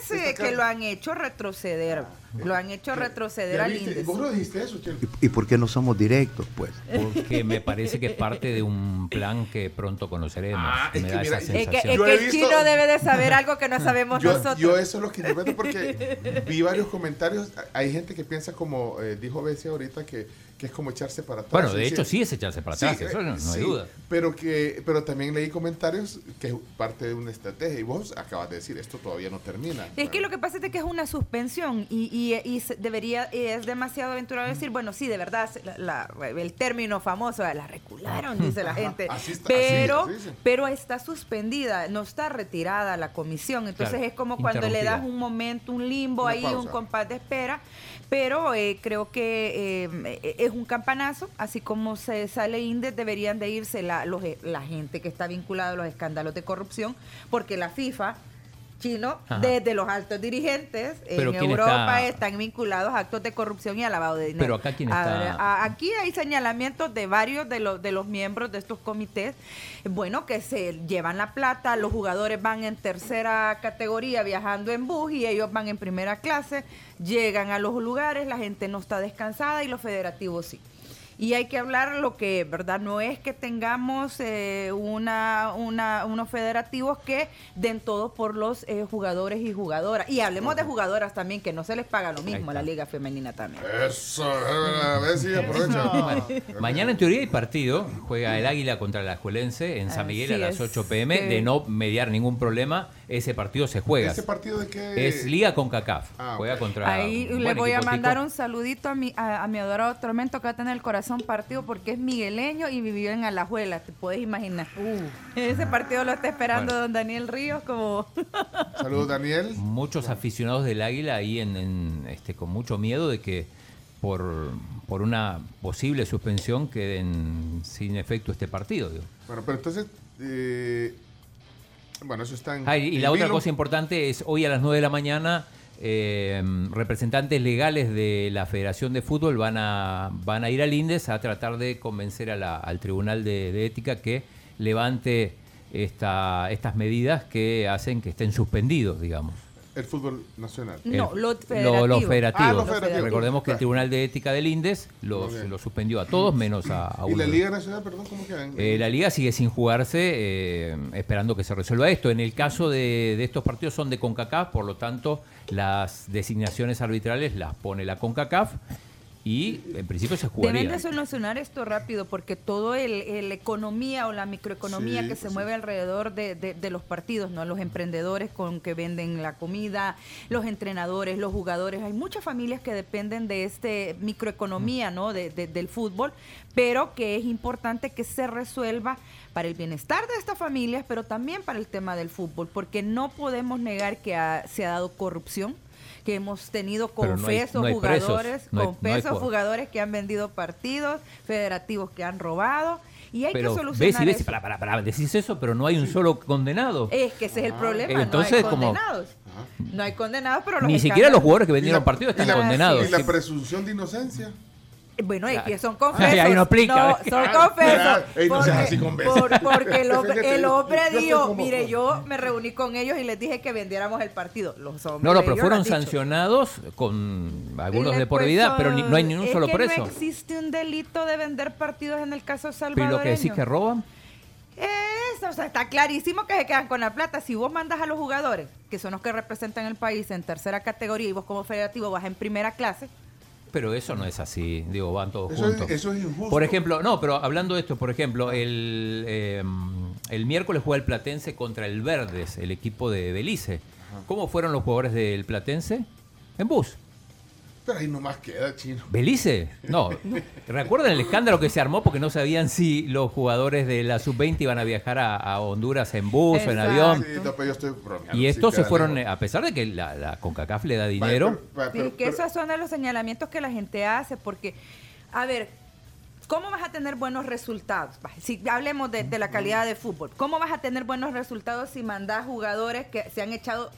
es eh, que lo han hecho retroceder. Lo han hecho retroceder ¿Ya al? Indes. ¿Vos lo dijiste eso, Chelo? ¿Y por qué no somos directos, pues? Porque me parece que es parte de un plan que pronto conoceremos. Ah, me es que da mira, esa es que- Es que, sensación. es Yo que he el visto- chino debe de saber algo que no sabemos yo, nosotros. yo eso es lo que interpreto porque vi varios comentarios. Hay gente que piensa como eh, dijo Bessie ahorita que, que es como echarse para atrás. Bueno, de hecho sí es echarse para atrás, sí, eso no, no sí, hay duda. Pero que pero también leí comentarios que es parte de una estrategia y vos acabas de decir esto todavía no termina. Es que lo que pasa es que es una suspensión y, y- y se- debería, y es demasiado aventurado decir, bueno, sí, de verdad, la- la- el término famoso, la recularon, dice la Ajá, gente, así está, pero, así, pero está suspendida, no está retirada la comisión, entonces Claro, es como cuando le das un momento, un limbo Una ahí, un compás de espera, pero eh, creo que eh, es un campanazo, así como se sale Indes, deberían de irse la, los, la gente que está vinculada a los escándalos de corrupción, porque la FIFA chino, Ajá. desde los altos dirigentes en ¿quién Europa está- están vinculados a actos de corrupción y a lavado de dinero. Pero acá quién está- a- aquí hay señalamientos de varios de los de los miembros de estos comités, bueno, que se llevan la plata, los jugadores van en tercera categoría viajando en bus y ellos van en primera clase, llegan a los lugares, la gente no está descansada y los federativos sí. Y hay que hablar lo que, ¿verdad? No es que tengamos eh, una, una, unos federativos que den todo por los eh, jugadores y jugadoras. Y hablemos de jugadoras también, que no se les paga lo mismo a la liga femenina también. Eso, a ver si aprovecha. Mañana en teoría hay partido, juega el Águila contra la Escuelense en San Miguel a las es. 8 pm, Que- de no mediar ningún problema, ese partido se juega. ¿Ese partido de qué? Es Liga con CACAF, Ah, juega contra Ahí le voy a mandar tico. un saludito a mi, a, a mi adorado Tormento que va a tener el corazón partido porque es migueleño y vivió en Alajuela, te puedes imaginar. Ese partido lo está esperando Bueno. don Daniel Ríos como... Saludos, Daniel. Muchos aficionados del Águila ahí en, en, este, con mucho miedo de que por, por una posible suspensión queden sin efecto este partido. digo. Bueno, pero entonces, eh, bueno, eso está en. Ah, y en la otra cosa importante es hoy a las 9 de la mañana eh, representantes legales de la Federación de Fútbol van a, van a ir al INDES a tratar de convencer a la- al Tribunal de, de Ética que levante esta, estas medidas que hacen que estén suspendidos, digamos. El fútbol nacional. No, El- lo lo- federativo. los federativos. Ah, los federativos. Recordemos que el. Tribunal de Ética del INDES los, los suspendió a todos menos a, a ¿Y uno. la Liga Nacional, perdón, cómo quedan? Eh, la liga sigue sin jugarse, eh, esperando que se resuelva esto. En el caso de, de estos partidos son de CONCACAF, por lo tanto, las designaciones arbitrales las pone la CONCACAF y en principio se Deben jugaría. de solucionar esto rápido porque todo el, el economía o la microeconomía Sí, que se sí. mueve alrededor de, de- de los partidos, ¿no? Los emprendedores con que venden la comida, los entrenadores, los jugadores. Hay muchas familias que dependen de este microeconomía, ¿no? De- de- del fútbol, pero que es importante que se resuelva para el bienestar de estas familias, pero también para el tema del fútbol, porque no podemos negar que ha- se ha dado corrupción que hemos tenido Pero no hay- confesos no jugadores, no hay- con no hay pesos jugadores. que han vendido partidos, federativos que han robado, y hay pero que ves solucionar y ves, eso. para, para, para, decís eso, pero no hay un solo condenado. Es que ese es el problema, Eh, Entonces, no hay como- condenados. No hay condenados, pero los Ni siquiera los jugadores que Y vendieron partidos y están la- condenados. ¿Y la presunción de inocencia? Bueno, es que son Ay, confesos. ahí no aplica. No, son confesos. ey, no seas Porque- así por- porque el hombre, el dijo, mire, yo me reuní con ellos y les dije que vendiéramos el partido. Los hombres No, no, pero fueron sancionados con algunos de por vida, pero ni- no hay ni un es solo que preso. No existe un delito de vender partidos en el caso salvadoreño. lo que decís que roban. Eso, o sea, está clarísimo que se quedan con la plata. Si vos mandas a los jugadores, que son los que representan el país en tercera categoría, y vos como federativo vas en primera clase, Pero eso no es así, digo, van todos Eso es- juntos. eso es injusto. Por ejemplo, no, pero hablando de esto, por ejemplo, el, eh, el miércoles juega el Platense contra el Verdes, el equipo de Belice. ¿Cómo fueron los jugadores del Platense? En bus. Pero ahí nomás queda, chino. ¿Belice? No. ¿Recuerdan el escándalo que se armó porque no sabían si los jugadores de la sub-20 iban a viajar a, a Honduras en bus o en avión? Sí, no, pero yo estoy bromeando, Y sí estos se fueron, a pesar de que la, la CONCACAF le da dinero, Pero- Sí, que esos son de los señalamientos que la gente hace, porque, a ver, ¿cómo vas a tener buenos resultados? Si hablemos de, de la calidad de fútbol, ¿cómo vas a tener buenos resultados si mandás jugadores que se han echado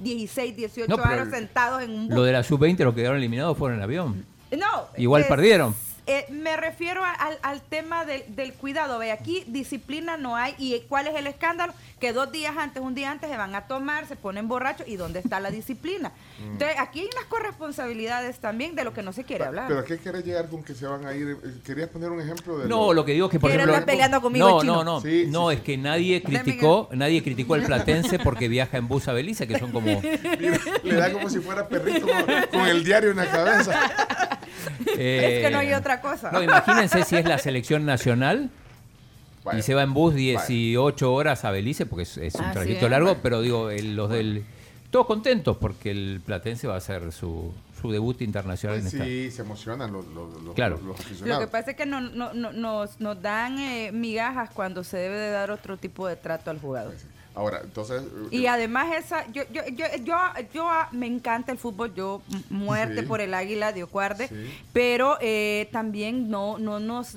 16, 18 No, años sentados en un bus? lo de la sub-20 los que quedaron eliminados fueron en avión. No. Igual es- perdieron. Eh, me refiero a- al, al tema del, del cuidado. Ve, aquí disciplina no hay. ¿Y cuál es el escándalo? Que dos días antes, un día antes, se van a tomar, se ponen borrachos. ¿Y dónde está la disciplina? Mm. Entonces, aquí hay unas corresponsabilidades también de lo que no se quiere hablar. ¿Pero a qué querés llegar con que se van a ir? Eh, ¿Querías poner un ejemplo de No, lo que digo es que por ejemplo, andar peleando conmigo no, el chino. no, no, Sí, no es que nadie criticó, nadie criticó al platense porque viaja en bus a Belice, que son como Le da como si fuera perrito con, con el diario en la cabeza. Eh, es que no hay otra cosa. No, imagínense si es la selección nacional y se va en bus 18 horas a Belice, porque es, es un Así trayecto es. largo, pero digo, el- los del... Todos contentos porque el platense va a hacer su, su debut internacional en esta... Sí, se emocionan los, los, los- Claro. los Lo que pasa es que no, no- no- nos, nos dan eh, migajas cuando se debe de dar otro tipo de trato al jugador. Ahora, entonces... eh, Y además esa, yo, yo, yo, yo, yo, me encanta el fútbol, yo muerte Sí. por el águila, Dios guarde, Sí. pero eh, también no, no nos,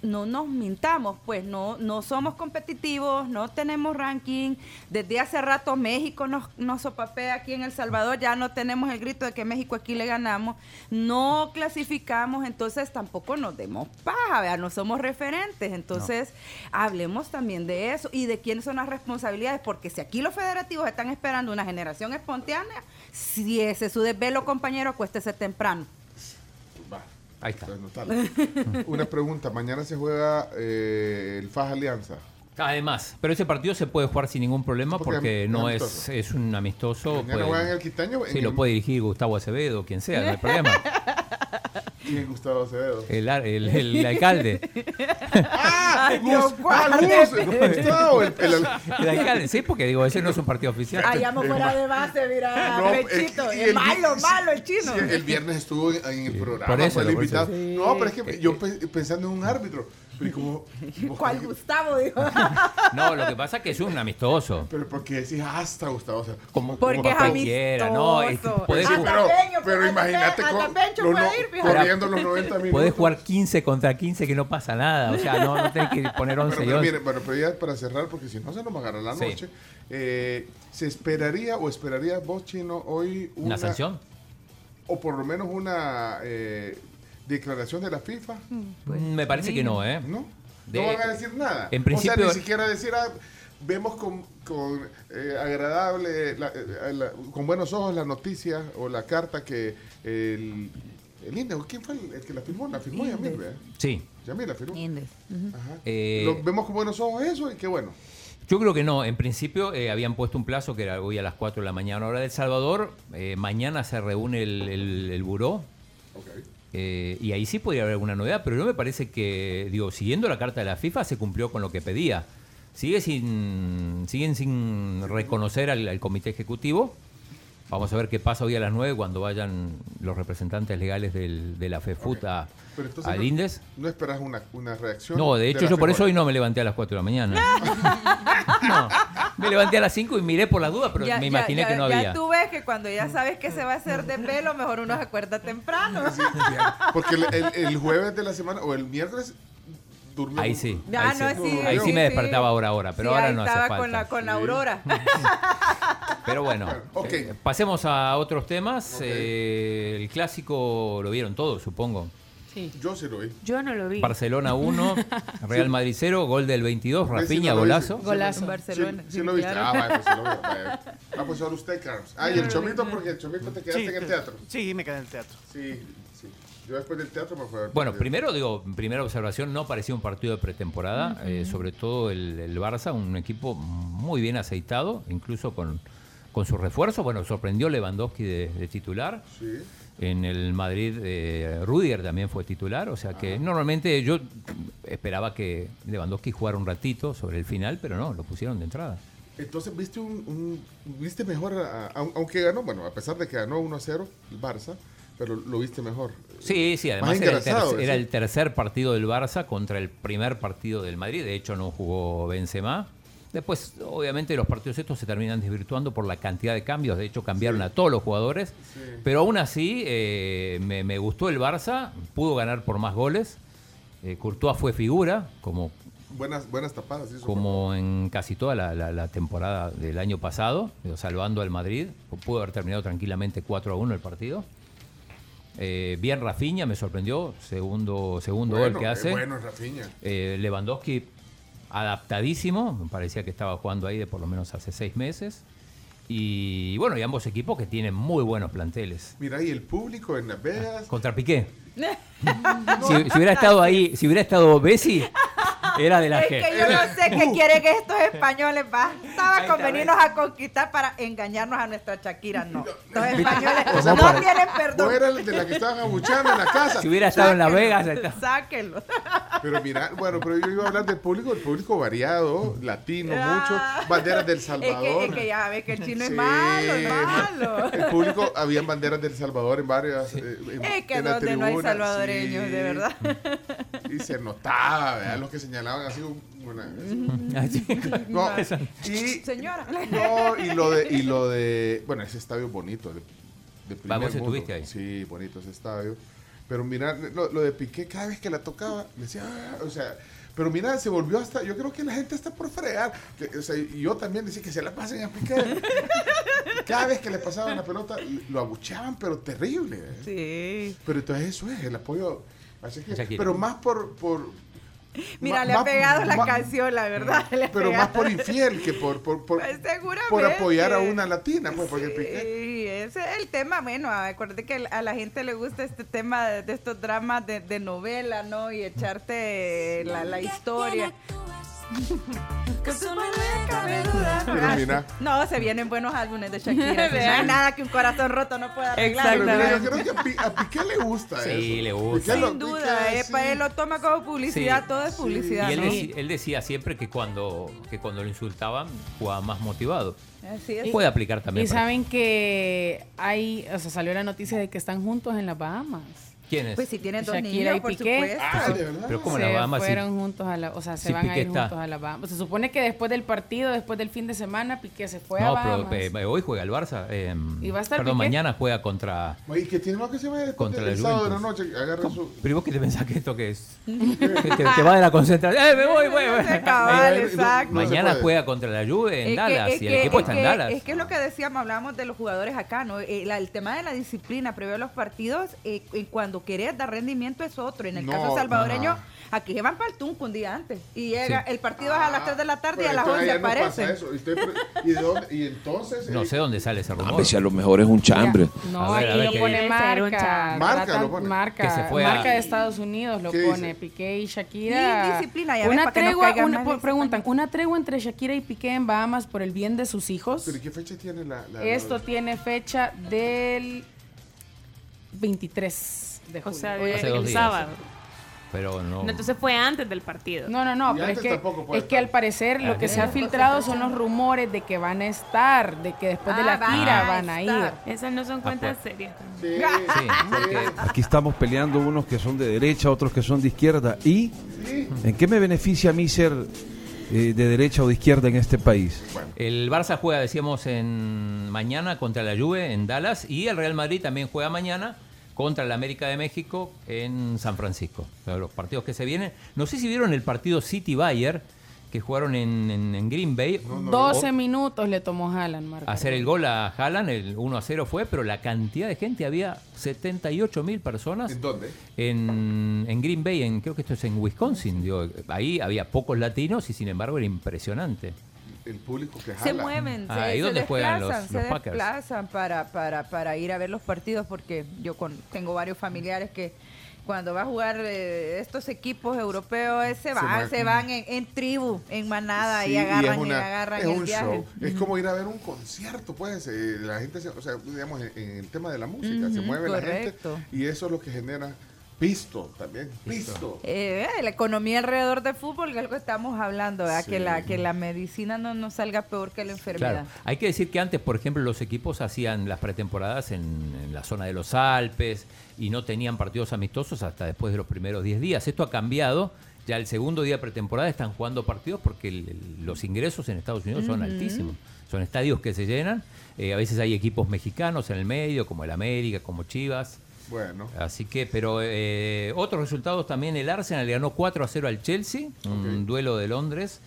no nos mintamos, pues no, no somos competitivos, no tenemos ranking. Desde hace rato México nos, nos sopapea aquí en El Salvador, ya no tenemos el grito de que México aquí le ganamos, no clasificamos, entonces tampoco nos demos paja, ¿vea? no somos referentes, entonces hablemos también de eso y de quiénes son las responsabilidades, porque si aquí los federativos están esperando una generación espontánea, si ese es su desvelo, compañero, acuéstese temprano. Va. Ahí está. Una pregunta. Mañana se juega eh, el FAS Alianza. Además, pero ese partido se puede jugar sin ningún problema Porque porque no es, es un amistoso. Puede- juegan en el Quitaño. en sí, lo el- puede dirigir Gustavo Acevedo, quien sea, no hay problema. ¿Quién es Gustavo Acevedo? El, ar- el- el alcalde. ¡Ah! Dios Gus- ah, Gustavo, el- el- El alcalde, sí, porque digo, ese no es un partido oficial. Allá fuera de base, mira, No, Pechito, eh, y es el- malo, sí, malo el chino. sí, el viernes estuvo en, en el programa. por eso, fue el por eso. invitado. No, pero es que yo pe- pensando en un árbitro. Pero ¿y cómo- cómo- ¿Cuál Gustavo? Dijo. No, lo que pasa es que es un amistoso. Pero porque decís hasta Gustavo. O sea, Como, Porque como es cualquiera, ¿no? Es que amistoso. podés, Hasta jugar, pero, imagínate Pe- hasta co- Pencho lo- puede no- ir, fíjate. corriendo los 90 minutos. podés jugar 15 contra 15 que no pasa nada. O sea, no, no tenés que poner 11 Pero, pero 11. mire, bueno, pero ya para cerrar, porque si no se nos va a agarrar la Sí. noche, eh, ¿se esperaría o esperaría vos, Chino, hoy una, ¿Una sanción? o por lo menos una eh, declaración de la FIFA? Mm, Me parece que no, ¿eh? ¿No? De- no van a decir nada. en o principio- sea, ni siquiera decir, ah, vemos con, con, eh, agradable, la- eh, la- con buenos ojos la noticia o la carta que el, el INDE, ¿quién fue el, el que la firmó? La firmó Yamil, ¿verdad? Sí. Yamil la firmó. Indes. Ujú. Ajá. Eh, Lo- vemos con buenos ojos eso y qué bueno. Yo creo que no. En principio eh, habían puesto un plazo que era hoy a las 4 de la mañana, hora del Salvador. Eh, mañana se reúne el, el, el buró. Eh, y ahí sí podría haber alguna novedad, pero no me parece que, digo, siguiendo la carta de la FIFA, se cumplió con lo que pedía. Sigue sin, siguen sin reconocer al, al comité ejecutivo. Vamos a ver qué pasa hoy a las 9 cuando vayan los representantes legales del- de la FEFUT a- Pero al no, INDES. no esperas una, una reacción. No, de hecho yo por eso hoy no me levanté a las 4 de la mañana. No, me levanté a las 5 y miré por las dudas, pero Ya- me ya- imaginé ya- que no ya había. tú ves que cuando ya sabes que se va a hacer de pelo, mejor uno se acuerda temprano. Porque el, el- el jueves de la semana o el miércoles durmió. Ahí sí. Ah, ahí no, sí, sí, Ahí sí sí, me despertaba hora a hora, pero Sí, ahora ahí no hace estaba falta. con la, con la Aurora. Pero bueno, eh, pasemos a otros temas. Eh, el clásico lo vieron todos, supongo. Sí. Yo sí lo vi. Yo no lo vi. Barcelona 1, Real Madrid 0, gol del 22, Ese sí golazo. Golazo. Barcelona. Sí, sí lo viste. Ah, vaya, pues sí lo vi. Ah, pues ahora usted, Carlos. Ah, y el chomito, porque el chomito te quedaste en el teatro. Sí, me quedé en el teatro. Sí. Yo después del teatro me fui a ver Bueno, primero digo, primera observación, no parecía un partido de pretemporada, eh, sobre todo el, el Barça, un equipo muy bien aceitado, incluso con, con su refuerzo. Bueno, sorprendió Lewandowski de, de titular. Sí. En el Madrid, eh, Rudiger también fue titular, o sea que normalmente yo esperaba que Lewandowski jugara un ratito sobre el final, pero no, lo pusieron de entrada. Entonces, ¿viste un, un- viste mejor, a- a- aunque ganó, bueno, a pesar de que ganó 1 a 0 el Barça, pero lo viste mejor. Sí, sí, además Más era el, tercer, era sí. el tercer partido del Barça contra el primer partido del Madrid. De hecho, no jugó Benzema. Después, obviamente, los partidos estos se terminan desvirtuando por la cantidad de cambios. De hecho, cambiaron a todos los jugadores. Pero aún así, eh, me, me gustó el Barça. Pudo ganar por más goles. Eh, Courtois fue figura, como, Buenas, buenas tapadas. hizo como en casi toda la, la- la temporada del año pasado, salvando al Madrid. Pudo haber terminado tranquilamente 4 a 1 el partido. Eh, bien Rafinha, me sorprendió. Segundo, segundo Bueno, gol que hace. bueno, Rafinha. Eh, Lewandowski adaptadísimo, me parecía que estaba jugando ahí de por lo menos hace seis meses. Y bueno, y ambos equipos que tienen muy buenos planteles. Mira, y el público en Las Vegas. Contra Piqué. Si, si hubiera estado ahí, si hubiera estado Bessi, era de la Es que. que yo no sé qué quieren estos españoles. Bastaba con venirnos a conquistar para engañarnos a nuestra Shakira. No. Los españoles no para- tienen perdón. Eras de la que estaban abuchando en la casa. Si hubiera estado en Las Vegas, Sáquenlo. Pero mira, bueno, pero yo iba a hablar del público, el público variado, latino mucho, banderas del Es Salvador. que, es que ya ves que el chino es Sí. malo, es malo. El público, habían banderas del Salvador en varias. eh, en- Es que en la donde no hay tribuna, salvadoreños, sí. de verdad. Y se notaba, ¿verdad? Los que señalaban así. Una, no, y, Señora. no, y lo de, y lo de, bueno, ese estadio es bonito. De, de primer Vamos, mundo. ahí. Sí, bonito ese estadio. Pero mira, lo, lo de Piqué, cada vez que la tocaba, decía, "Ah", o sea, pero mira, se volvió hasta, yo creo que la gente está por fregar. Que, o sea, y yo también decía que se la pasen a Piqué. cada vez que le pasaban la pelota, lo abucheaban, pero terrible. ¿eh? Sí. Pero entonces eso es, el apoyo. Así que- pero más por, por Mira, le ha pegado la canción, la verdad. le pero más por infiel que por, por, por, Pues por apoyar a una latina, pues, porque Piqué. Sí, ese es el tema. Bueno, acuérdate que a la gente le gusta este tema de, de estos dramas de, de novela, ¿no? Y echarte la, la historia. No mira. Se vienen buenos álbumes de Shakira. no hay nada que un corazón roto no pueda arreglar. Mira, yo creo que a, Pi- a Piqué le gusta Sí, eso. le gusta. Piqué lo- Sin duda, Piqué, eh, sí. él lo toma como publicidad, todo es publicidad. Y él, ¿no? él decía siempre que cuando, que cuando lo insultaban jugaba más motivado. Así es. Puede aplicar también. Y saben que hay, o sea, salió la noticia de que están juntos en las Bahamas. ¿Quién es? Pues si tienen dos Shakira niños, y por Piqué. supuesto. Ah, de verdad. Pero como se la Bahamas, fueron juntos a la, o sea, se si van a Piqué ir está- juntos a la Bahamas. Se supone que después del partido, después del fin de semana, Piqué se fue a No, Bahamas. pero eh, hoy juega el Barça. eh, ¿Y va a estar perdón, Piqué? mañana juega contra. Oye, que tiene más que se vaya después Contra del la sábado de la noche, agarra su... Pero ¿y vos qué te pensás que esto que es? Que te, te va de la concentración. ¡Eh, me voy, va, exacto. No Mañana juega contra la Juve en Es que- Dallas es y el que- equipo es está en que- Dallas. Es que es lo que decíamos, hablábamos de los jugadores acá, ¿no? Eh, el tema de la disciplina previo a los partidos, eh, eh, cuando querés dar rendimiento es otro. En el No, caso salvadoreño, ajá. aquí se van para el Tunco un día antes. Y llega, el partido es a las 3 de la tarde y a las entonces 11 allá no pasa aparece. eso. Y, ¿y de dónde? Y entonces... No eh, sé dónde sale ese rumor. A ver si a lo mejor es un chambre. No, A ver, a aquí ver lo qué pone marca. Marca tratan- lo pone. Marca, Que se fue a- marca de Estados Unidos lo ¿Qué pone. dice? Piqué y Shakira. Y disciplina, ya una que no tregua, una- por- de preguntan, ¿una tregua entre Shakira y Piqué en Bahamas por el bien de sus hijos? ¿Pero y qué fecha tiene la...? la- Esto la- tiene fecha del 23 de O julio. sea, Hace el días. sábado. Pero no. No, Entonces fue antes del partido. No, no, no, Y pero es antes que, tampoco puede es que estar. al parecer lo Ah, que se ha filtrado son los rumores de que van a estar, de que después de Ah, la van gira a van a ir. estar. Esas no son cuentas pues. serias. Sí, Sí, porque Aquí estamos peleando unos que son de derecha, otros que son de izquierda. ¿Y en qué me beneficia a mí ser eh, de derecha o de izquierda en este país? el Barça juega, decíamos, en mañana contra la Juve en Dallas y el Real Madrid también juega mañana contra el América de México en San Francisco. O sea, los partidos que se vienen. No sé si vieron el partido City Bayer que jugaron en, en- en Green Bay. 12 minutos le tomó Haaland, Marco. hacer el gol a Haaland, el 1 a 0 fue, pero la cantidad de gente había 78 mil personas ¿En dónde? en, en Green Bay, en, creo que esto es en Wisconsin. digo, ahí había pocos latinos y sin embargo era impresionante. El público que jala. Se mueven, Ah, se, ¿ahí se juegan los- desplazan, los se Packers? desplazan para, para, para ir a ver los partidos porque yo con, tengo varios familiares que cuando va a jugar eh, estos equipos europeos eh, se van, se van en, en tribu, en manada Sí, y agarran es y, agarran es el viaje. show. Es como ir a ver un concierto, pues. eh, la gente, se- o sea, digamos, en, en el tema de la música, se mueve correcto. la gente y eso es lo que genera Pisto también. Pisto. Eh, la economía alrededor del fútbol, que es lo que estamos hablando, que, la, que la medicina no nos salga peor que la enfermedad. Claro. Hay que decir que antes, por ejemplo, los equipos hacían las pretemporadas en, en la zona de los Alpes y no tenían partidos amistosos hasta después de los primeros 10 días. Esto ha cambiado. Ya el segundo día de pretemporada están jugando partidos porque el- los ingresos en Estados Unidos son altísimos. Son estadios que se llenan. Eh, a veces hay equipos mexicanos en el medio, como el América, como Chivas. Bueno. Así que, pero eh, otros resultados también, el Arsenal le ganó 4 a 0 al Chelsea, un duelo de Londres.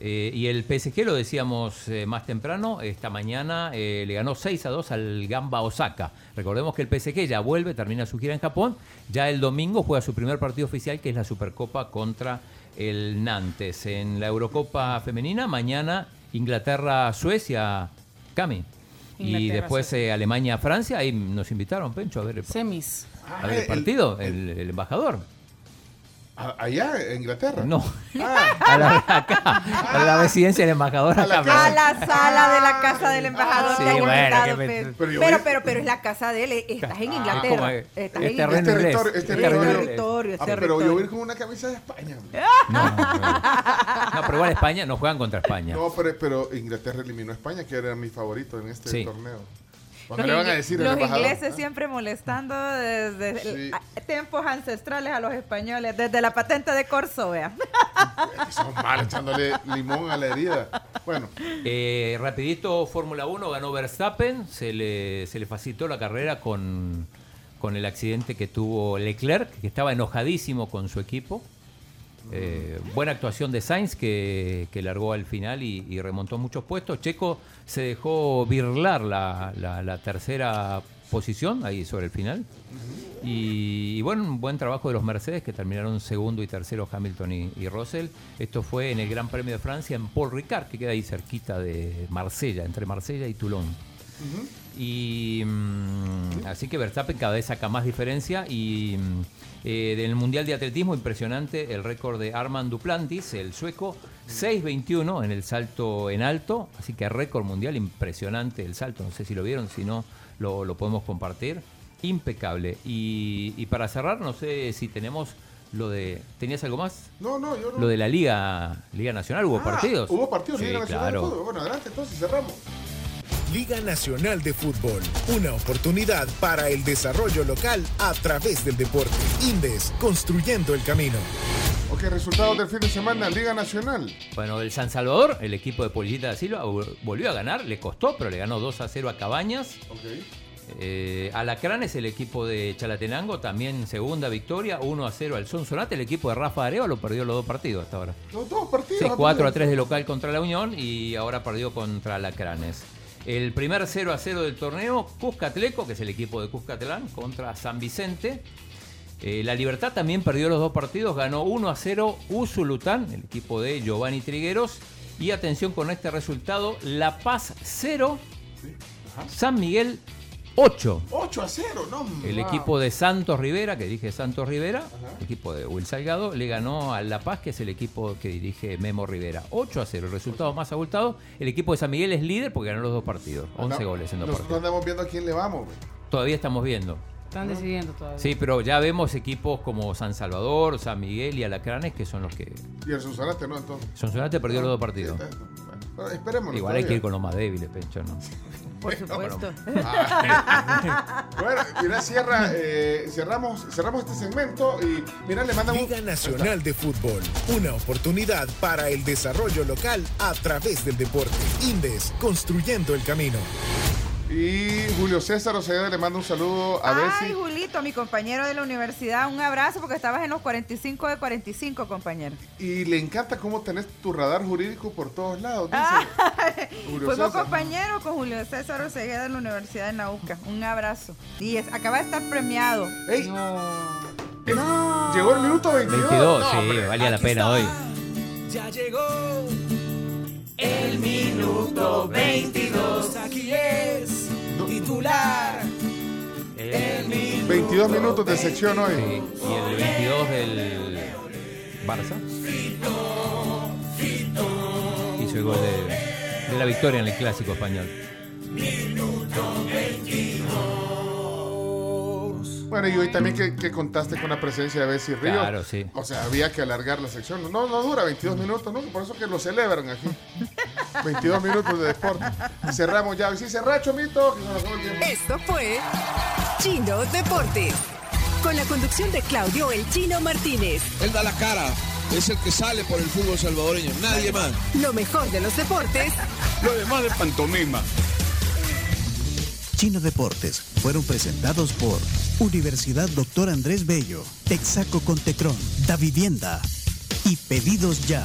Eh, y el PSG, lo decíamos eh, más temprano, esta mañana eh, le ganó 6 a 2 al Gamba Osaka. Recordemos que el PSG ya vuelve, termina su gira en Japón. Ya el domingo juega su primer partido oficial, que es la Supercopa contra el Nantes. En la Eurocopa femenina, mañana Inglaterra-Suecia, Cami. Y después eh, Alemania-Francia, ahí nos invitaron, Pencho, a ver el, Semis. a ver el partido, el, el embajador. Allá, en Inglaterra. No, Ah, a la, acá, a la residencia del embajador. A la acá. A la sala de la casa del embajador Sí, bueno, me- Pedro. Pero pero, pero, pero es la casa de él, eh, estás en Ah, Inglaterra. Estás es en Inglaterra. inglés. territorio, es Es territorio. territorio, es Ah, pero yo voy a ir con una camisa de España. hombre. No, pero igual España, no juegan contra España. No, pero, pero Inglaterra eliminó a España, que era mi favorito en este Sí. torneo. Los, le van a decir los embajador, ingleses siempre molestando desde Sí. el- a- tiempos ancestrales a los españoles, desde la patente de Corso, vea. "Ah, somos mal echándole limón a la herida. Bueno, Eh, rapidito, Fórmula 1, ganó Verstappen, se le, se le facilitó la carrera con, con el accidente que tuvo Leclerc, que estaba enojadísimo con su equipo. Eh, buena actuación de Sainz que, que largó al final y, y remontó muchos puestos. Checo se dejó birlar la, la- la tercera posición ahí sobre el final. Y, y bueno, un buen trabajo de los Mercedes que terminaron segundo y tercero Hamilton y, y Russell. Esto fue en el Gran Premio de Francia en Paul Ricard, que queda ahí cerquita de Marsella, entre Marsella y Toulon. Y mm, así que Verstappen cada vez saca más diferencia y mm, eh, del Mundial de Atletismo impresionante el récord de Armand Duplantis, el sueco, 6.21 en el salto en alto, así que récord mundial impresionante el salto, no sé si lo vieron, si no lo, lo podemos compartir, impecable. Y, y para cerrar, no sé si tenemos lo de... ¿Tenías algo más? no, no, yo no. Lo de la Liga, Liga Nacional, ¿hubo Ah, partidos? Hubo partidos Sí, Liga Nacional de claro. Fútbol. Bueno, adelante, entonces cerramos. Liga Nacional de Fútbol, una oportunidad para el desarrollo local a través del deporte. Indes, construyendo el camino. Ok, resultados del fin de semana, Liga Nacional. Bueno, el San Salvador, el equipo de Polillita da Silva, vol- volvió a ganar, le costó, pero le ganó 2 a 0 a Cabañas. Ok. Eh, Alacranes, el equipo de Chalatenango, también segunda victoria, 1 a 0 al Sonsonate. El equipo de Rafa Areva lo perdió los dos partidos hasta ahora. Los dos partidos. Sí, ha 4 a perdido. 3 de local contra la Unión y ahora perdió contra Alacranes. El primer 0 a 0 del torneo, Cuscatleco, que es el equipo de Cuscatlán, contra San Vicente. Eh, la Libertad también perdió los dos partidos, ganó 1 a 0 Usulután, el equipo de Giovanni Trigueros. Y atención con este resultado, La Paz 0, San Miguel 8. 8 a 0, no. El Wow. equipo de Santos Rivera, que dirige Santos Rivera, el equipo de Will Salgado, le ganó a La Paz, que es el equipo que dirige Memo Rivera. 8 a 0, el resultado más abultado. El equipo de San Miguel es líder porque ganó los dos partidos. 11 Anda- goles en dos Nosotros partidos. andamos viendo a quién le vamos. güey. Todavía estamos viendo. Están decidiendo todavía. Sí, pero ya vemos equipos como San Salvador, San Miguel y Alacranes, que son los que... Y el Sonsonate, ¿no? Entonces. Sonsonate perdió los dos partidos. Bueno, esperemos. Igual hay que ir con los más débiles, Pencho, ¿no? Por supuesto. Bueno, mira, cierra, eh, cerramos, cerramos este segmento y mira, le mandamos. Liga Nacional de Fútbol, una oportunidad para el desarrollo local a través del deporte. Indes, construyendo el camino. Y Julio César Oceda le manda un saludo a Ay, Bessie. Julito, mi compañero de la universidad, un abrazo porque estabas en los 45 de 45, compañero. Y le encanta cómo tenés tu radar jurídico por todos lados. Dice. Julio Fuimos César. compañeros con Julio César Osegueda de la Universidad de Nauca. Un abrazo. Y es- acaba de estar premiado. Ey. Llegó el minuto 22. 22, No, sí, hombre. valía la pena hoy. Ya llegó el minuto 22. Aquí es titular. El minuto 22 minutos de sección hoy. Y el 22 del Barça hizo el gol de, de la victoria en el clásico español. Bueno, Bueno, y hoy también que, que contaste con la presencia de Bessie Río. Claro, sí. O sea, había que alargar la sección. No, no dura 22 minutos, ¿no? Por eso que lo celebran aquí. 22 minutos de deporte. Y cerramos ya. Y sí, cerrá, Chomito. Esto fue Chino Deportes. Con la conducción de Claudio El Chino Martínez. Él da la cara. Es el que sale por el fútbol salvadoreño. Nadie más. Lo mejor de los deportes Lo demás de pantomima. Chino Deportes fueron presentados por Universidad Doctor Andrés Bello, Texaco con Tecron, Da Vivienda y Pedidos Ya.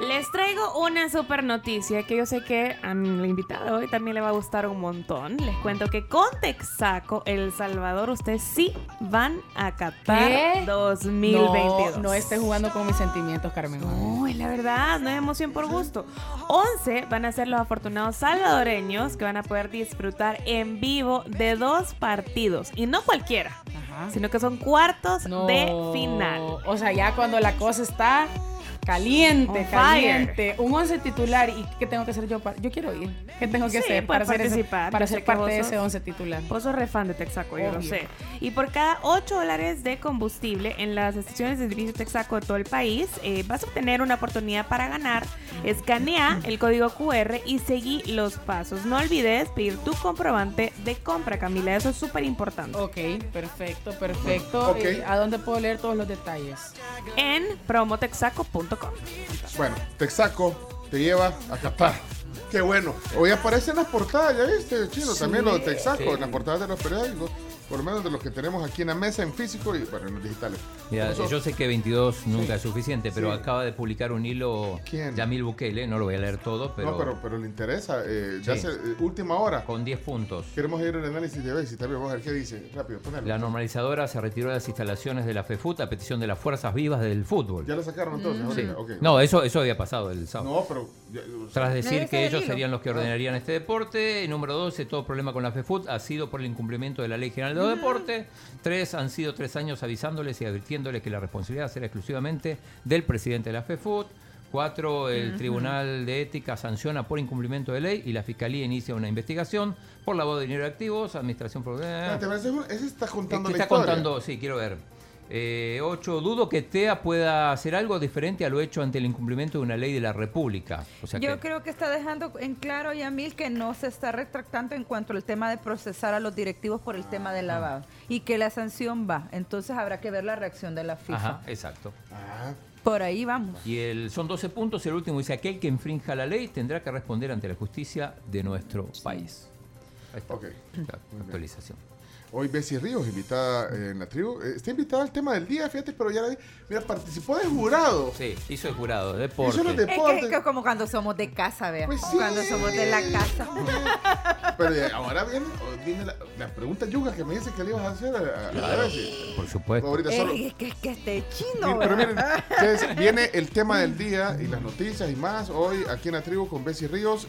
Les traigo una super noticia que yo sé que a mi invitado hoy también le va a gustar un montón. Les cuento que con Texaco El Salvador ustedes sí van a Qatar ¿Qué? 2022. No, no esté jugando con mis sentimientos, Carmen. No, es la verdad, no es emoción por gusto. 11 van a ser los afortunados salvadoreños que van a poder disfrutar en vivo de dos partidos. Y no cualquiera, sino que son cuartos de final. O sea, ya cuando la cosa está caliente, On fire. caliente, un 11 titular y qué tengo que hacer yo para yo quiero ir. ¿Qué tengo que Sí, hacer puedes para ese- participar. para ser parte de ese 11 titular? Vos sos re fan de Texaco, yo lo sé. Y por cada 8 dólares de combustible en las estaciones de servicio Texaco de todo el país, eh, vas a obtener una oportunidad para ganar. Escanea el código QR y seguí los pasos. No olvides pedir tu comprobante de compra, Camila. Eso es súper importante. Ok, perfecto, perfecto. Eh, ¿A dónde puedo leer todos los detalles? En promotexaco.com. Bueno, Texaco te lleva a Qatar. Qué bueno. Hoy aparece en las portadas, ¿ya viste, Chino? Sí. También lo de Texaco, Sí. en las portadas de los periódicos. Por lo menos de los que tenemos aquí en la mesa, en físico y bueno, en los digitales. Mira, yo sé que 22 nunca Sí. es suficiente, pero Sí. acaba de publicar un hilo ¿Quién? Yamil Bukele, no lo voy a leer todo, pero, No, pero, pero le interesa. eh, ya Sí. se- eh, última hora. con 10 puntos. Queremos ir al análisis de Bessie también. Vamos a ver qué dice. Rápido, ponelo. La normalizadora se retiró de las instalaciones de la FEFUT a petición de las fuerzas vivas del fútbol. Ya lo sacaron entonces. Sí. ok. No, eso, eso había pasado el sábado. No, pero. ya- Tras decir que el ellos hilo. serían los que Ah. ordenarían este deporte. Número 12, todo problema con la FEFUT ha sido por el incumplimiento de la Ley General los Deportes. Tres, han sido tres años avisándoles y advirtiéndoles que la responsabilidad será exclusivamente del presidente de la FEFUT. Cuatro, el. Tribunal de Ética sanciona por incumplimiento de ley y la Fiscalía inicia una investigación por lavado de dinero de activos, administración... ese, está contando que la está historia. contando, sí, quiero ver. Eh, ocho, dudo que TEA pueda hacer algo diferente a lo hecho ante el incumplimiento de una ley de la República. O sea Yo que, creo que está dejando en claro, Yamil, que no se está retractando en cuanto al tema de procesar a los directivos por el tema del lavado y que la sanción va. Entonces habrá que ver la reacción de la FIFA. Ajá, exacto. Por ahí vamos. Y el, son 12 puntos. El último dice: aquel que infrinja la ley tendrá que responder ante la justicia de nuestro país. Ahí está. Ok. La actualización. Hoy Bessie Ríos, invitada eh, en la tribu. Eh, está invitada al tema del día, fíjate, pero ya la vi. Mira, participó de jurado. Sí, hizo el jurado, deporte. Hizo los Es deportes. que, que como cuando somos de casa, vea. Pues sí. Cuando somos de la casa. Pero eh, ahora viene, viene la, la pregunta yuga que me dice que le ibas a hacer a, a- a Claro, Bessie. por supuesto. Ahorita solo. Es que, es que este chino, pero miren, ustedes, viene el tema del día y las noticias y más hoy aquí en la tribu con Bessie Ríos.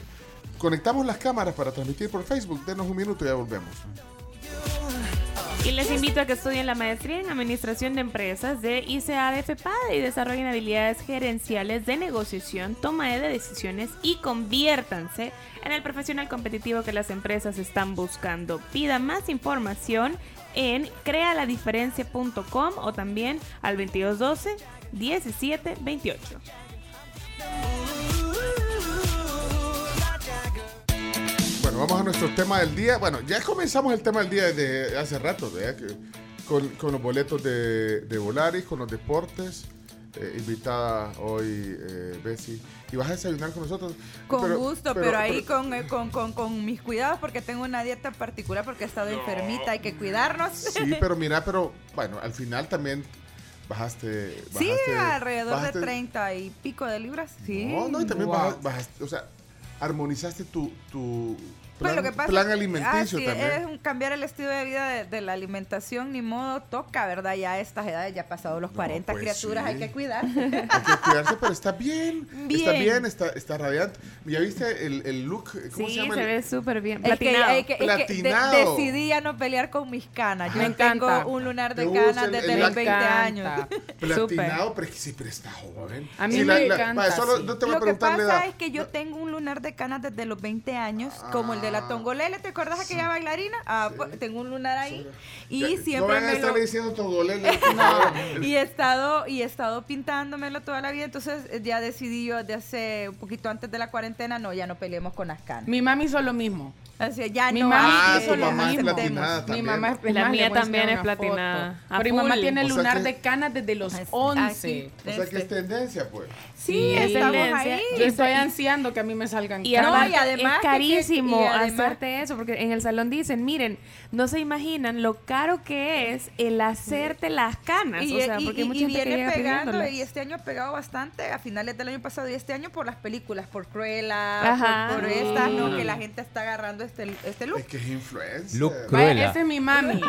Conectamos las cámaras para transmitir por Facebook. Denos un minuto y ya volvemos. Y les invito a que estudien la maestría en Administración de Empresas de ICA de FEPADE y desarrollen habilidades gerenciales de negociación, toma de decisiones y conviértanse en el profesional competitivo que las empresas están buscando. Pida más información en crealadiferencia.com o también al 2212 1728. Vamos a nuestro tema del día. Bueno, ya comenzamos el tema del día desde hace rato, ¿verdad? Que- con, con los boletos de, de Volaris, con los deportes. Eh, invitada hoy, eh, Bessie. Y vas a desayunar con nosotros. Con Pero- gusto, pero, ahí con, eh, con, con, con mis cuidados porque tengo una dieta particular porque he estado enfermita, hay que cuidarnos. Sí, pero mira, pero bueno, al final también bajaste. Sí, bajaste- alrededor bajaste- de 30 y pico de libras. Sí. No, no, y también Wow. bajas- bajaste, o sea, armonizaste tu, tu Pues plan, lo que pasa plan ah, alimenticio sí, también. es un cambiar el estilo de vida de, de la alimentación, ni modo, toca, ¿verdad? Ya a estas edades, ya pasado los 40 pues criaturas, sí. hay que cuidar. Hay que cuidarse, pero está bien. Está Bien. bien, está, está radiante. ¿Ya viste el, el look? ¿Cómo Sí, se llama? se ve súper bien. Es que, Platinado. es que- es que de- Platinado. decidí ya no pelear con mis canas. Yo Me encanta. tengo un lunar de canas el- desde el los lac- 20 años. Platinado, pero es que sí, pero está joven. A mí Sí, me encanta, vaya, solo sí. no te voy a Lo que preguntar la pasa es que yo tengo un lunar de canas desde los 20 años, como el de de la Tongolele, ¿te acuerdas aquella bailarina? Ah, pues, tengo un lunar ahí y Ya- siempre no van a me estar lo- diciendo Tongolele. No, y he estado y he estado pintándomelo toda la vida, entonces eh, ya decidí yo de hace un poquito antes de la cuarentena, no, ya no peleemos con las canas. Mi mami hizo lo mismo. Así, ya Mi no hizo eh, lo no mismo. aceptemos. Mi mamá es La más, mía también es platinada. Pero mi mamá tiene O sea lunar que- de canas desde los Aquí, 11. O sea que es tendencia, pues. Sí, estamos ahí. Yo estoy ansiando que a mí me salgan Y canas. aparte y además es que- carísimo y además- hacerte eso, porque en el salón dicen, miren, no se imaginan lo caro que es el hacerte las canas. Y, o sea, y- porque y- mucha y gente que viene pegando y este año ha pegado bastante a finales del año pasado y este año por las películas, por Cruella, Ajá. por, por estas, ¿no? Mm. Que la gente está agarrando este, este look. Es que es influencer. Look Vaya, esa es mi mami.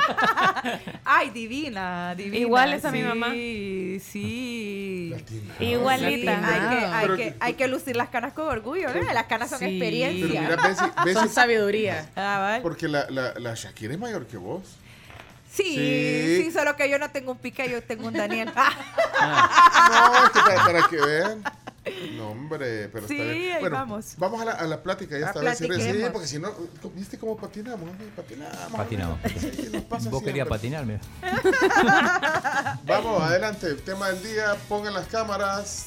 Ay, divina, divina. Igual es a mi sí, mamá. Sí, Igualita. Hay que, hay, Pero que, que- hay que lucir las canas con orgullo, ¿verdad? Las canas son Sí. experiencia. Pero mira, Bessie, Bessie- Son sabiduría. Ah, ¿vale? porque la, la, la Shakira es mayor que vos. Sí, Sí. sí, solo que yo no tengo un pique, yo tengo un Daniel. No, es que para, para que vean. No, hombre, pero Sí, está bien. Bueno, vamos. Vamos a la, a la plática ya vez. Sí, porque si no, ¿viste cómo patinamos? Patinamos. Patinamos. Vos querías siempre. patinar, mira. Vamos, adelante. Tema del día, pongan las cámaras.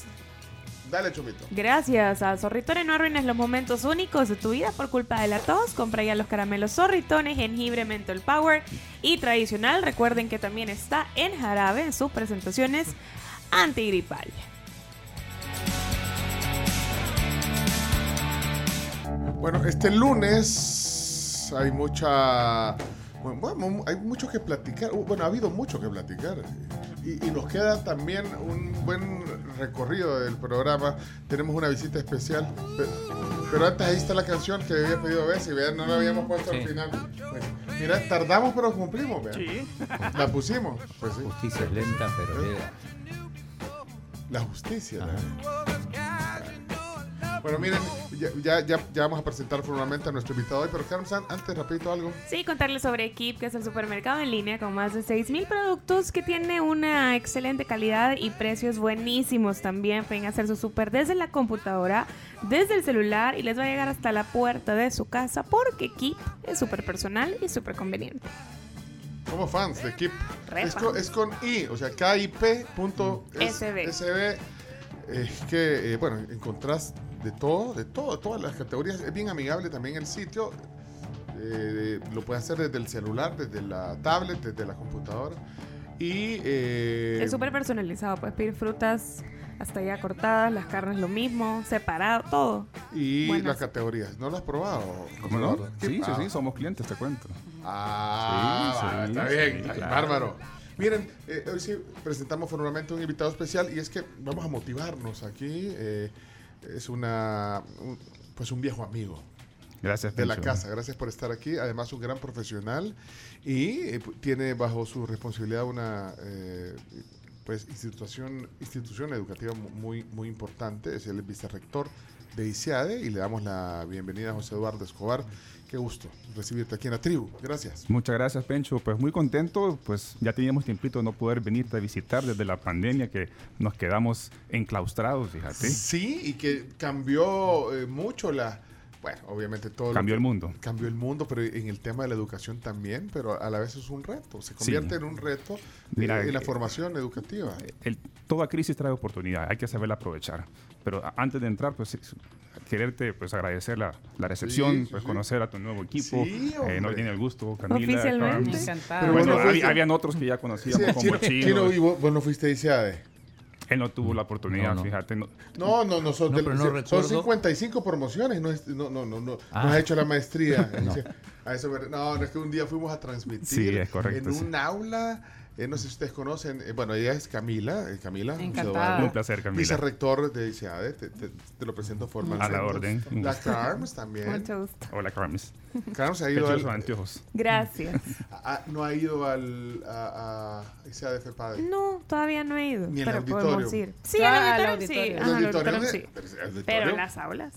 Dale, Chomito. Gracias a Zorritones, no arruines los momentos únicos de tu vida por culpa de la tos. Compra ya los caramelos Zorritones, jengibre, menthol power y tradicional. Recuerden que también está en jarabe en sus presentaciones antigripal. Bueno, este lunes hay mucha. Bueno, bueno, hay mucho que platicar. Uh, Bueno, ha habido mucho que platicar. Y, y nos queda también un buen recorrido del programa. Tenemos una visita especial. Pero, pero antes ahí está la canción que había pedido Bessie. Vean, no la habíamos puesto al Sí. final. Bueno, mira, tardamos pero cumplimos. vean. La pusimos. Pues sí. Justicia es lenta, pero llega. La justicia. ¿no? Bueno, miren, ya, ya, ya, ya vamos a presentar formalmente a nuestro invitado hoy, pero Carmen San, antes, rapidito algo. Sí, contarles sobre Keep, que es el supermercado en línea con más de 6.000 productos que tiene una excelente calidad y precios buenísimos también. Pueden hacer su super desde la computadora, desde el celular y les va a llegar hasta la puerta de su casa porque Keep es súper personal y súper conveniente. Somos fans de. Re Es con, es con I, o sea, KIP.SB. SB. Es que, eh, bueno, encontrás de todo, de todo, todas las categorías. Es bien amigable también el sitio. Eh, lo puedes hacer desde el celular, desde la tablet, desde la computadora. Y. eh, Es súper personalizado, puedes pedir frutas hasta ya cortadas, las carnes lo mismo, separado, todo. y Buenas. las categorías. ¿No lo has probado? ¿Cómo no? Sí, sí, sí, somos clientes, te cuento. Ah, Sí, sí, está sí, bien, claro. bárbaro. Miren, eh, hoy sí presentamos formalmente un invitado especial y es que vamos a motivarnos aquí. eh, es una, un- pues un viejo amigo Gracias, de la casa. Gracias por estar aquí. Además, un gran profesional y eh, tiene bajo su responsabilidad una eh, pues institución, institución educativa mu- muy, muy importante. Es el vicerrector de ICEADE y le damos la bienvenida a José Eduardo Escobar. Qué gusto recibirte aquí en la tribu. Gracias. Muchas gracias, Pencho. Pues muy contento, pues ya teníamos tiempito de no poder venirte a visitar desde la pandemia que nos quedamos enclaustrados, fíjate. Sí, y que cambió eh, mucho la... Bueno, obviamente todo... Cambió que- el mundo. Cambió el mundo, pero en el tema de la educación también, pero a la vez es un reto. Se convierte en un reto Mira, en la eh, formación educativa. El- toda crisis trae oportunidad, hay que saberla aprovechar. Pero antes de entrar, pues es- quererte pues agradecer la, la recepción, Sí, sí, pues sí. conocer a tu nuevo equipo. Sí, Eh, no tiene el gusto, Camila. Oficialmente. Pero Bueno, bueno, había- fuiste- habían otros que ya conocíamos Sí, como Chino, Chino. Chino, y vos, vos no fuiste a ICEADE. Él no tuvo la oportunidad, No, no. fíjate. no- No, no, no, son, No, del- pero no son recuerdo. 55 promociones, no, es- no, no, no, no, Ah. no has hecho la maestría. No. A eso me- no, no, es que un día fuimos a transmitir Sí, es correcto, en sí. un aula, eh, no sé si ustedes conocen, eh, bueno, ella es Camila, eh, Camila, Encantada. Un placer, Camila. vicerrector de ICEADE, te, te- te lo presento formalmente. A la orden. La. Carms también. Mucho gusto. Hola, Carmes. Carms ha ido al, anteojos. Gracias. a- a- no ha ido al, a, a FEPADE. No, todavía no he ido, Ni al pero auditorio. podemos ir. Sí, Ah, al auditorio, sí. Ajá, auditorio sí. Pero en las aulas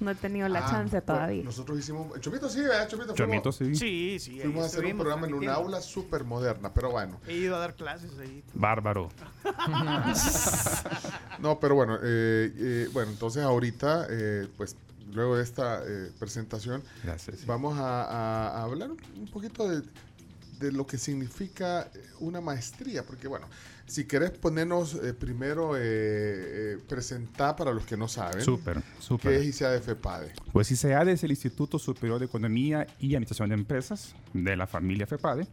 no he tenido la Ah, chance todavía. Nosotros hicimos, Chomito sí, ¿verdad? Chomito, Chomito, sí. Sí, sí. Fuimos a hacer un programa en un transmitiendo. aula súper moderna, pero bueno. He ido a dar clases ahí. Bárbaro. No, pero bueno, eh, eh, bueno, entonces ahorita, eh, pues luego de esta eh, presentación, Gracias. vamos a, a- a hablar un poquito de, de lo que significa eh, una maestría, porque bueno, si querés ponernos eh, primero, eh, eh, presentar para los que no saben, Súper, súper. ¿qué es ICEADE FEPADE? Pues ICEADE es el Instituto Superior de Economía y Administración de Empresas de la familia FEPADE,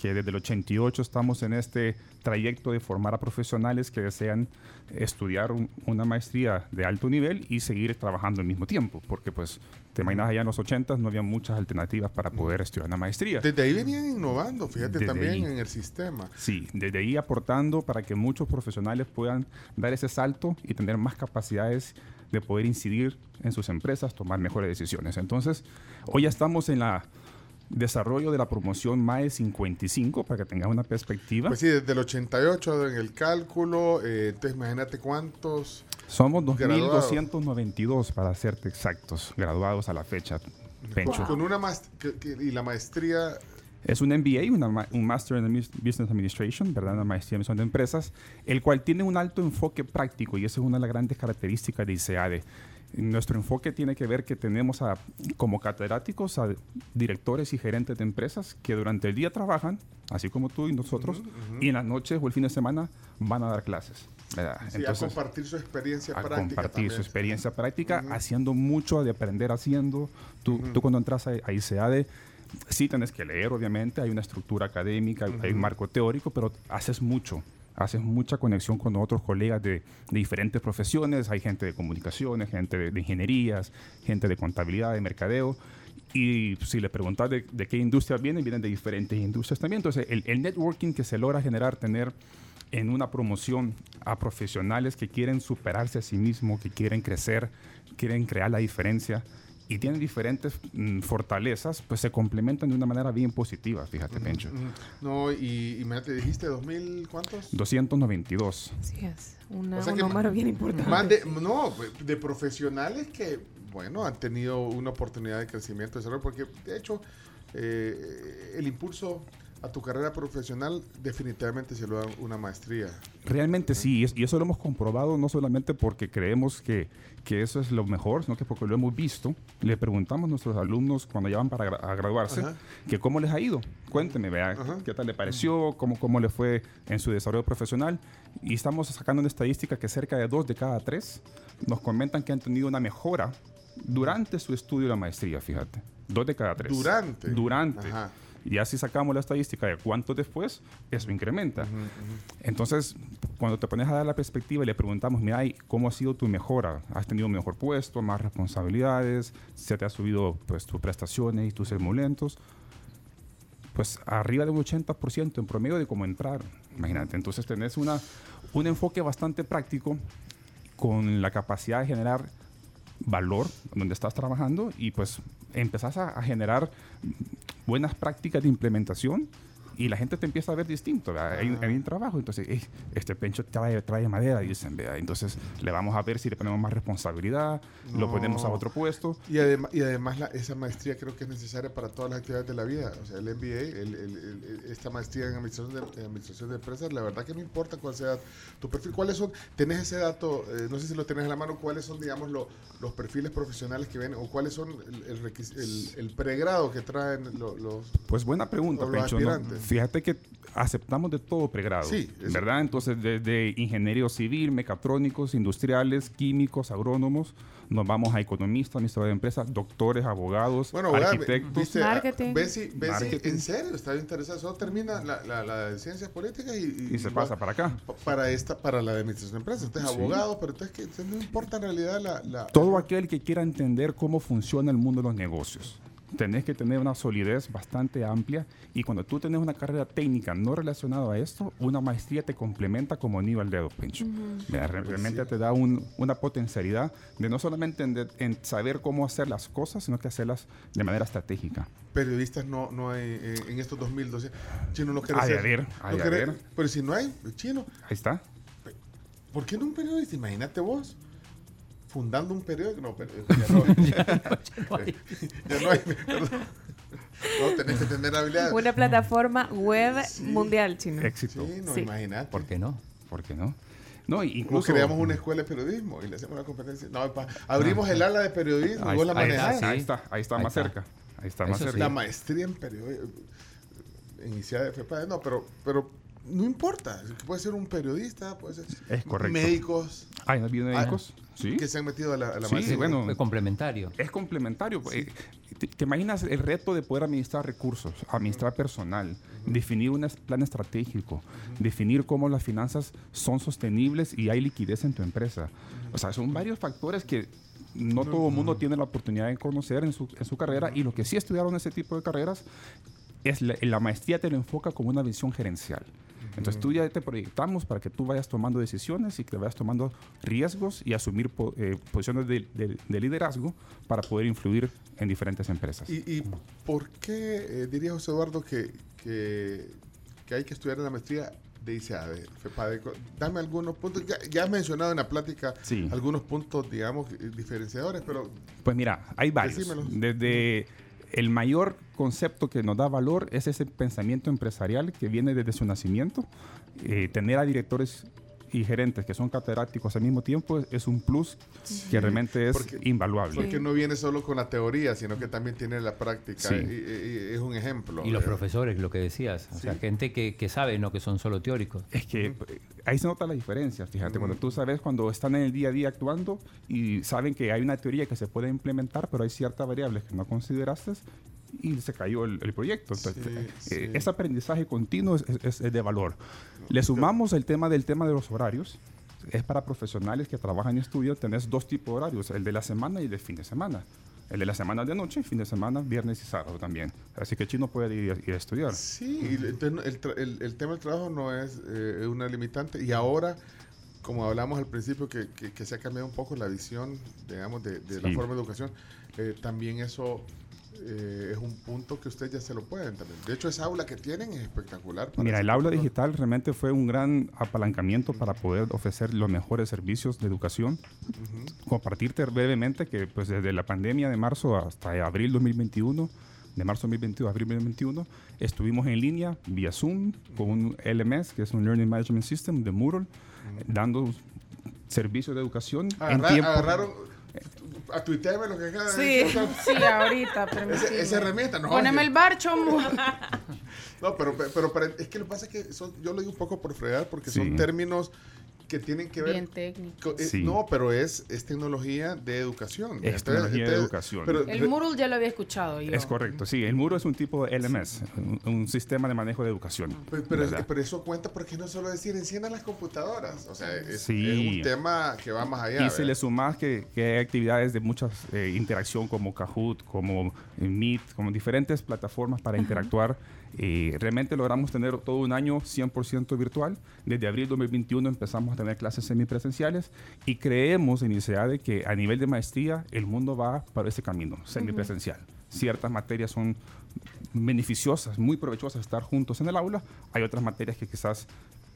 que desde el 88 estamos en este trayecto de formar a profesionales que desean estudiar un- una maestría de alto nivel y seguir trabajando al mismo tiempo, porque pues te imaginas allá en los 80 no había muchas alternativas para poder estudiar una maestría. Desde ahí venían innovando, fíjate Desde también ahí. en el sistema. Sí, desde ahí aportando para que muchos profesionales puedan dar ese salto y tener más capacidades de poder incidir en sus empresas, tomar mejores decisiones. Entonces, hoy ya estamos en la desarrollo de la promoción MAE 55 para que tengas una perspectiva. Pues sí, desde el 88 en el cálculo, eh, entonces imagínate cuántos... Somos graduados. 2.292 para serte exactos, graduados a la fecha. Pencho. Con una y la maestría Es un MBA, una ma- un Master in Business Administration, ¿verdad? Una maestría en de empresas, el cual tiene un alto enfoque práctico y esa es una de las grandes características de ICEADE. Nuestro enfoque tiene que ver que tenemos a, como catedráticos a directores y gerentes de empresas que durante el día trabajan, así como tú y nosotros, y en las noches o el fin de semana van a dar clases. ¿verdad? sí, a compartir su experiencia a práctica compartir también. su experiencia práctica, haciendo mucho de aprender haciendo. Tú, tú cuando entras a, a ICEADE, sí tienes que leer, obviamente, hay una estructura académica, hay un marco teórico, pero haces mucho. Haces mucha conexión con otros colegas de, diferentes profesiones. Hay gente de comunicaciones, gente de, ingenierías, gente de contabilidad, de mercadeo. Y si le preguntas de, qué industria vienen, vienen de diferentes industrias también. Entonces, el, el networking que se logra generar, tener en una promoción a profesionales que quieren superarse a sí mismos, que quieren crecer, quieren crear la diferencia y tienen diferentes mm, fortalezas, pues se complementan de una manera bien positiva, fíjate, Pencho. No, y, y me te dijiste 2000, ¿cuántos? 292. Sí, es una- O sea un que número ma- bien importante. Más de, no, de profesionales que, bueno, han tenido una oportunidad de crecimiento, de desarrollo, porque de hecho eh, el impulso a tu carrera profesional definitivamente se lo da una maestría. Realmente sí, y es- y eso lo hemos comprobado no solamente porque creemos que, que eso es lo mejor, sino que porque lo hemos visto. Le preguntamos a nuestros alumnos cuando ya van para gra- a graduarse Ajá. que cómo les ha ido. Cuénteme, vea, qué tal le pareció, cómo, cómo le fue en su desarrollo profesional. Y estamos sacando una estadística que cerca de dos de cada tres nos comentan que han tenido una mejora durante su estudio de la maestría, fíjate. Dos de cada tres. Durante. Durante. Ajá. Y así sacamos la estadística de cuánto después, eso incrementa. Entonces, cuando te pones a dar la perspectiva y le preguntamos, mira, ¿y ¿cómo ha sido tu mejora? ¿Has tenido un mejor puesto, más responsabilidades? ¿Se te ha subido pues, tus prestaciones y tus emolumentos? Pues arriba de un 80% en promedio de cómo entrar. Imagínate, entonces tenés una, un enfoque bastante práctico con la capacidad de generar valor donde estás trabajando y pues empezás a, a generar buenas prácticas de implementación y la gente te empieza a ver distinto. Hay, un- hay un trabajo, entonces "Ey, este pencho trae, trae madera, dicen, ¿verdad? entonces le vamos a ver si le ponemos más responsabilidad, lo ponemos a otro puesto. Y, adem- y además la- esa maestría creo que es necesaria para todas las actividades de la vida. O sea, el MBA, el- el- el- esta maestría en administración de, en administración de empresas, la verdad que no importa cuál sea tu perfil. ¿Cuáles son? ¿Tenés ese dato? eh, no sé si lo tenés en la mano. ¿Cuáles son, digamos, lo- los perfiles profesionales que ven o cuáles son el, pregrado que traen lo- los... Pues buena pregunta, Pencho. ¿no? Fíjate que aceptamos de todo pregrado, Sí, eso. ¿verdad? Entonces, desde ingeniero civil, mecatrónicos, industriales, químicos, agrónomos, nos vamos a economistas, administradores de empresas, doctores, abogados, Bueno, arquitectos. viste, Marketing. Bessie, Bessie, Marketing. en serio, está interesado. Solo termina la, la, la de ciencias políticas y, Y se pasa para acá. pa- Para esta, para la de administración de empresas. Entonces, Sí. abogado, pero entonces que no importa en realidad la... la Todo aquel que quiera entender cómo funciona el mundo de los negocios. Tenés que tener una solidez bastante amplia y cuando tú tenés una carrera técnica no relacionada a esto, una maestría te complementa como anillo al dedo, Pencho. Mira, re- Realmente te da un- una potencialidad de no solamente en, de- en saber cómo hacer las cosas, sino que hacerlas de manera estratégica. periodistas no, no hay eh, en estos 2012. Chino no quiere Ha de ser. haber, no ha de quiere- haber. Pero si no hay, chino, Ahí está. ¿por qué no un periodista? Imagínate vos. Fundando un periódico. No, pero ya no, ya no hay. perdón. No, tenés que tener habilidades. Una plataforma web mundial, chino. Éxito. Sí, no, Sí. imagínate. ¿Por qué no? ¿Por qué no? No, O incluso creamos una escuela de periodismo y le hacemos una competencia. No, pa- abrimos el ala de periodismo y ahí, vos la ahí está, manejás. ahí está, ahí está Ahí más está. cerca. Ahí está Eso más sí. cerca. La maestría en periodismo iniciada de no, pero, pero no importa. Puede ser un periodista, puede ser Es correcto. médicos Hay médicos, sí. que se han metido a la, a la Sí, maestría. bueno, Es complementario. Es complementario. Eh, ¿Te, te imaginas el reto de poder administrar recursos, administrar personal, definir un plan estratégico, definir cómo las finanzas son sostenibles y hay liquidez en tu empresa? O sea, son varios factores que no todo el mundo tiene la oportunidad de conocer en su, en su carrera y los que sí estudiaron ese tipo de carreras, es la, la maestría te lo enfoca como una visión gerencial. Entonces tú ya te proyectamos para que tú vayas tomando decisiones y que vayas tomando riesgos y asumir po- eh, posiciones de, de- de liderazgo para poder influir en diferentes empresas. ¿Y, y por qué eh, diría José Eduardo que, que, que hay que estudiar en la maestría de ICA, de FEPADE? Dame algunos puntos. Ya, ya has mencionado en la plática Sí. algunos puntos, digamos, diferenciadores, pero Pues mira, hay varios. Decímelo. Desde el mayor concepto que nos da valor es ese pensamiento empresarial que viene desde su nacimiento. Eh, tener a directores y gerentes que son catedráticos al mismo tiempo es, es un plus que realmente es Porque- invaluable. porque no viene solo con la teoría, sino que también tiene la práctica. Sí. Y, y- y es un ejemplo. Y los Eh, profesores, lo que decías. O sea, gente que, que sabe, no que son solo teóricos. Es que eh, ahí se nota la diferencia, fíjate, cuando tú sabes cuando están en el día a día actuando y saben que hay una teoría que se puede implementar, pero hay ciertas variables que no consideraste y se cayó el, el proyecto. Entonces, Sí, eh, sí. ese aprendizaje continuo es, es- es de valor. Le sumamos el tema del tema de los horarios. Es para profesionales que trabajan y estudian, tenés dos tipos de horarios, el de la semana y el de fin de semana. El de la semana de noche, fin de semana, viernes y sábado también. Así que Chino puede ir, a- ir a estudiar. Sí, y el, el- el tema del trabajo no es eh, una limitante. Y ahora, como hablamos al principio, que, que- que se ha cambiado un poco la visión, digamos, de, de la Sí. forma de educación, eh, también eso eh, es un punto que ustedes ya se lo pueden también. De hecho, esa aula que tienen es espectacular. para Mira, el aula digital realmente fue un gran apalancamiento para poder ofrecer los mejores servicios de educación. Compartirte brevemente que pues desde la pandemia de marzo hasta abril 2021, de marzo 2021 a abril 2021, estuvimos en línea vía Zoom con un LMS, que es un Learning Management System de Moodle, dando servicios de educación en Agarra- tiempo. agarraron a tuitearme lo que de Sí, sí, ahorita. Esa herramienta, no. Poneme el bar, chomo. No, pero, pero, pero es que lo que pasa es que son, yo lo digo un poco por fregar porque son términos que tienen que ver Bien técnico. co- eh, Sí. No, pero es, es tecnología de educación. Es tecnología de educación. Pero, El Moodle ya lo había escuchado yo. Es correcto, sí. El muro es un tipo de LMS, un, un sistema de manejo de educación. Pero, pero, ¿verdad? pero eso cuenta porque no solo decir enciendan las computadoras. O sea, es, Sí. es un tema que va más allá. Y si le ¿verdad? sumas que, que hay actividades de mucha interacción como Kahoot, como eh, Meet, como diferentes plataformas para interactuar, eh, realmente logramos tener todo un año 100% virtual. Desde abril 2021 empezamos a tener clases semipresenciales y creemos en ICEA de que a nivel de maestría el mundo va para ese camino, semipresencial. Ciertas materias son beneficiosas, muy provechosas estar juntos en el aula. Hay otras materias que quizás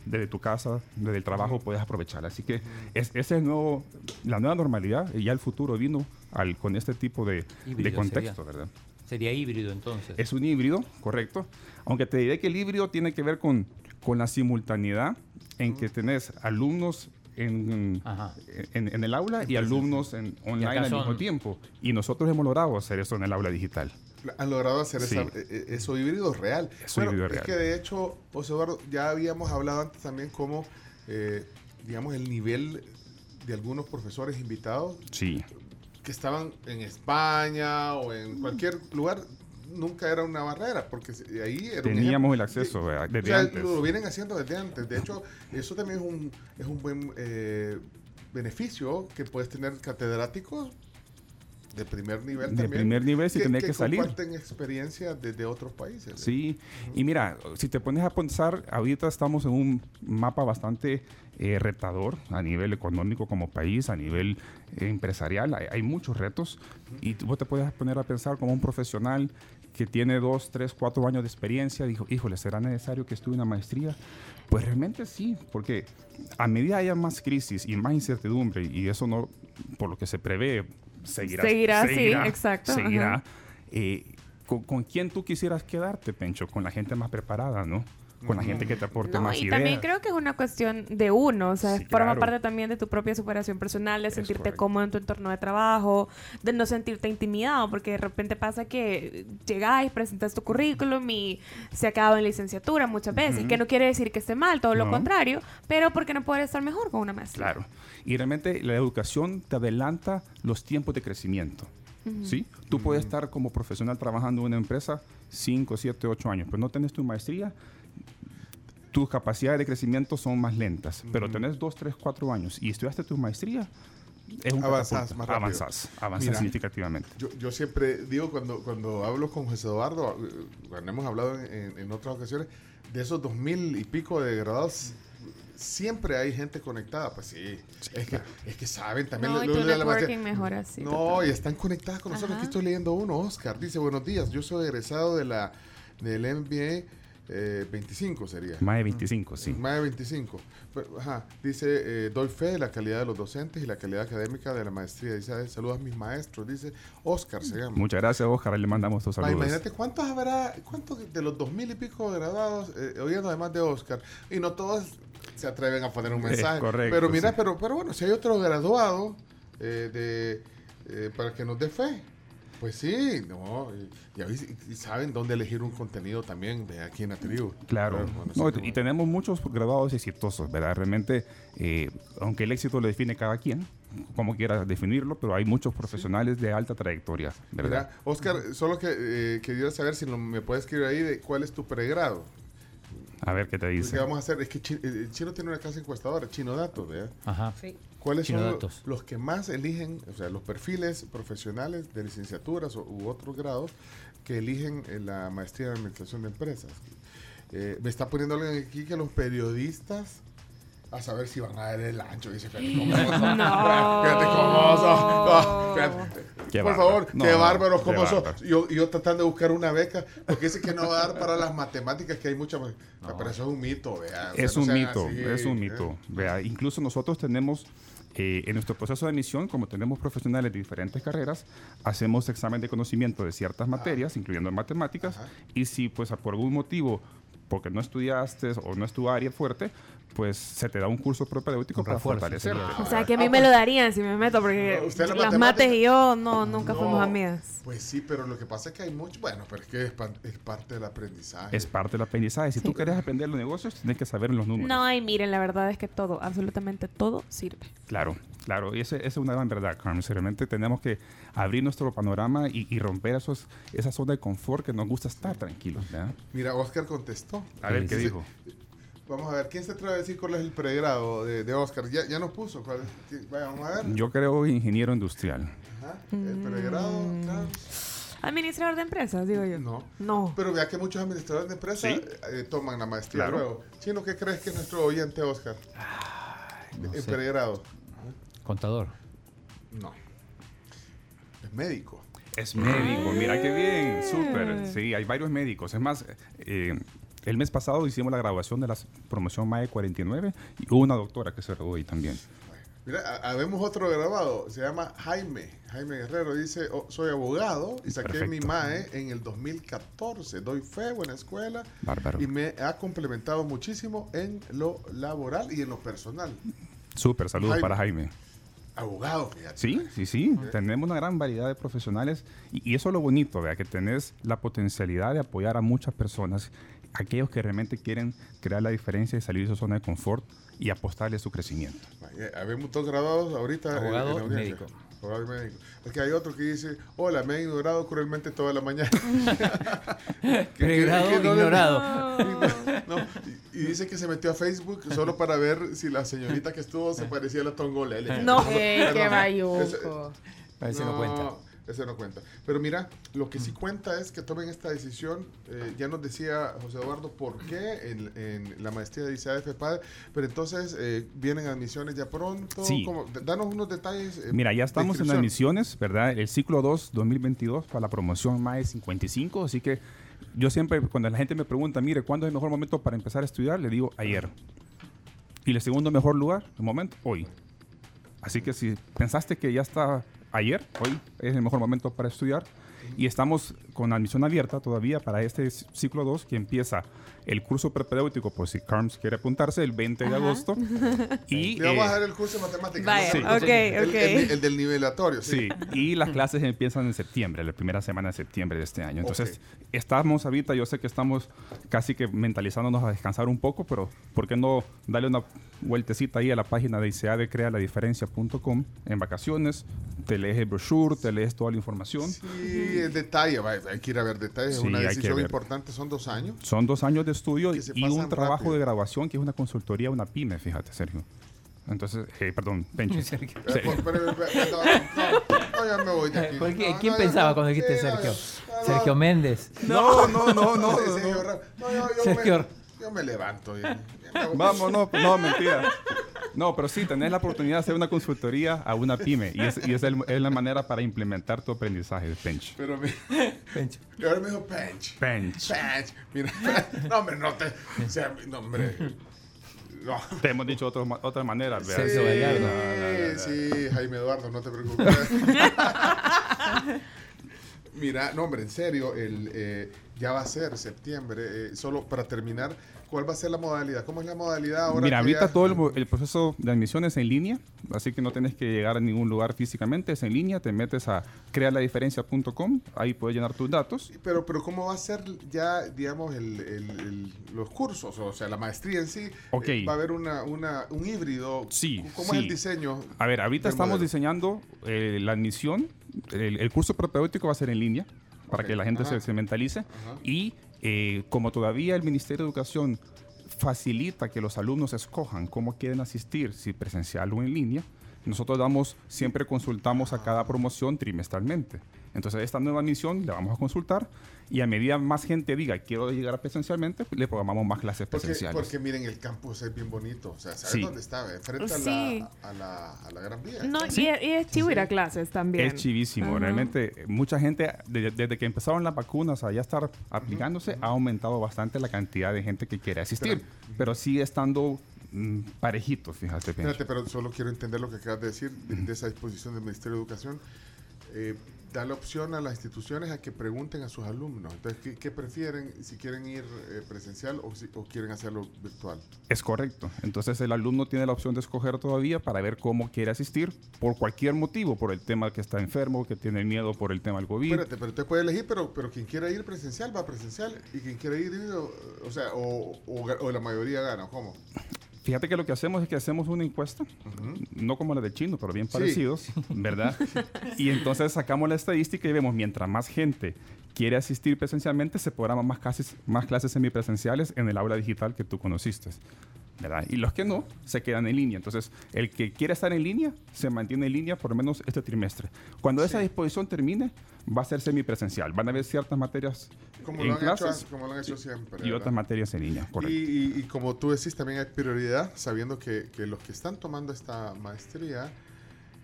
desde tu casa, desde el trabajo puedes aprovechar. Así que es, esa es nuevo, la nueva normalidad y ya el futuro vino al, con este tipo de, de contexto. ¿verdad? Sería híbrido entonces. Es un híbrido, correcto. Aunque te diré que el híbrido tiene que ver con, con la simultaneidad en que tenés alumnos en, en, en el aula y alumnos en, online al mismo son- tiempo. Y nosotros hemos logrado hacer eso en el aula digital. Han logrado hacer Sí. esa- eh, eh, eso híbrido real. Eso híbrido real. Es que de hecho, José Eduardo, ya habíamos hablado antes también cómo, eh, digamos, el nivel de algunos profesores invitados Sí. Que estaban en España o en cualquier lugar nunca era una barrera porque se- ahí era Teníamos el acceso desde sea, antes. Lo vienen haciendo desde antes. De hecho, eso también es un, es un buen eh, beneficio que puedes tener catedráticos de primer nivel De también. primer nivel sin tener que salir. comparten experiencia desde otros países. Sí, y mira, si te pones a pensar, ahorita estamos en un mapa bastante eh, retador a nivel económico como país, a nivel eh, empresarial, hay, hay muchos retos y tú- vos te puedes poner a pensar como un profesional que tiene dos, tres, cuatro años de experiencia, dijo, híjole, ¿será necesario que estudie una maestría? Pues realmente sí, porque a medida haya más crisis y más incertidumbre, y eso no, por lo que se prevé, seguirá. Seguirá, sí, exacto, Seguirá. Eh, ¿con, con quién tú quisieras quedarte, Pencho? Con la gente más preparada, ¿no? Con la gente que te aporte No, más y ideas. también creo que es una cuestión de uno, o sea, Sí, forma claro. parte también de tu propia superación personal, de sentirte cómodo en tu entorno de trabajo, de no sentirte intimidado, porque de repente pasa que llegáis, presentas tu currículum y se acaba en licenciatura muchas veces, Ujú. que no quiere decir que esté mal, todo lo No. contrario, pero porque no poder estar mejor con una maestría. Claro. Y realmente la educación te adelanta los tiempos de crecimiento. Ujú. ¿Sí? Tú puedes estar como profesional trabajando en una empresa 5, 7, 8 años, pero no tenés tu maestría, tus capacidades de crecimiento son más lentas. Pero tenés 2, 3, 4 años y estudiaste tu maestría, es un Avanzás más rápido. Avanzás, avanzás Mira, significativamente. Yo, yo siempre digo cuando, cuando hablo con José Eduardo, cuando hemos hablado en, en- otras ocasiones, de esos dos mil y pico de graduados, siempre hay gente conectada. Pues sí, es, que, es que saben también. No, lo- y lo tu de la mejora así. No, y están conectadas con nosotros. Ajá. Aquí estoy leyendo uno, Oscar. Dice, buenos días, yo soy egresado de la, del MBA eh, 25 sería. Más de 25, sí. Más de 25. Pero, ajá, dice, eh, doy fe de la calidad de los docentes y la calidad académica de la maestría. Dice, "Ay, saludos a mis maestros. Dice, Oscar se llama. Muchas gracias, Oscar. Ahí Le mandamos tus Ma, saludos. imagínate cuántos habrá, cuántos de los dos mil y pico graduados, eh, oyendo además de Oscar, y no todos se atreven a poner un mensaje. correcto, pero mira, sí. pero, pero bueno, si hay otro graduado eh, de, eh, para que nos dé fe, pues sí, no, y, y saben dónde elegir un contenido también de aquí en la tribu. Claro. Bueno, bueno, No, sí, y tenemos muchos graduados exitosos, ¿verdad? Realmente, eh, aunque el éxito lo define cada quien, como quiera definirlo, pero hay muchos profesionales de alta trayectoria, ¿verdad? Mira, Oscar, solo que eh, quería saber si no- me puedes escribir ahí de cuál es tu pregrado. A ver qué te Lo dice. que vamos a hacer es que Chi- eh, Chino tiene una casa encuestadora, Chino Datos, ¿verdad? Ajá. Sí. ¿Cuáles son los que más eligen, o sea, los perfiles profesionales de licenciaturas o- u otros grados que eligen eh, la maestría en administración de empresas? Eh, me está poniendo alguien aquí que los periodistas a saber si van a dar el ancho. Dice, fíjate cómo son. No. Fíjate cómo son. Fíjate. Qué Por bárbaro. favor, No, qué no, bárbaros qué cómo son. bárbaro. Yo, yo tratando de buscar una beca, porque dice que no va a dar para las matemáticas, que hay muchas. Pero eso es un mito, vea. O sea, Es no un mito, así, es un ¿eh? mito. Vea, incluso nosotros tenemos, eh, en nuestro proceso de admisión, como tenemos profesionales de diferentes carreras, hacemos examen de conocimiento de ciertas materias, incluyendo matemáticas, y si pues por algún motivo, porque no estudiaste o no es tu área fuerte, pues se te da un curso propedéutico Un para refuerzo fortalecerte. O sea, que a mí Ah, me pues- lo darían si me meto, porque No, las mates y yo no, nunca No, fuimos amigas. Pues sí, pero lo que pasa es que hay mucho. Bueno, pero es que es, pa- es parte del aprendizaje. Es parte del aprendizaje. Si tú quieres aprender los negocios, tienes que saber los números. No, y miren, la verdad es que todo, absolutamente todo sirve. Claro, claro. Y esa esa es una gran verdad, Carmen. Realmente tenemos que abrir nuestro panorama y, y romper esos, esa zona de confort que nos gusta estar tranquilos. ¿verdad? Mira, Oscar contestó. A ver qué Dice- dijo. Vamos a ver, ¿quién se atreve a decir cuál es el pregrado de, de Oscar? Ya, ya nos puso. ¿cuál es? Vamos a ver. Yo creo ingeniero industrial. Ajá, El pregrado. Mm. claro. Administrador de empresas, digo yo. No. No. Pero vea que muchos administradores de empresas ¿Sí? eh, toman la maestría Claro. luego. Chino, ¿qué crees que es nuestro oyente Oscar? no el sé. pregrado. Contador. No. Es médico. Es médico, mira qué bien, súper. Sí, hay varios médicos. Es más, eh, el mes pasado hicimos la graduación de la promoción MAE 49 y hubo una doctora que se graduó ahí también. Mira, ha- habemos otro grabado, se llama Jaime, Jaime Guerrero, dice, "Oh, soy abogado y saqué Perfecto. mi MAE en el 2014, doy fe, buena escuela, Bárbaro. y me ha complementado muchísimo en lo laboral y en lo personal. Súper, saludos Jaime. para Jaime. Abogado, fíjate. Sí, sí, sí. Tenemos una gran variedad de profesionales y, y eso es lo bonito, vea, que tenés la potencialidad de apoyar a muchas personas, aquellos que realmente quieren crear la diferencia y salir de su zona de confort y apostarle a su crecimiento. Habemos dos graduados ahorita. Abogado en la audiencia. médico. Abogado y médico. Es que hay otro que dice, hola, me he ignorado cruelmente toda la mañana. Que- Pregrado que no le- ignorado. No, y, y dice que se metió a Facebook solo para ver si la señorita que estuvo se parecía a la Tongolele. No. Eh, qué bayuco. Ese no cuenta. Ese no cuenta. Pero mira, lo que sí cuenta es que tomen esta decisión. eh, ya nos decía José Eduardo por qué en, en la maestría de ICAF PAD, pero entonces eh, vienen admisiones ya pronto. Sí. Danos unos detalles. eh, Mira, ya estamos en admisiones, ¿verdad? El ciclo 2 2022 para la promoción MAE 55, así que yo siempre, cuando la gente me pregunta, mire, ¿cuándo es el mejor momento para empezar a estudiar? Le digo, ayer. Y el segundo mejor lugar, el momento, hoy. Así que si pensaste que ya está ayer, hoy es el mejor momento para estudiar. Y estamos con admisión abierta todavía para este ciclo 2 que empieza el curso prepedéutico, por si Carms quiere apuntarse, el 20 de Ajá. agosto. y Le vamos a eh, dar el curso de matemáticas. Vaya, Sí. ok, El, ok. el- el del nivelatorio, sí. Sí, y las clases empiezan en septiembre, la primera semana de septiembre de este año. Entonces, estamos ahorita, yo sé que estamos casi que mentalizándonos a descansar un poco, pero ¿por qué no darle una vueltecita ahí a la página de ICA de crealadifferencia.com en vacaciones? Te lees el brochure, te lees toda la información. Y el detalle, hay que ir a ver detalles. Es Sí, una hay que decisión ver. importante, son dos años. Son dos años de estudio y un trabajo rápido. de graduación que es una consultoría, una pyme, fíjate, Sergio. Entonces, eh, perdón, Pencho. Sergio. Eh, pues, pero- pero- no, no, no, ya me voy de aquí. ¿Por qué? No, ¿Quién no, pensaba no, cuando dijiste Sergio? Sergio no. Méndez. No, no, no, no. Sergio yo, yo me, yo levanto. y- me. Vamos, no, no, mentira. No, pero sí, tenés la oportunidad de hacer una consultoría a una pyme y, es, y es, el- es la manera para implementar tu aprendizaje de Pench. Pero me, Pencho. y ahora me dijo Pench. Pench. Pench. Mira, no, hombre, no te. O sea, no, hombre. No. Te hemos dicho otro otra manera. ¿verdad? Sergio Gallardo. No, no, no, no. Sí, Jaime Eduardo, no te preocupes. Mira, no, hombre, en serio, el, eh, ya va a ser septiembre. eh, solo para terminar, ¿cuál va a ser la modalidad? ¿Cómo es la modalidad ahora? Mira, ahorita ya- todo el, el proceso de admisión es en línea, así que no tienes que llegar a ningún lugar físicamente, es en línea, te metes a crealadiferencia.com, ahí puedes llenar tus datos. Pero, pero ¿cómo va a ser ya, digamos, el, los cursos? O sea, la maestría en sí. Ok. eh, va a haber una, una, un híbrido. Sí, ¿Cómo sí. es el diseño? A ver, ahorita estamos modelo? diseñando eh, la admisión, el, el curso propedéutico va a ser en línea, para que la gente se, se mentalice, y eh, como todavía el Ministerio de Educación facilita que los alumnos escojan cómo quieren asistir, si presencial o en línea, nosotros damos, siempre consultamos a cada promoción trimestralmente. Entonces, esta nueva misión la vamos a consultar y a medida más gente diga quiero llegar presencialmente, le programamos más clases Porque, presenciales. porque miren, el campus es bien bonito. O sea, ¿sabes Sí. dónde está? Enfrente a, Sí. la, a, la, a la Gran Vía. No, y, y es chivo ir a clases también. Es chivísimo, realmente mucha gente, de- desde que empezaron las vacunas a ya estar aplicándose, ha aumentado bastante la cantidad de gente que quiere asistir, pero sigue estando mm, parejito, fíjate. Espérate, pero solo quiero entender lo que acabas de decir de, de esa disposición del Ministerio de Educación. Eh, da la opción a las instituciones a que pregunten a sus alumnos. Entonces, ¿qué, qué prefieren? Si quieren ir eh, presencial o, si- o quieren hacerlo virtual. Es correcto. Entonces el alumno tiene la opción de escoger todavía para ver cómo quiere asistir por cualquier motivo, por el tema que está enfermo, que tiene miedo por el tema del COVID. Espérate, pero usted puede elegir, pero, pero quien quiera ir presencial va presencial y quien quiera ir, o, o sea, o, o ga- o la mayoría gana, ¿cómo? Fíjate que lo que hacemos es que hacemos una encuesta, no como la del chino, pero bien Sí. parecidos, ¿verdad? y entonces sacamos la estadística y vemos, mientras más gente quiere asistir presencialmente, se programan más clases, más clases semipresenciales en el aula digital que tú conociste. ¿verdad? Y los que no, se quedan en línea. Entonces, el que quiere estar en línea, se mantiene en línea por lo menos este trimestre. Cuando esa disposición termine, va a ser semipresencial. Van a haber ciertas materias Como en lo, han hecho, clases como lo han hecho siempre. y ¿verdad? otras materias en línea, Y, correcto. y- y como tú decís, también hay prioridad, sabiendo que, que los que están tomando esta maestría,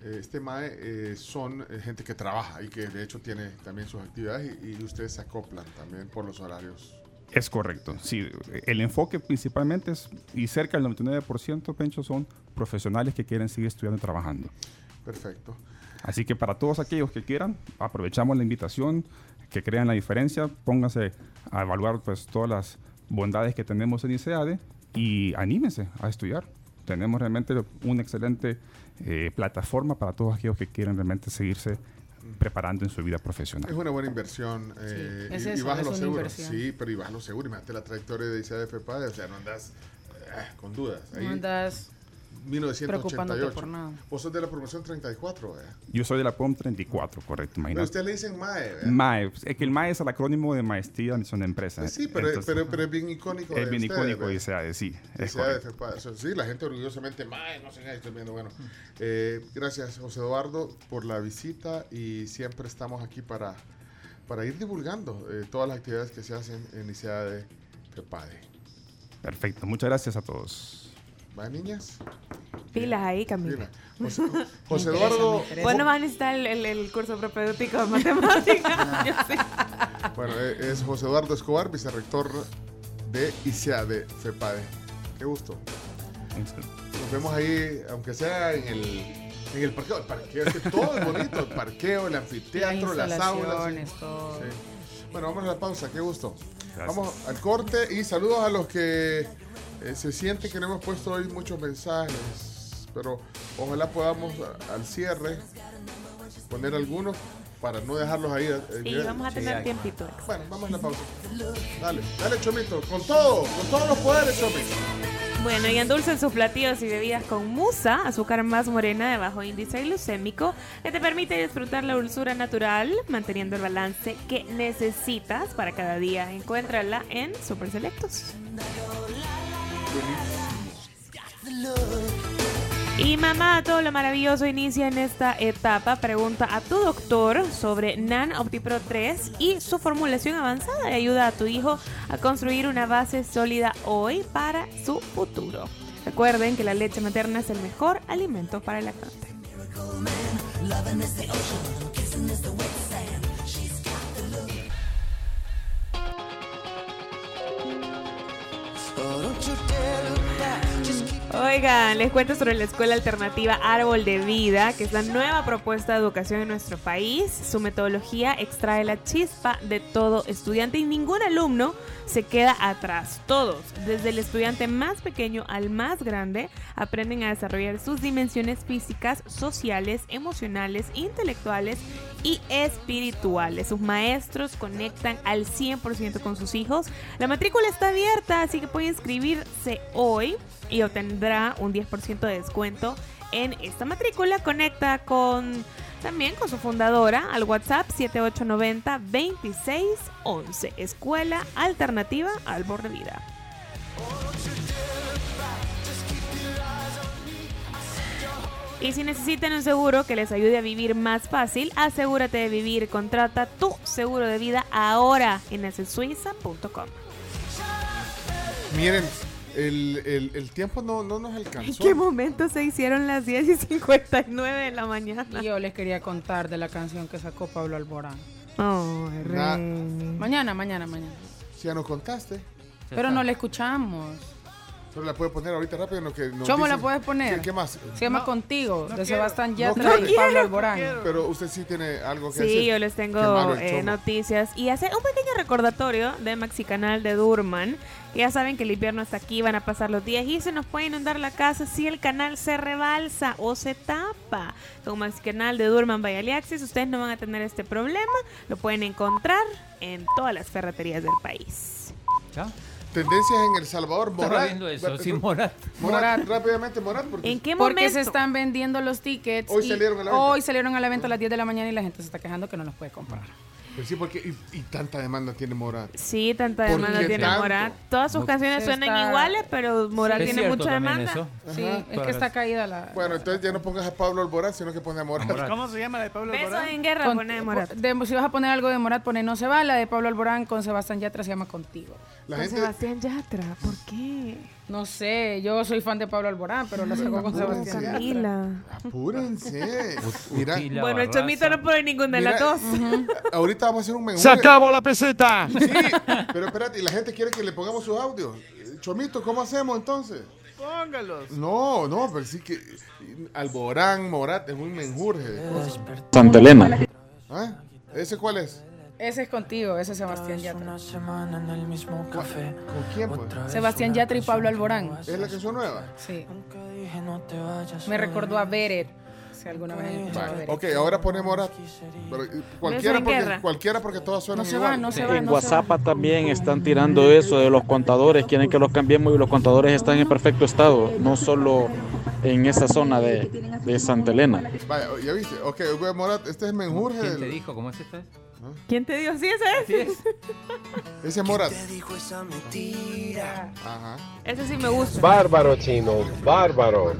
eh, este MAE, eh, son eh, gente que trabaja y que de hecho tiene también sus actividades y, y ustedes se acoplan también por los horarios. Es correcto, sí. El enfoque principalmente es, y cerca del 99%, Pencho, son profesionales que quieren seguir estudiando y trabajando. Perfecto. Así que para todos aquellos que quieran, aprovechamos la invitación, que crean la diferencia, pónganse a evaluar pues todas las bondades que tenemos en ICEADE y anímense a estudiar. Tenemos realmente una excelente eh, plataforma para todos aquellos que quieren realmente seguirse preparando en su vida profesional. Es una buena inversión. eh, es y, y eso, baja es los una seguros. inversión. Sí, pero y baja los seguros. Imagínate la trayectoria de ICA de FEPADE, o sea, no andas eh, con dudas. Ahí, No andas 1988. preocupándote por nada. Vos sos de la promoción 34, ¿eh? Yo soy de la POM 34, correcto, Pero imagínate. usted le dicen MAE, ¿verdad? MAE, es que el MAE es el acrónimo de Maestría de Admisión de Empresas. Pues sí, pero, Entonces, pero, pero es bien icónico. es bien icónico, ¿verdad? dice ADE, sí, es. Eso Sí, la gente orgullosamente MAE, no sé qué, estoy viendo. Bueno, eh, gracias, José Eduardo, por la visita y siempre estamos aquí para, para ir divulgando eh, todas las actividades que se hacen en ICA de FEPADE. Perfecto, muchas gracias a todos. ¿Va, niñas? Pilas ahí, Camila. José, José Eduardo. Bueno, van a necesitar el, el- el curso propedéutico de sé. Bueno, eh, es José Eduardo Escobar, vicerrector de ICEA de FEPADE. Qué gusto. Nos vemos ahí, aunque sea en el En el parqueo, el parqueo, es que todo es bonito, el parqueo, el anfiteatro, las, aulas. instalaciones, todo. Sí. Bueno, vamos a la pausa, qué gusto. Vamos al corte y saludos a los que eh, se siente que no hemos puesto hoy muchos mensajes, pero ojalá podamos a- al cierre poner algunos para no dejarlos ahí. eh, Sí, bien. vamos a tener tiempito. Bueno, vamos a la pausa. Dale, dale, Chomito, con todo, con todos los poderes, Chomito. Bueno, y endulcen sus platillos y bebidas con musa, azúcar más morena de bajo índice glucémico, que te permite disfrutar la dulzura natural, manteniendo el balance que necesitas para cada día. Encuéntrala en Super Selectos. Y mamá, todo lo maravilloso inicia en esta etapa. Pregunta a tu doctor sobre NAN OptiPro 3 y su formulación avanzada y ayuda a tu hijo a construir una base sólida hoy para su futuro. Recuerden que la leche materna es el mejor alimento para el lactante. Oigan, les cuento sobre la Escuela Alternativa Árbol de Vida, que es la nueva propuesta de educación en nuestro país. Su metodología extrae la chispa de todo estudiante y ningún alumno se queda atrás. Todos, desde el estudiante más pequeño al más grande, aprenden a desarrollar sus dimensiones físicas, sociales, emocionales, intelectuales y espirituales. Sus maestros conectan al 100% con sus hijos. La matrícula está abierta, así que puede inscribirse hoy y obtendrá un 10% de descuento en esta matrícula. Conecta con también con su fundadora al WhatsApp 7890-2611. Escuela Alternativa Árbol de Vida. Y si necesitan un seguro que les ayude a vivir más fácil, asegúrate de vivir. Contrata tu seguro de vida ahora en asesuiza.com. Miren, el, el- el tiempo no, no nos ¿En alcanzó. qué momento se hicieron las 10 y 59 de la mañana? Y yo les quería contar de la canción que sacó Pablo Alborán. Na- Reni. Mañana, mañana, mañana. Si ya nos contaste. Pero no la escuchamos. Solo la puedes poner ahorita rápido. en lo que nos ¿Cómo la dicen. puedes poner? ¿Qué, qué más? Se llama Contigo, de quiero. Sebastián No Yatra quiero. y Pablo Alborán. Pero usted sí tiene algo que decir. Sí, yo les tengo eh, noticias y hacer un pequeño recordatorio de Maxi Canal de Durman. Ya saben que el invierno está aquí, van a pasar los días y se nos puede inundar la casa si el canal se rebalsa o se tapa. Con Maxi Canal de Durman Vallaliaxis, ustedes no van a tener este problema. Lo pueden encontrar en todas las ferreterías del país. Tendencias en El Salvador. Morat. viendo eso, sí, Morat. Morat, rápidamente, Morat. Porque ¿En qué Porque momento? se están vendiendo los tickets. Hoy salieron a la venta. Hoy salieron a la venta a las 10 de la mañana y la gente se está quejando que no los puede comprar. Pues sí, porque y, y tanta demanda tiene Morat. Sí, tanta ¿Por demanda tiene tanto? Morat. Todas sus canciones suenan está- iguales, pero Morat tiene cierto mucha demanda. eso. Sí, Ajá. es que está caída la. Bueno, entonces ya no pongas a Pablo Alborán, sino que pone a Morat. Morat. ¿Cómo se llama la de Pablo Besos Alborán? en guerra, Con- pone Morat. de- si vas a poner algo de Morat, pone No se va. La de Pablo Alborán con Sebastián Yatra se llama Contigo. La Con gente, Sebastián Yatra, ¿por qué? No sé, yo soy fan de Pablo Alborán, pero la sacó con. Sebastián. Camila. apúrense. Mira, Bueno, el chomito no pone ninguna de las dos. ahorita vamos a hacer un menú. ¡Se acabó la peseta! Sí, pero espérate, y la gente quiere que le pongamos sus audios. Chomito, ¿cómo hacemos entonces? Póngalos. No, no, pero sí que Alborán, Morat, es un menjurje. Santa Elena. ¿Ah? ¿Ese cuál es? Ese es contigo, ese es Sebastián Yatra. ¿Con quién, pues? Sebastián Yatra y Pablo Alborán. ¿Es la canción nueva? Sí. Me recordó a Beret. Si alguna vez Beret. Ok, ahora pone Morat. Pero, eh, cualquiera, en porque, cualquiera porque todas suenan No se igual. va, no se va. En no se va. WhatsApp también están tirando eso de los contadores, quieren que los cambiemos y los contadores están en perfecto estado, no solo en esa zona de, de Santa Elena. Vaya, ya viste. Ok, Morat, este es menjurje. ¿Quién te dijo? ¿Cómo es ¿Quién te dio? Sí, ese es. Ese es Morat. dijo esa mentira? Ajá. Ese sí me gusta. Bárbaro, chino, bárbaro.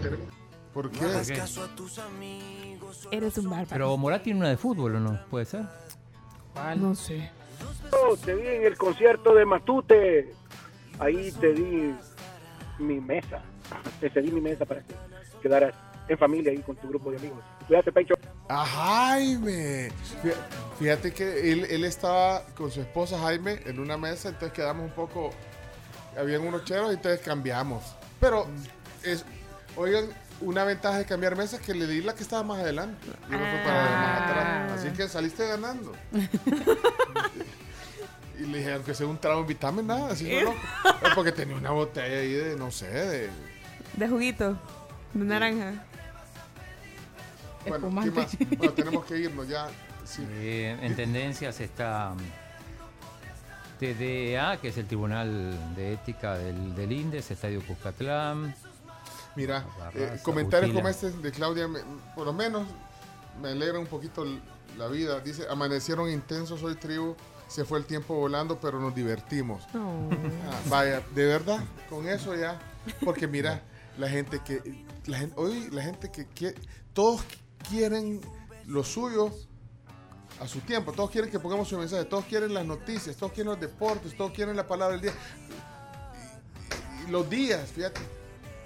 ¿Por qué? ¿Por qué? Caso a tus amigos. Eres un bárbaro. Pero Morat tiene una de fútbol, ¿o no? ¿Puede ser? No sé. te vi en el concierto de Matute. Ahí te di mi mesa. Te cedí mi mesa para que quedaras en familia ahí con tu grupo de amigos. Cuídate, Pecho. A Jaime. Fí- Fíjate que él, él estaba con su esposa Jaime en una mesa, entonces quedamos un poco. Habían unos cheros y entonces cambiamos. Pero, es, oigan, una ventaja de cambiar mesa es que le di la que estaba más adelante. Y no fue para más atrás. Así que saliste ganando. y le dije, aunque sea un trago, invítame nada. Así no. Es porque tenía una botella ahí de, no sé, de. De juguito. De naranja. Bueno, ¿qué más? Bueno, tenemos que irnos ya. Sí. Eh, en tendencias está TDA, que es el Tribunal de Ética del, del INDES, Estadio Cuscatlán. Mira, Barraza, eh, comentarios como este de Claudia, me- por lo menos me alegra un poquito la vida. Dice, amanecieron intensos hoy tribu, se fue el tiempo volando, pero nos divertimos. Ah, vaya, de verdad, con eso ya. Porque mira, la gente que, la gente, hoy la gente que quiere, todos quieren lo suyo a su tiempo, todos quieren que pongamos su mensaje, todos quieren las noticias, todos quieren los deportes, todos quieren la palabra del día. Y- y los días, fíjate.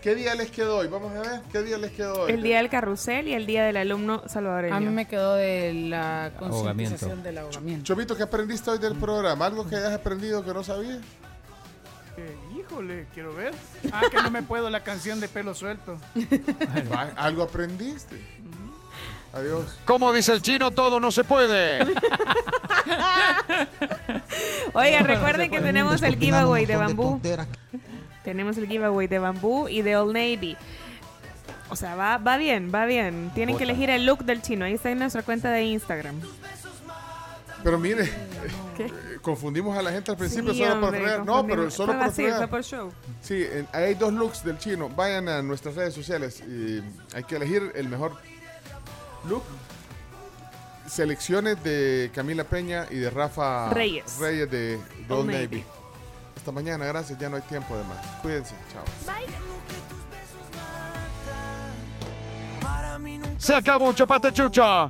¿Qué día les quedó hoy? Vamos a ver, ¿qué día les quedó hoy? El día del carrusel y el día del alumno salvadoreño. A mí me quedó de la concientización del ahogamiento. Chovito, ¿qué aprendiste hoy del programa? ¿Algo que hayas aprendido que no sabías? Eh, híjole, quiero ver. Ah, que no me puedo la canción de pelo suelto. Algo aprendiste. Adiós. Como dice el chino, todo no se puede. Oiga, No, no recuerden que tenemos el giveaway de bambú. Tenemos el giveaway de bambú y de Old Navy. O sea, va, va bien, va bien. Tienen que elegir el look del chino. Ahí está en nuestra cuenta de Instagram. Pero mire, ¿Qué? eh, confundimos a la gente al principio Sí, solo por fregar. No, pero solo Fue por así, fregar. fue por show. Sí, en- hay dos looks del chino. Vayan a nuestras redes sociales y hay que elegir el mejor look. Selecciones de Camila Peña y de Rafa Reyes. Reyes de Old Old Navy. Navy. Hasta mañana, gracias. Ya no hay tiempo de más. Cuídense. Chao. Se acabó Chapate Chucha.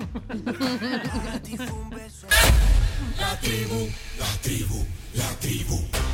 La tribu, la tribu, la tribu.